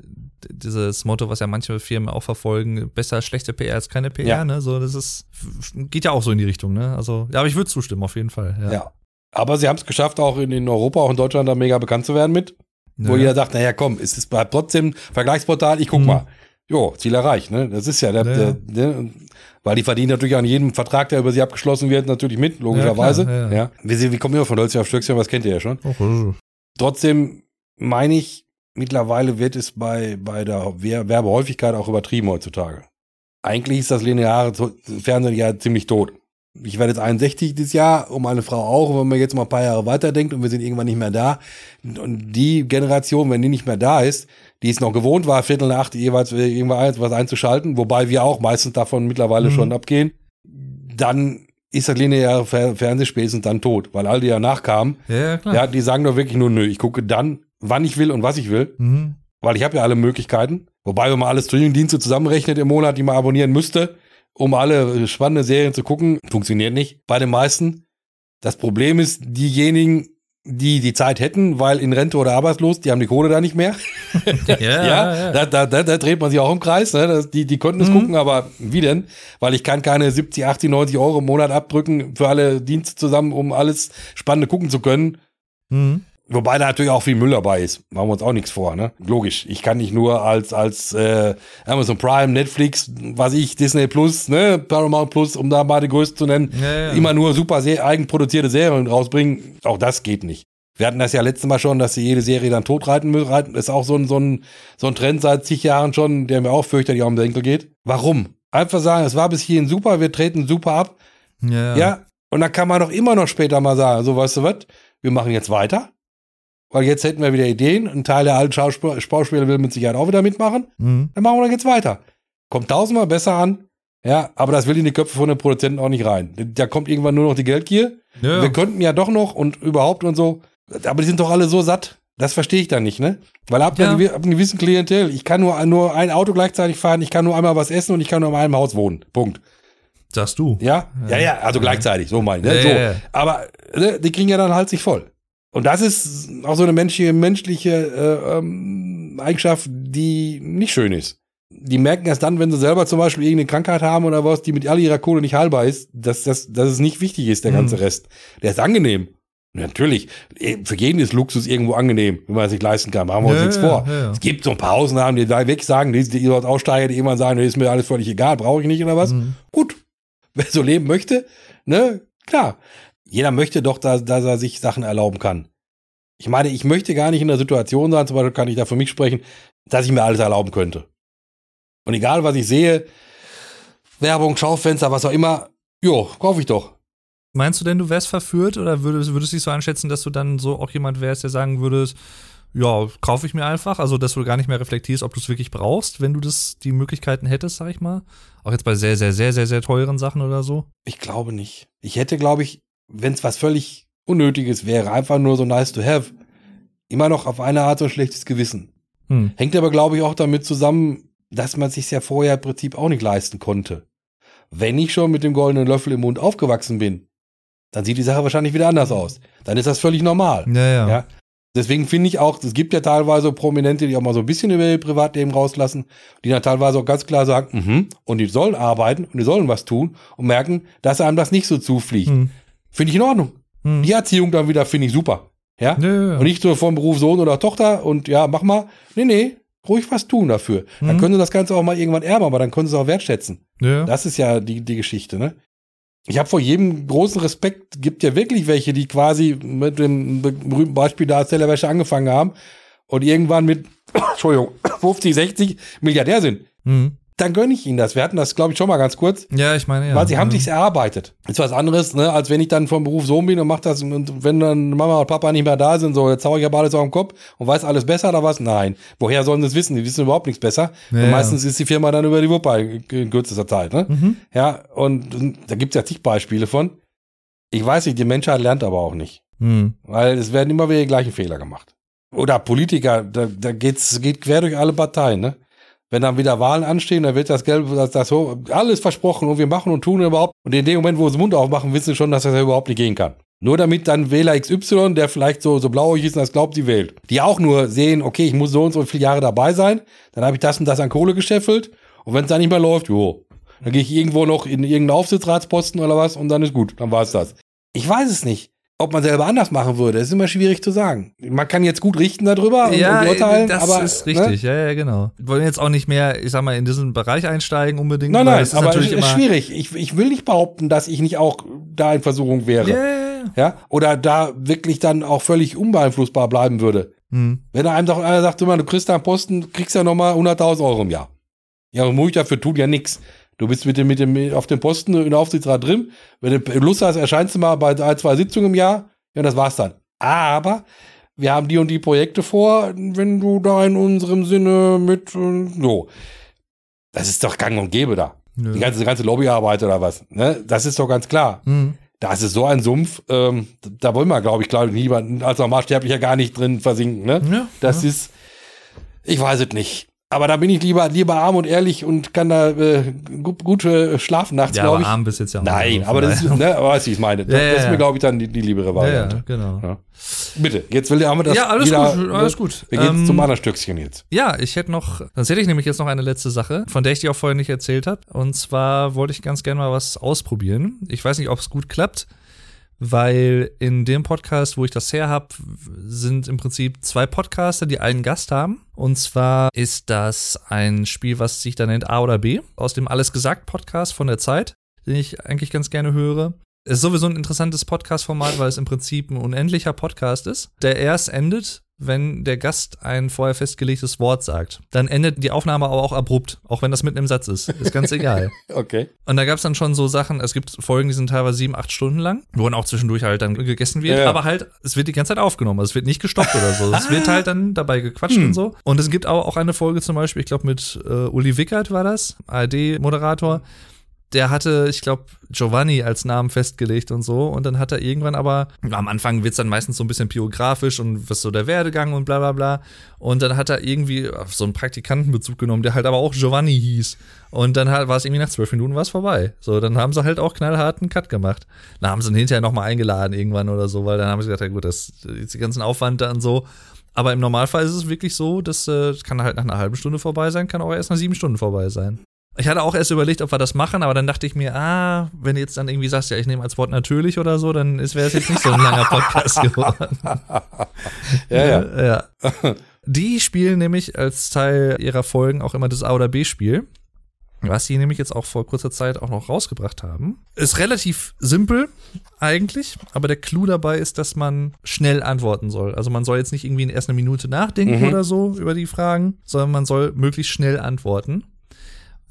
[SPEAKER 2] dieses Motto, was ja manche Firmen auch verfolgen, besser schlechte PR als keine PR, ja. ne? So, das ist, geht ja auch so in die Richtung, ne? Also, ja, aber ich würde zustimmen, auf jeden Fall. Ja.
[SPEAKER 1] ja. Aber sie haben es geschafft, auch in, in Europa, auch in Deutschland da mega bekannt zu werden mit. Ja. Wo jeder sagt, naja, komm, es ist trotzdem Vergleichsportal, ich guck mhm. mal. Jo, Ziel erreicht, ne? Das ist ja, der, der, der, weil die verdienen natürlich an jedem Vertrag, der über sie abgeschlossen wird, natürlich mit, logischerweise. Ja, ja, ja. Wie, wie kommen wir von Holz auf Stöckchen, was kennt ihr ja schon. Oh, Trotzdem meine ich, mittlerweile wird es bei, bei der Werbehäufigkeit auch übertrieben heutzutage. Eigentlich ist das lineare Fernsehen ja ziemlich tot. Ich werde jetzt 61 dieses Jahr, um eine Frau auch, wenn man jetzt mal ein paar Jahre weiterdenkt und wir sind irgendwann nicht mehr da. Und die Generation, wenn die nicht mehr da ist, die es noch gewohnt war, Viertel nach acht jeweils irgendwas was einzuschalten, wobei wir auch meistens davon mittlerweile mhm. schon abgehen, dann ist das lineare Fernsehen spätestens dann tot, weil all die ja nachkamen,
[SPEAKER 2] ja, klar.
[SPEAKER 1] ja, die sagen doch wirklich nur, nö, ich gucke dann wann ich will und was ich will. Mhm. Weil ich habe ja alle Möglichkeiten. Wobei, wenn man alle Streamingdienste zusammenrechnet im Monat, die man abonnieren müsste, um alle spannende Serien zu gucken, funktioniert nicht bei den meisten. Das Problem ist, diejenigen, die die Zeit hätten, weil in Rente oder arbeitslos, die haben die Kohle da nicht mehr. [laughs] ja, ja, ja. Da, da, da, da, dreht man sich auch im Kreis. Ne? Das, die, die konnten es mhm. gucken, aber wie denn? Weil ich kann keine 70, 80, 90 Euro im Monat abdrücken für alle Dienste zusammen, um alles Spannende gucken zu können. Mhm. Wobei da natürlich auch viel Müll dabei ist. Machen wir uns auch nichts vor, ne? Logisch. Ich kann nicht nur als, als äh, Amazon Prime, Netflix, was ich, Disney Plus, ne, Paramount Plus, um da mal die größte zu nennen, ja, ja. immer nur super sehr eigenproduzierte Serien rausbringen. Auch das geht nicht. Wir hatten das ja letztes Mal schon, dass sie jede Serie dann totreiten müssen. Ist auch so ein, so, ein, so ein Trend seit zig Jahren schon, der mir auch fürchterlich um den Enkel geht. Warum? Einfach sagen, es war bis hierhin super, wir treten super ab.
[SPEAKER 2] Ja.
[SPEAKER 1] ja. Und dann kann man doch immer noch später mal sagen, so weißt du was, wir machen jetzt weiter weil jetzt hätten wir wieder Ideen. Ein Teil der alten Schauspiel- Schauspieler will mit Sicherheit auch wieder mitmachen.
[SPEAKER 2] Mhm.
[SPEAKER 1] Dann machen wir dann jetzt weiter. Kommt tausendmal besser an. Ja, aber das will in die Köpfe von den Produzenten auch nicht rein. Da kommt irgendwann nur noch die Geldgier.
[SPEAKER 2] Ja.
[SPEAKER 1] Wir könnten ja doch noch und überhaupt und so. Aber die sind doch alle so satt. Das verstehe ich dann nicht, ne? Weil ab,
[SPEAKER 2] Ja.
[SPEAKER 1] einem gewissen Klientel, ich kann nur, nur ein Auto gleichzeitig fahren, ich kann nur einmal was essen und ich kann nur in einem Haus wohnen. Punkt.
[SPEAKER 2] Sagst du.
[SPEAKER 1] Ja? Ja, ja, also gleichzeitig, so meine ich. Ne?
[SPEAKER 2] Ja,
[SPEAKER 1] so.
[SPEAKER 2] ja, ja.
[SPEAKER 1] Aber ne, die kriegen ja dann halt sich voll. Und das ist auch so eine menschliche, menschliche äh, ähm, Eigenschaft, die nicht schön ist. Die merken erst dann, wenn sie selber zum Beispiel irgendeine Krankheit haben oder was, die mit all ihrer Kohle nicht heilbar ist, dass, dass, dass es nicht wichtig ist, der
[SPEAKER 2] Mhm.
[SPEAKER 1] ganze Rest. Der ist angenehm. Natürlich, eh, für jeden ist Luxus irgendwo angenehm, wenn man es sich leisten kann. Machen wir uns
[SPEAKER 2] Ja,
[SPEAKER 1] nichts
[SPEAKER 2] ja,
[SPEAKER 1] vor.
[SPEAKER 2] ja.
[SPEAKER 1] Es gibt so ein paar Ausnahmen, die da weg sagen, die, die dort aussteigen, die irgendwann sagen, ist mir alles völlig egal, brauche ich nicht oder was.
[SPEAKER 2] Mhm.
[SPEAKER 1] Gut, [laughs] wer so leben möchte, ne, klar. Jeder möchte doch, dass, dass er sich Sachen erlauben kann. Ich meine, ich möchte gar nicht in der Situation sein, zum Beispiel kann ich da für mich sprechen, dass ich mir alles erlauben könnte. Und egal, was ich sehe, Werbung, Schaufenster, was auch immer, jo, kaufe ich doch.
[SPEAKER 2] Meinst du denn, du wärst verführt oder würdest, würdest du dich so einschätzen, dass du dann so auch jemand wärst, der sagen würdest, ja, kaufe ich mir einfach, also dass du gar nicht mehr reflektierst, ob du es wirklich brauchst, wenn du das die Möglichkeiten hättest, sag ich mal. Auch jetzt bei sehr, sehr, sehr, sehr, sehr teuren Sachen oder so.
[SPEAKER 1] Ich glaube nicht. Ich hätte, glaube ich, wenn es was völlig Unnötiges wäre, einfach nur so nice to have, immer noch auf eine Art so ein schlechtes Gewissen.
[SPEAKER 2] Hm.
[SPEAKER 1] Hängt aber, glaube ich, auch damit zusammen, dass man sich ja vorher im Prinzip auch nicht leisten konnte. Wenn ich schon mit dem goldenen Löffel im Mund aufgewachsen bin, dann sieht die Sache wahrscheinlich wieder anders aus. Dann ist das völlig normal.
[SPEAKER 2] Ja, ja.
[SPEAKER 1] Ja. Deswegen finde ich auch, es gibt ja teilweise Prominente, die auch mal so ein bisschen über ihr Privatleben rauslassen, die dann teilweise auch ganz klar sagen, mhm, und die sollen arbeiten und die sollen was tun und merken, dass einem das nicht so zufliegt.
[SPEAKER 2] Hm.
[SPEAKER 1] Finde ich in Ordnung.
[SPEAKER 2] Hm.
[SPEAKER 1] Die Erziehung dann wieder finde ich super. Ja?
[SPEAKER 2] Ja.
[SPEAKER 1] Und nicht so vom Beruf Sohn oder Tochter und ja, mach mal. Nee, nee, ruhig was tun dafür. Dann
[SPEAKER 2] Mhm.
[SPEAKER 1] können sie das Ganze auch mal irgendwann erben, aber dann können sie es auch wertschätzen.
[SPEAKER 2] ja.
[SPEAKER 1] Das ist ja die, die Geschichte, ne? Ich habe vor jedem großen Respekt, gibt ja wirklich welche, die quasi mit dem be- berühmten Beispiel da als Tellerwäsche angefangen haben und irgendwann mit, [coughs] Entschuldigung, [coughs] 50, 60 Milliardär sind.
[SPEAKER 2] Hm.
[SPEAKER 1] Dann gönne ich ihnen das. Wir hatten das, glaube ich, schon mal ganz kurz.
[SPEAKER 2] ja, ich meine, ja.
[SPEAKER 1] Weil sie haben
[SPEAKER 2] Hm.
[SPEAKER 1] sich's erarbeitet. Ist was anderes, ne, als wenn ich dann vom Beruf Sohn bin und mach das und wenn dann Mama und Papa nicht mehr da sind, so jetzt hau ich aber alles auf den Kopf und weiß alles besser oder was? Nein. Woher sollen sie es wissen? Die wissen überhaupt nichts besser.
[SPEAKER 2] Ja,
[SPEAKER 1] und
[SPEAKER 2] ja.
[SPEAKER 1] meistens ist die Firma dann über die Wupper in kürzester Zeit, ne?
[SPEAKER 2] Mhm.
[SPEAKER 1] Ja, und, und da gibt's ja zig Beispiele von. Ich weiß nicht, die Menschheit lernt aber auch nicht.
[SPEAKER 2] Hm.
[SPEAKER 1] Weil es werden immer wieder die gleichen Fehler gemacht. Oder Politiker, da, da geht's, geht quer durch alle Parteien, ne? Wenn dann wieder Wahlen anstehen, dann wird das Geld, das, das alles versprochen und wir machen und tun überhaupt. Und in dem Moment, wo sie den Mund aufmachen, wissen sie schon, dass das ja überhaupt nicht gehen kann. Nur damit dann Wähler XY, der vielleicht so, so blauig ist und das glaubt, sie wählt. Die auch nur sehen, okay, ich muss so und so viele Jahre dabei sein, dann habe ich das und das an Kohle gescheffelt. Und wenn es dann nicht mehr läuft, jo, dann gehe ich irgendwo noch in irgendeinen Aufsichtsratsposten oder was und dann ist gut, dann war es das. Ich weiß es nicht. Ob man selber anders machen würde, ist immer schwierig zu sagen. Man kann jetzt gut richten darüber und,
[SPEAKER 2] Ja,
[SPEAKER 1] und urteilen,
[SPEAKER 2] das
[SPEAKER 1] aber
[SPEAKER 2] ist
[SPEAKER 1] ne?
[SPEAKER 2] richtig, ja, ja, genau. Wir wollen jetzt auch nicht mehr, ich sag mal, in diesen Bereich einsteigen unbedingt.
[SPEAKER 1] Nein, nein,
[SPEAKER 2] es ist
[SPEAKER 1] aber es
[SPEAKER 2] natürlich
[SPEAKER 1] ist schwierig. Ich, ich will nicht behaupten, dass ich nicht auch da in Versuchung wäre.
[SPEAKER 2] Ja, ja?
[SPEAKER 1] Oder da wirklich dann auch völlig unbeeinflussbar bleiben würde.
[SPEAKER 2] Hm.
[SPEAKER 1] Wenn einem doch einer sagt, immer, du kriegst da einen Posten, kriegst ja nochmal 100.000 Euro im Jahr. Ja, und muss ich dafür tun ja nix. Du bist mit dem, mit dem, auf dem Posten in der Aufsichtsrat drin. Wenn du Lust hast, erscheinst du mal bei ein, zwei Sitzungen im Jahr. Ja, und das war's dann. Aber wir haben die und die Projekte vor, wenn du da in unserem Sinne mit, äh, so. Das ist doch gang und gäbe da.
[SPEAKER 2] Nö.
[SPEAKER 1] Die ganze, ganze Lobbyarbeit oder was. Ne? Das ist doch ganz klar.
[SPEAKER 2] Hm.
[SPEAKER 1] Das ist so ein Sumpf, ähm, da wollen wir, glaube ich, glaube ich, niemanden als Normalsterblicher gar nicht drin versinken. Ne?
[SPEAKER 2] Ja,
[SPEAKER 1] Das
[SPEAKER 2] ja.
[SPEAKER 1] ist, ich weiß es nicht. Aber da bin ich lieber, lieber arm und ehrlich und kann da äh, gut, gut äh, schlafen nachts,
[SPEAKER 2] Ja,
[SPEAKER 1] glaube ich.
[SPEAKER 2] arm bist jetzt ja auch
[SPEAKER 1] Nein,
[SPEAKER 2] nicht.
[SPEAKER 1] aber das ist, ne, aber wie ich meine. Das,
[SPEAKER 2] Ja, ja,
[SPEAKER 1] das ist mir, glaube ich, dann die, die liebere Variante.
[SPEAKER 2] ja, genau.
[SPEAKER 1] Ja. Bitte, jetzt will, haben wir das
[SPEAKER 2] Ja, alles
[SPEAKER 1] wieder,
[SPEAKER 2] gut,
[SPEAKER 1] ne?
[SPEAKER 2] alles gut.
[SPEAKER 1] Wir gehen
[SPEAKER 2] Ähm,
[SPEAKER 1] zum anderen Stückchen jetzt.
[SPEAKER 2] Ja, ich hätte noch, sonst hätte ich nämlich jetzt noch eine letzte Sache, von der ich dir auch vorher nicht erzählt habe. Und zwar wollte ich ganz gerne mal was ausprobieren. Ich weiß nicht, ob es gut klappt, weil in dem Podcast, wo ich das her habe, sind im Prinzip zwei Podcaster, die einen Gast haben. Und zwar ist das ein Spiel, was sich da nennt A oder B, aus dem Alles gesagt Podcast von der Zeit, den ich eigentlich ganz gerne höre. Ist sowieso ein interessantes Podcast-Format, weil es im Prinzip ein unendlicher Podcast ist, der erst endet, wenn der Gast ein vorher festgelegtes Wort sagt. Dann endet die Aufnahme aber auch abrupt, auch wenn das mitten im Satz ist. Ist ganz egal. [laughs]
[SPEAKER 1] Okay.
[SPEAKER 2] Und da gab es dann schon so Sachen, es gibt Folgen, die sind teilweise sieben, acht Stunden lang, wo dann auch zwischendurch halt dann gegessen wird,
[SPEAKER 1] Ja,
[SPEAKER 2] aber halt, es wird die ganze Zeit aufgenommen, also es wird nicht gestoppt oder so. Es wird halt dann dabei gequatscht
[SPEAKER 1] Hm.
[SPEAKER 2] und so. Und es gibt auch, auch eine Folge zum Beispiel, ich glaube mit äh, Uli Wickert war das, ARD-Moderator, der hatte, ich glaube, Giovanni als Namen festgelegt und so. Und dann hat er irgendwann aber, am Anfang wird's dann meistens so ein bisschen biografisch und was so der Werdegang und bla bla bla. Und dann hat er irgendwie auf so einen Praktikantenbezug genommen, der halt aber auch Giovanni hieß. Und dann war es irgendwie nach zwölf Minuten war's vorbei. So, dann haben sie halt auch knallharten Cut gemacht. Dann haben sie ihn hinterher nochmal eingeladen irgendwann oder so, weil dann haben sie gesagt, ja gut, das ist die ganzen Aufwand da und so. Aber im Normalfall ist es wirklich so, dass äh, kann halt nach einer halben Stunde vorbei sein, kann auch erst nach sieben Stunden vorbei sein. Ich hatte auch erst überlegt, ob wir das machen, aber dann dachte ich mir, ah, wenn du jetzt dann irgendwie sagst, ja, ich nehme als Wort natürlich oder so, dann wäre es jetzt nicht so ein langer Podcast [laughs] geworden.
[SPEAKER 1] Ja, ja.
[SPEAKER 2] ja. Die spielen nämlich als Teil ihrer Folgen auch immer das A- oder B-Spiel. Was sie nämlich jetzt auch vor kurzer Zeit auch noch rausgebracht haben. Ist relativ simpel eigentlich, aber der Clou dabei ist, dass man schnell antworten soll. Also man soll jetzt nicht irgendwie erst eine Minute nachdenken
[SPEAKER 1] Mhm.
[SPEAKER 2] oder so über die Fragen, sondern man soll möglichst schnell antworten.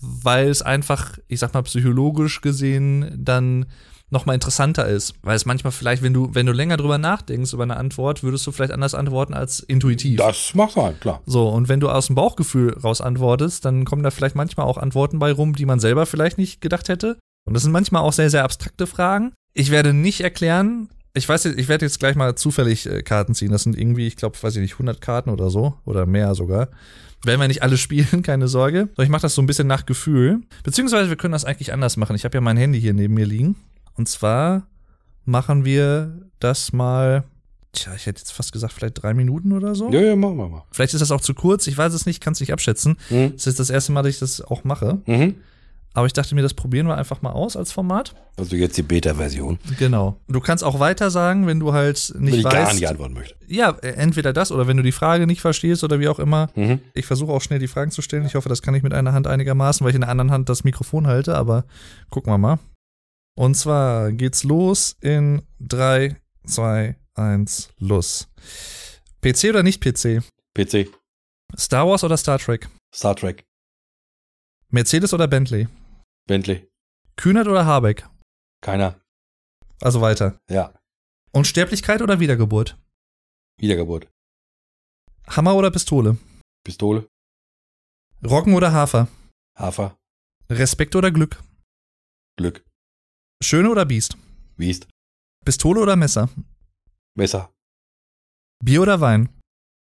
[SPEAKER 2] Weil es einfach, ich sag mal, psychologisch gesehen dann nochmal interessanter ist. Weil es manchmal vielleicht, wenn du, wenn du länger drüber nachdenkst über eine Antwort, würdest du vielleicht anders antworten als intuitiv.
[SPEAKER 1] Das macht sein, klar.
[SPEAKER 2] So, und wenn du aus dem Bauchgefühl raus antwortest, dann kommen da vielleicht manchmal auch Antworten bei rum, die man selber vielleicht nicht gedacht hätte. Und das sind manchmal auch sehr, sehr abstrakte Fragen. Ich werde nicht erklären, ich weiß, jetzt- ich werde jetzt gleich mal zufällig äh, Karten ziehen. Das sind irgendwie, ich glaube, weiß ich nicht, 100 Karten oder so. Oder mehr sogar. Werden wir nicht alle spielen, [laughs] keine Sorge. So, ich mache das so ein bisschen nach Gefühl. Beziehungsweise wir können das eigentlich anders machen. Ich habe ja mein Handy hier neben mir liegen. Und zwar machen wir das mal, tja, ich hätte jetzt fast gesagt, vielleicht drei Minuten oder so.
[SPEAKER 1] Ja, ja, machen wir mal.
[SPEAKER 2] Vielleicht ist das auch zu kurz, ich weiß es nicht, kann es nicht abschätzen.
[SPEAKER 1] Mhm.
[SPEAKER 2] Das ist das erste Mal, dass ich das auch mache.
[SPEAKER 1] Mhm.
[SPEAKER 2] Aber ich dachte mir, das probieren wir einfach mal aus als Format.
[SPEAKER 1] Also jetzt die Beta-Version,
[SPEAKER 2] Genau. Du kannst auch weiter sagen, wenn du halt
[SPEAKER 1] wenn
[SPEAKER 2] nicht
[SPEAKER 1] ich
[SPEAKER 2] weißt.
[SPEAKER 1] gar nicht antworten möchte.
[SPEAKER 2] Ja, äh, entweder das oder wenn du die Frage nicht verstehst oder wie auch immer.
[SPEAKER 1] Mhm.
[SPEAKER 2] Ich versuche auch schnell die Fragen zu stellen. Ich hoffe, das kann ich mit einer Hand einigermaßen, weil ich in der anderen Hand das Mikrofon halte, aber gucken wir mal. Und zwar geht's los in 3, 2, 1, los. PC oder nicht PC?
[SPEAKER 1] PC,
[SPEAKER 2] Star Wars oder Star Trek?
[SPEAKER 1] Star Trek,
[SPEAKER 2] Mercedes oder Bentley?
[SPEAKER 1] Bentley,
[SPEAKER 2] Kühnert oder Habeck?
[SPEAKER 1] keiner.
[SPEAKER 2] Also weiter.
[SPEAKER 1] Ja,
[SPEAKER 2] Unsterblichkeit oder Wiedergeburt?
[SPEAKER 1] Wiedergeburt.
[SPEAKER 2] Hammer oder Pistole?
[SPEAKER 1] Pistole,
[SPEAKER 2] Roggen oder Hafer?
[SPEAKER 1] Hafer,
[SPEAKER 2] Respekt oder Glück?
[SPEAKER 1] Glück,
[SPEAKER 2] Schöne oder Biest?
[SPEAKER 1] Wiest,
[SPEAKER 2] Pistole oder Messer?
[SPEAKER 1] Messer,
[SPEAKER 2] Bier oder Wein?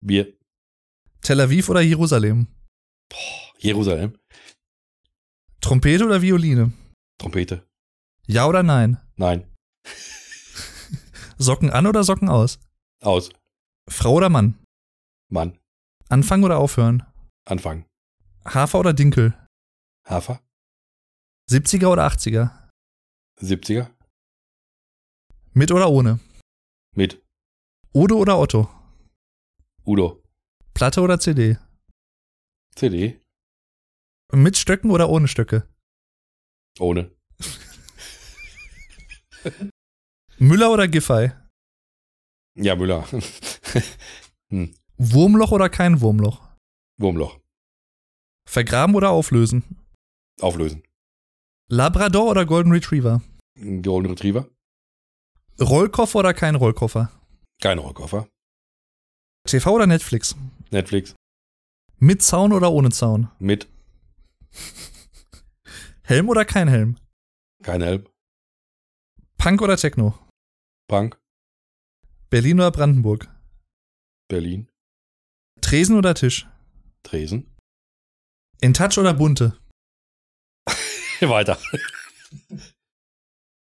[SPEAKER 1] Bier,
[SPEAKER 2] Tel Aviv oder Jerusalem?
[SPEAKER 1] Jerusalem,
[SPEAKER 2] Trompete oder Violine?
[SPEAKER 1] Trompete,
[SPEAKER 2] Ja oder nein?
[SPEAKER 1] nein, [laughs]
[SPEAKER 2] Socken an oder Socken aus?
[SPEAKER 1] aus,
[SPEAKER 2] Frau oder Mann?
[SPEAKER 1] Mann,
[SPEAKER 2] Anfangen oder aufhören?
[SPEAKER 1] Anfang,
[SPEAKER 2] Hafer oder Dinkel?
[SPEAKER 1] Hafer,
[SPEAKER 2] 70er oder 80er?
[SPEAKER 1] 70er,
[SPEAKER 2] Mit oder ohne?
[SPEAKER 1] mit,
[SPEAKER 2] Ode oder Otto?
[SPEAKER 1] Udo,
[SPEAKER 2] Platte oder CD?
[SPEAKER 1] CD,
[SPEAKER 2] Mit Stöcken oder ohne Stöcke?
[SPEAKER 1] ohne,
[SPEAKER 2] Müller oder Giffey?
[SPEAKER 1] ja, Müller, [laughs]
[SPEAKER 2] Wurmloch oder kein Wurmloch?
[SPEAKER 1] Wurmloch,
[SPEAKER 2] Vergraben oder auflösen?
[SPEAKER 1] auflösen,
[SPEAKER 2] Labrador oder Golden Retriever?
[SPEAKER 1] Golden Retriever,
[SPEAKER 2] Rollkoffer oder kein Rollkoffer?
[SPEAKER 1] kein Rollkoffer,
[SPEAKER 2] TV oder Netflix?
[SPEAKER 1] Netflix,
[SPEAKER 2] Mit Zaun oder ohne Zaun?
[SPEAKER 1] mit,
[SPEAKER 2] Helm oder kein Helm?
[SPEAKER 1] kein Helm,
[SPEAKER 2] Punk oder Techno?
[SPEAKER 1] Punk,
[SPEAKER 2] Berlin oder Brandenburg?
[SPEAKER 1] Berlin,
[SPEAKER 2] Tresen oder Tisch?
[SPEAKER 1] Tresen,
[SPEAKER 2] In Touch oder Bunte? [laughs]
[SPEAKER 1] weiter,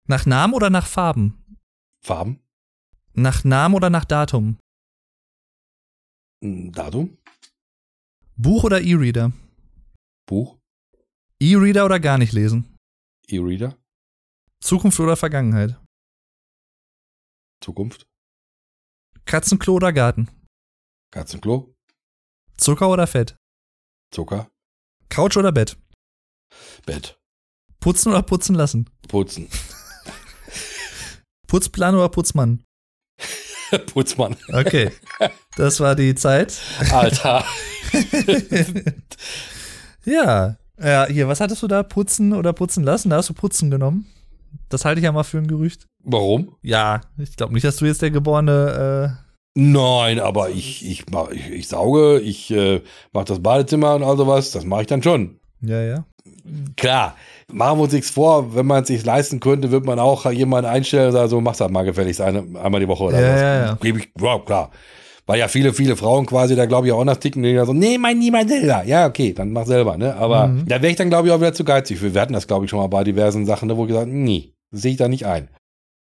[SPEAKER 2] Nach Namen oder nach Farben?
[SPEAKER 1] Farben,
[SPEAKER 2] Nach Namen oder nach Datum?
[SPEAKER 1] Datum,
[SPEAKER 2] Buch oder E-Reader?
[SPEAKER 1] Buch,
[SPEAKER 2] E-Reader oder gar nicht lesen?
[SPEAKER 1] E-Reader,
[SPEAKER 2] Zukunft oder Vergangenheit?
[SPEAKER 1] Zukunft,
[SPEAKER 2] Katzenklo oder Garten?
[SPEAKER 1] Katzenklo,
[SPEAKER 2] Zucker oder Fett?
[SPEAKER 1] Zucker,
[SPEAKER 2] Couch oder Bett?
[SPEAKER 1] Bett,
[SPEAKER 2] Putzen oder putzen lassen?
[SPEAKER 1] Putzen, [laughs]
[SPEAKER 2] Putzplan oder Putzmann? [laughs]
[SPEAKER 1] Putzmann.
[SPEAKER 2] Okay. Das war die Zeit.
[SPEAKER 1] Alter. [laughs]
[SPEAKER 2] Ja. Ja, hier, was hattest du da? Putzen oder putzen lassen? Da hast du putzen genommen. Das halte ich ja mal für ein Gerücht.
[SPEAKER 1] Warum?
[SPEAKER 2] Ja, ich glaube nicht, dass du jetzt der geborene.
[SPEAKER 1] Nein, aber ich, ich, mach, ich, ich sauge, ich äh, mache das Badezimmer und all sowas. Das mache ich dann schon.
[SPEAKER 2] Äh, ja, ja.
[SPEAKER 1] Klar, machen wir uns nichts vor. Wenn man es sich leisten könnte, wird man auch jemanden einstellen und sagen, so, mach's halt mal gefälligst eine, einmal die Woche oder
[SPEAKER 2] Ja,
[SPEAKER 1] was.
[SPEAKER 2] ja, ja.
[SPEAKER 1] Gebe ich, ja, klar. Weil ja viele, viele Frauen quasi da, glaube ich, auch anders ticken, die dann so, nee, mein niemand selber. Ja, okay, dann mach selber, ne? Aber
[SPEAKER 2] Mhm.
[SPEAKER 1] da wäre ich dann, glaube ich, auch wieder zu geizig für. Wir hatten das, glaube ich, schon mal bei diversen Sachen, ne, wo ich gesagt nee, sehe ich da nicht ein.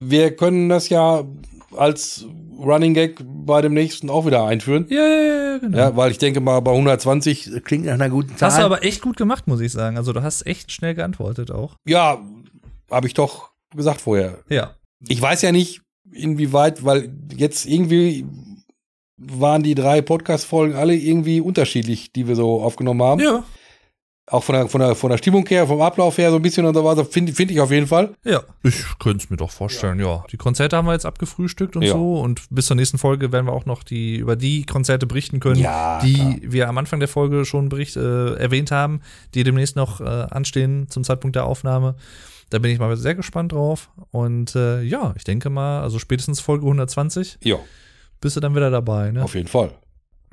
[SPEAKER 1] Wir können das ja als Running Gag bei dem nächsten auch wieder einführen.
[SPEAKER 2] Ja, ja, ja, genau.
[SPEAKER 1] Ja, weil ich denke mal, bei 120 klingt nach einer guten Zahl.
[SPEAKER 2] Hast du aber echt gut gemacht, muss ich sagen. Also du hast echt schnell geantwortet auch.
[SPEAKER 1] ja, habe ich doch gesagt vorher.
[SPEAKER 2] Ja.
[SPEAKER 1] Ich weiß ja nicht, inwieweit, weil jetzt irgendwie waren die drei Podcast-Folgen alle irgendwie unterschiedlich, die wir so aufgenommen haben.
[SPEAKER 2] Ja.
[SPEAKER 1] Auch von der, von, der, von der Stimmung her, vom Ablauf her so ein bisschen und so weiter, finde find ich auf jeden Fall.
[SPEAKER 2] Ja. Ich könnte es mir doch vorstellen, ja. Die Konzerte haben wir jetzt abgefrühstückt und
[SPEAKER 1] Ja.
[SPEAKER 2] so. Und bis zur nächsten Folge werden wir auch noch die über die Konzerte berichten können,
[SPEAKER 1] Ja,
[SPEAKER 2] die
[SPEAKER 1] klar.
[SPEAKER 2] wir am Anfang der Folge schon bericht, äh, erwähnt haben, die demnächst noch äh, anstehen zum Zeitpunkt der Aufnahme. Da bin ich mal sehr gespannt drauf. Und äh, ja, ich denke mal, also spätestens Folge 120
[SPEAKER 1] Ja,
[SPEAKER 2] bist du dann wieder dabei, ne?
[SPEAKER 1] auf jeden Fall.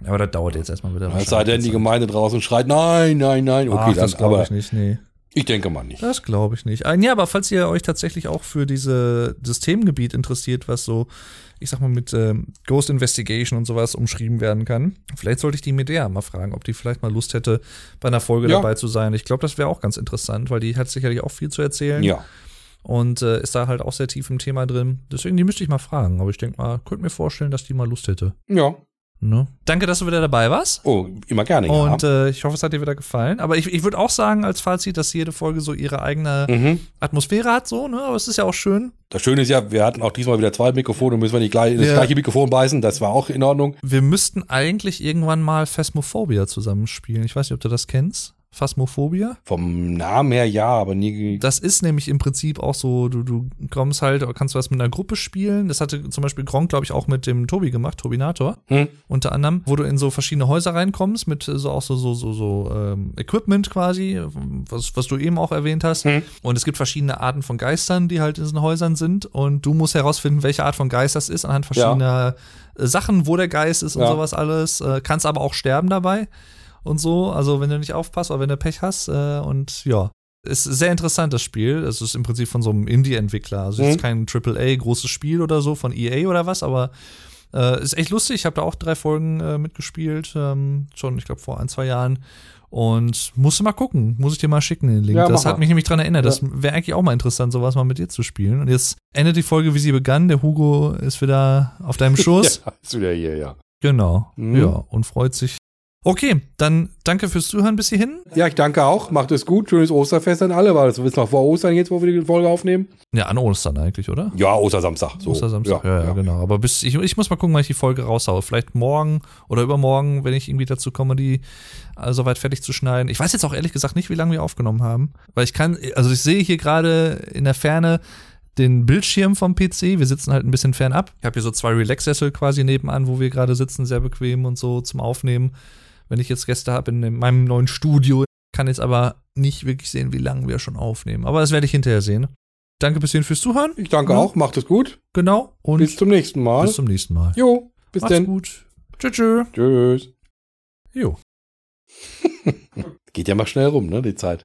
[SPEAKER 2] Aber das dauert jetzt erstmal wieder.
[SPEAKER 1] Es sei denn, die Gemeinde draußen schreit, nein, nein, nein. Okay,
[SPEAKER 2] Ach, das glaube ich nicht, nee.
[SPEAKER 1] ich denke mal nicht.
[SPEAKER 2] Das glaube ich nicht. Ja, aber falls ihr euch tatsächlich auch für diese Systemgebiet interessiert, was so, ich sag mal, mit ähm, Ghost Investigation und sowas umschrieben werden kann, vielleicht sollte ich die Medea mal fragen, ob die vielleicht mal Lust hätte, bei einer Folge
[SPEAKER 1] Ja.
[SPEAKER 2] dabei zu sein. Ich glaube, das wäre auch ganz interessant, weil die hat sicherlich auch viel zu erzählen
[SPEAKER 1] Ja,
[SPEAKER 2] und äh, ist da halt auch sehr tief im Thema drin. Deswegen, die müsste ich mal fragen. Aber ich denke mal, könnte mir vorstellen, dass die mal Lust hätte.
[SPEAKER 1] ja.
[SPEAKER 2] Ne? Danke, dass du wieder dabei warst.
[SPEAKER 1] Oh, immer gerne.
[SPEAKER 2] Und
[SPEAKER 1] ja.
[SPEAKER 2] äh, ich hoffe, es hat dir wieder gefallen. Aber ich, ich würde auch sagen, als Fazit, dass jede Folge so ihre eigene
[SPEAKER 1] mhm.
[SPEAKER 2] Atmosphäre hat, so, ne? Aber es ist ja auch schön.
[SPEAKER 1] Das Schöne ist ja, wir hatten auch diesmal wieder zwei Mikrofone, müssen wir nicht gleich in das
[SPEAKER 2] Ja.
[SPEAKER 1] gleiche Mikrofon beißen, das war auch in Ordnung.
[SPEAKER 2] Wir müssten eigentlich irgendwann mal Phasmophobia zusammenspielen. Ich weiß nicht, ob du das kennst. Phasmophobia.
[SPEAKER 1] Vom Namen her ja, aber nie.
[SPEAKER 2] Das ist nämlich im Prinzip auch so, du, du kommst halt, kannst du was mit einer Gruppe spielen. Das hatte zum Beispiel Gronk, glaube ich, auch mit dem Tobi gemacht, Tobinator.
[SPEAKER 1] Hm?
[SPEAKER 2] Unter anderem, wo du in so verschiedene Häuser reinkommst, mit so auch so, so, so, so ähm, Equipment quasi, was, was du eben auch erwähnt hast.
[SPEAKER 1] Hm.
[SPEAKER 2] Und es gibt verschiedene Arten von Geistern, die halt in diesen Häusern sind. Und du musst herausfinden, welche Art von Geist das ist, anhand verschiedener äh, Sachen, wo der Geist ist und
[SPEAKER 1] Ja.
[SPEAKER 2] sowas alles. Äh, kannst aber auch sterben dabei und so. Also wenn du nicht aufpasst oder wenn du Pech hast. Äh, und ja. Ist sehr interessant, das Spiel. Es ist im Prinzip von so einem Indie-Entwickler. Also es ist
[SPEAKER 1] Mhm.
[SPEAKER 2] kein AAA-großes Spiel oder so von EA oder was, aber äh, ist echt lustig. Ich habe da auch drei Folgen äh, mitgespielt. Ähm, schon, ich glaube, vor ein, zwei Jahren. Und musste mal gucken. Muss ich dir mal schicken, den Link.
[SPEAKER 1] Ja,
[SPEAKER 2] das hat
[SPEAKER 1] mal.
[SPEAKER 2] mich nämlich dran erinnert. Das wäre eigentlich auch mal interessant, sowas mal mit dir zu spielen. Und jetzt endet die Folge, wie sie begann. Der Hugo ist wieder auf deinem [laughs] Schoß.
[SPEAKER 1] Ja, ist wieder hier, ja.
[SPEAKER 2] Genau.
[SPEAKER 1] Mhm.
[SPEAKER 2] Ja, und freut sich. Okay, dann danke fürs Zuhören bis hierhin.
[SPEAKER 1] Ja, ich danke auch. Macht es gut. Schönes Osterfest an alle. War das ist noch vor Ostern jetzt, wo wir die Folge aufnehmen?
[SPEAKER 2] Ja, an Ostern eigentlich, oder?
[SPEAKER 1] Ja, Ostersamstag. So.
[SPEAKER 2] Ostersamstag, ja, ja, genau. Aber bis ich, ich muss mal gucken, wann ich die Folge raushaue. Vielleicht morgen oder übermorgen, wenn ich irgendwie dazu komme, die äh, soweit fertig zu schneiden. Ich weiß jetzt auch ehrlich gesagt nicht, wie lange wir aufgenommen haben. Weil ich kann, also ich sehe hier gerade in der Ferne den Bildschirm vom PC. Wir sitzen halt ein bisschen fernab. Ich habe hier so zwei Relax-Sessel quasi nebenan, wo wir gerade sitzen, sehr bequem und so zum Aufnehmen. Wenn ich jetzt Gäste habe in meinem neuen Studio, kann jetzt aber nicht wirklich sehen, wie lange wir schon aufnehmen. Aber das werde ich hinterher sehen. Danke bis hierhin fürs Zuhören.
[SPEAKER 1] Ich danke
[SPEAKER 2] Ja.
[SPEAKER 1] auch. Macht es gut.
[SPEAKER 2] Genau. Und
[SPEAKER 1] bis zum nächsten Mal.
[SPEAKER 2] bis zum nächsten Mal.
[SPEAKER 1] jo, bis
[SPEAKER 2] Macht's
[SPEAKER 1] denn.
[SPEAKER 2] gut. Tschüss. tschüss.
[SPEAKER 1] Tschüss.
[SPEAKER 2] Jo. [laughs]
[SPEAKER 1] Geht ja mal schnell rum, ne, die Zeit.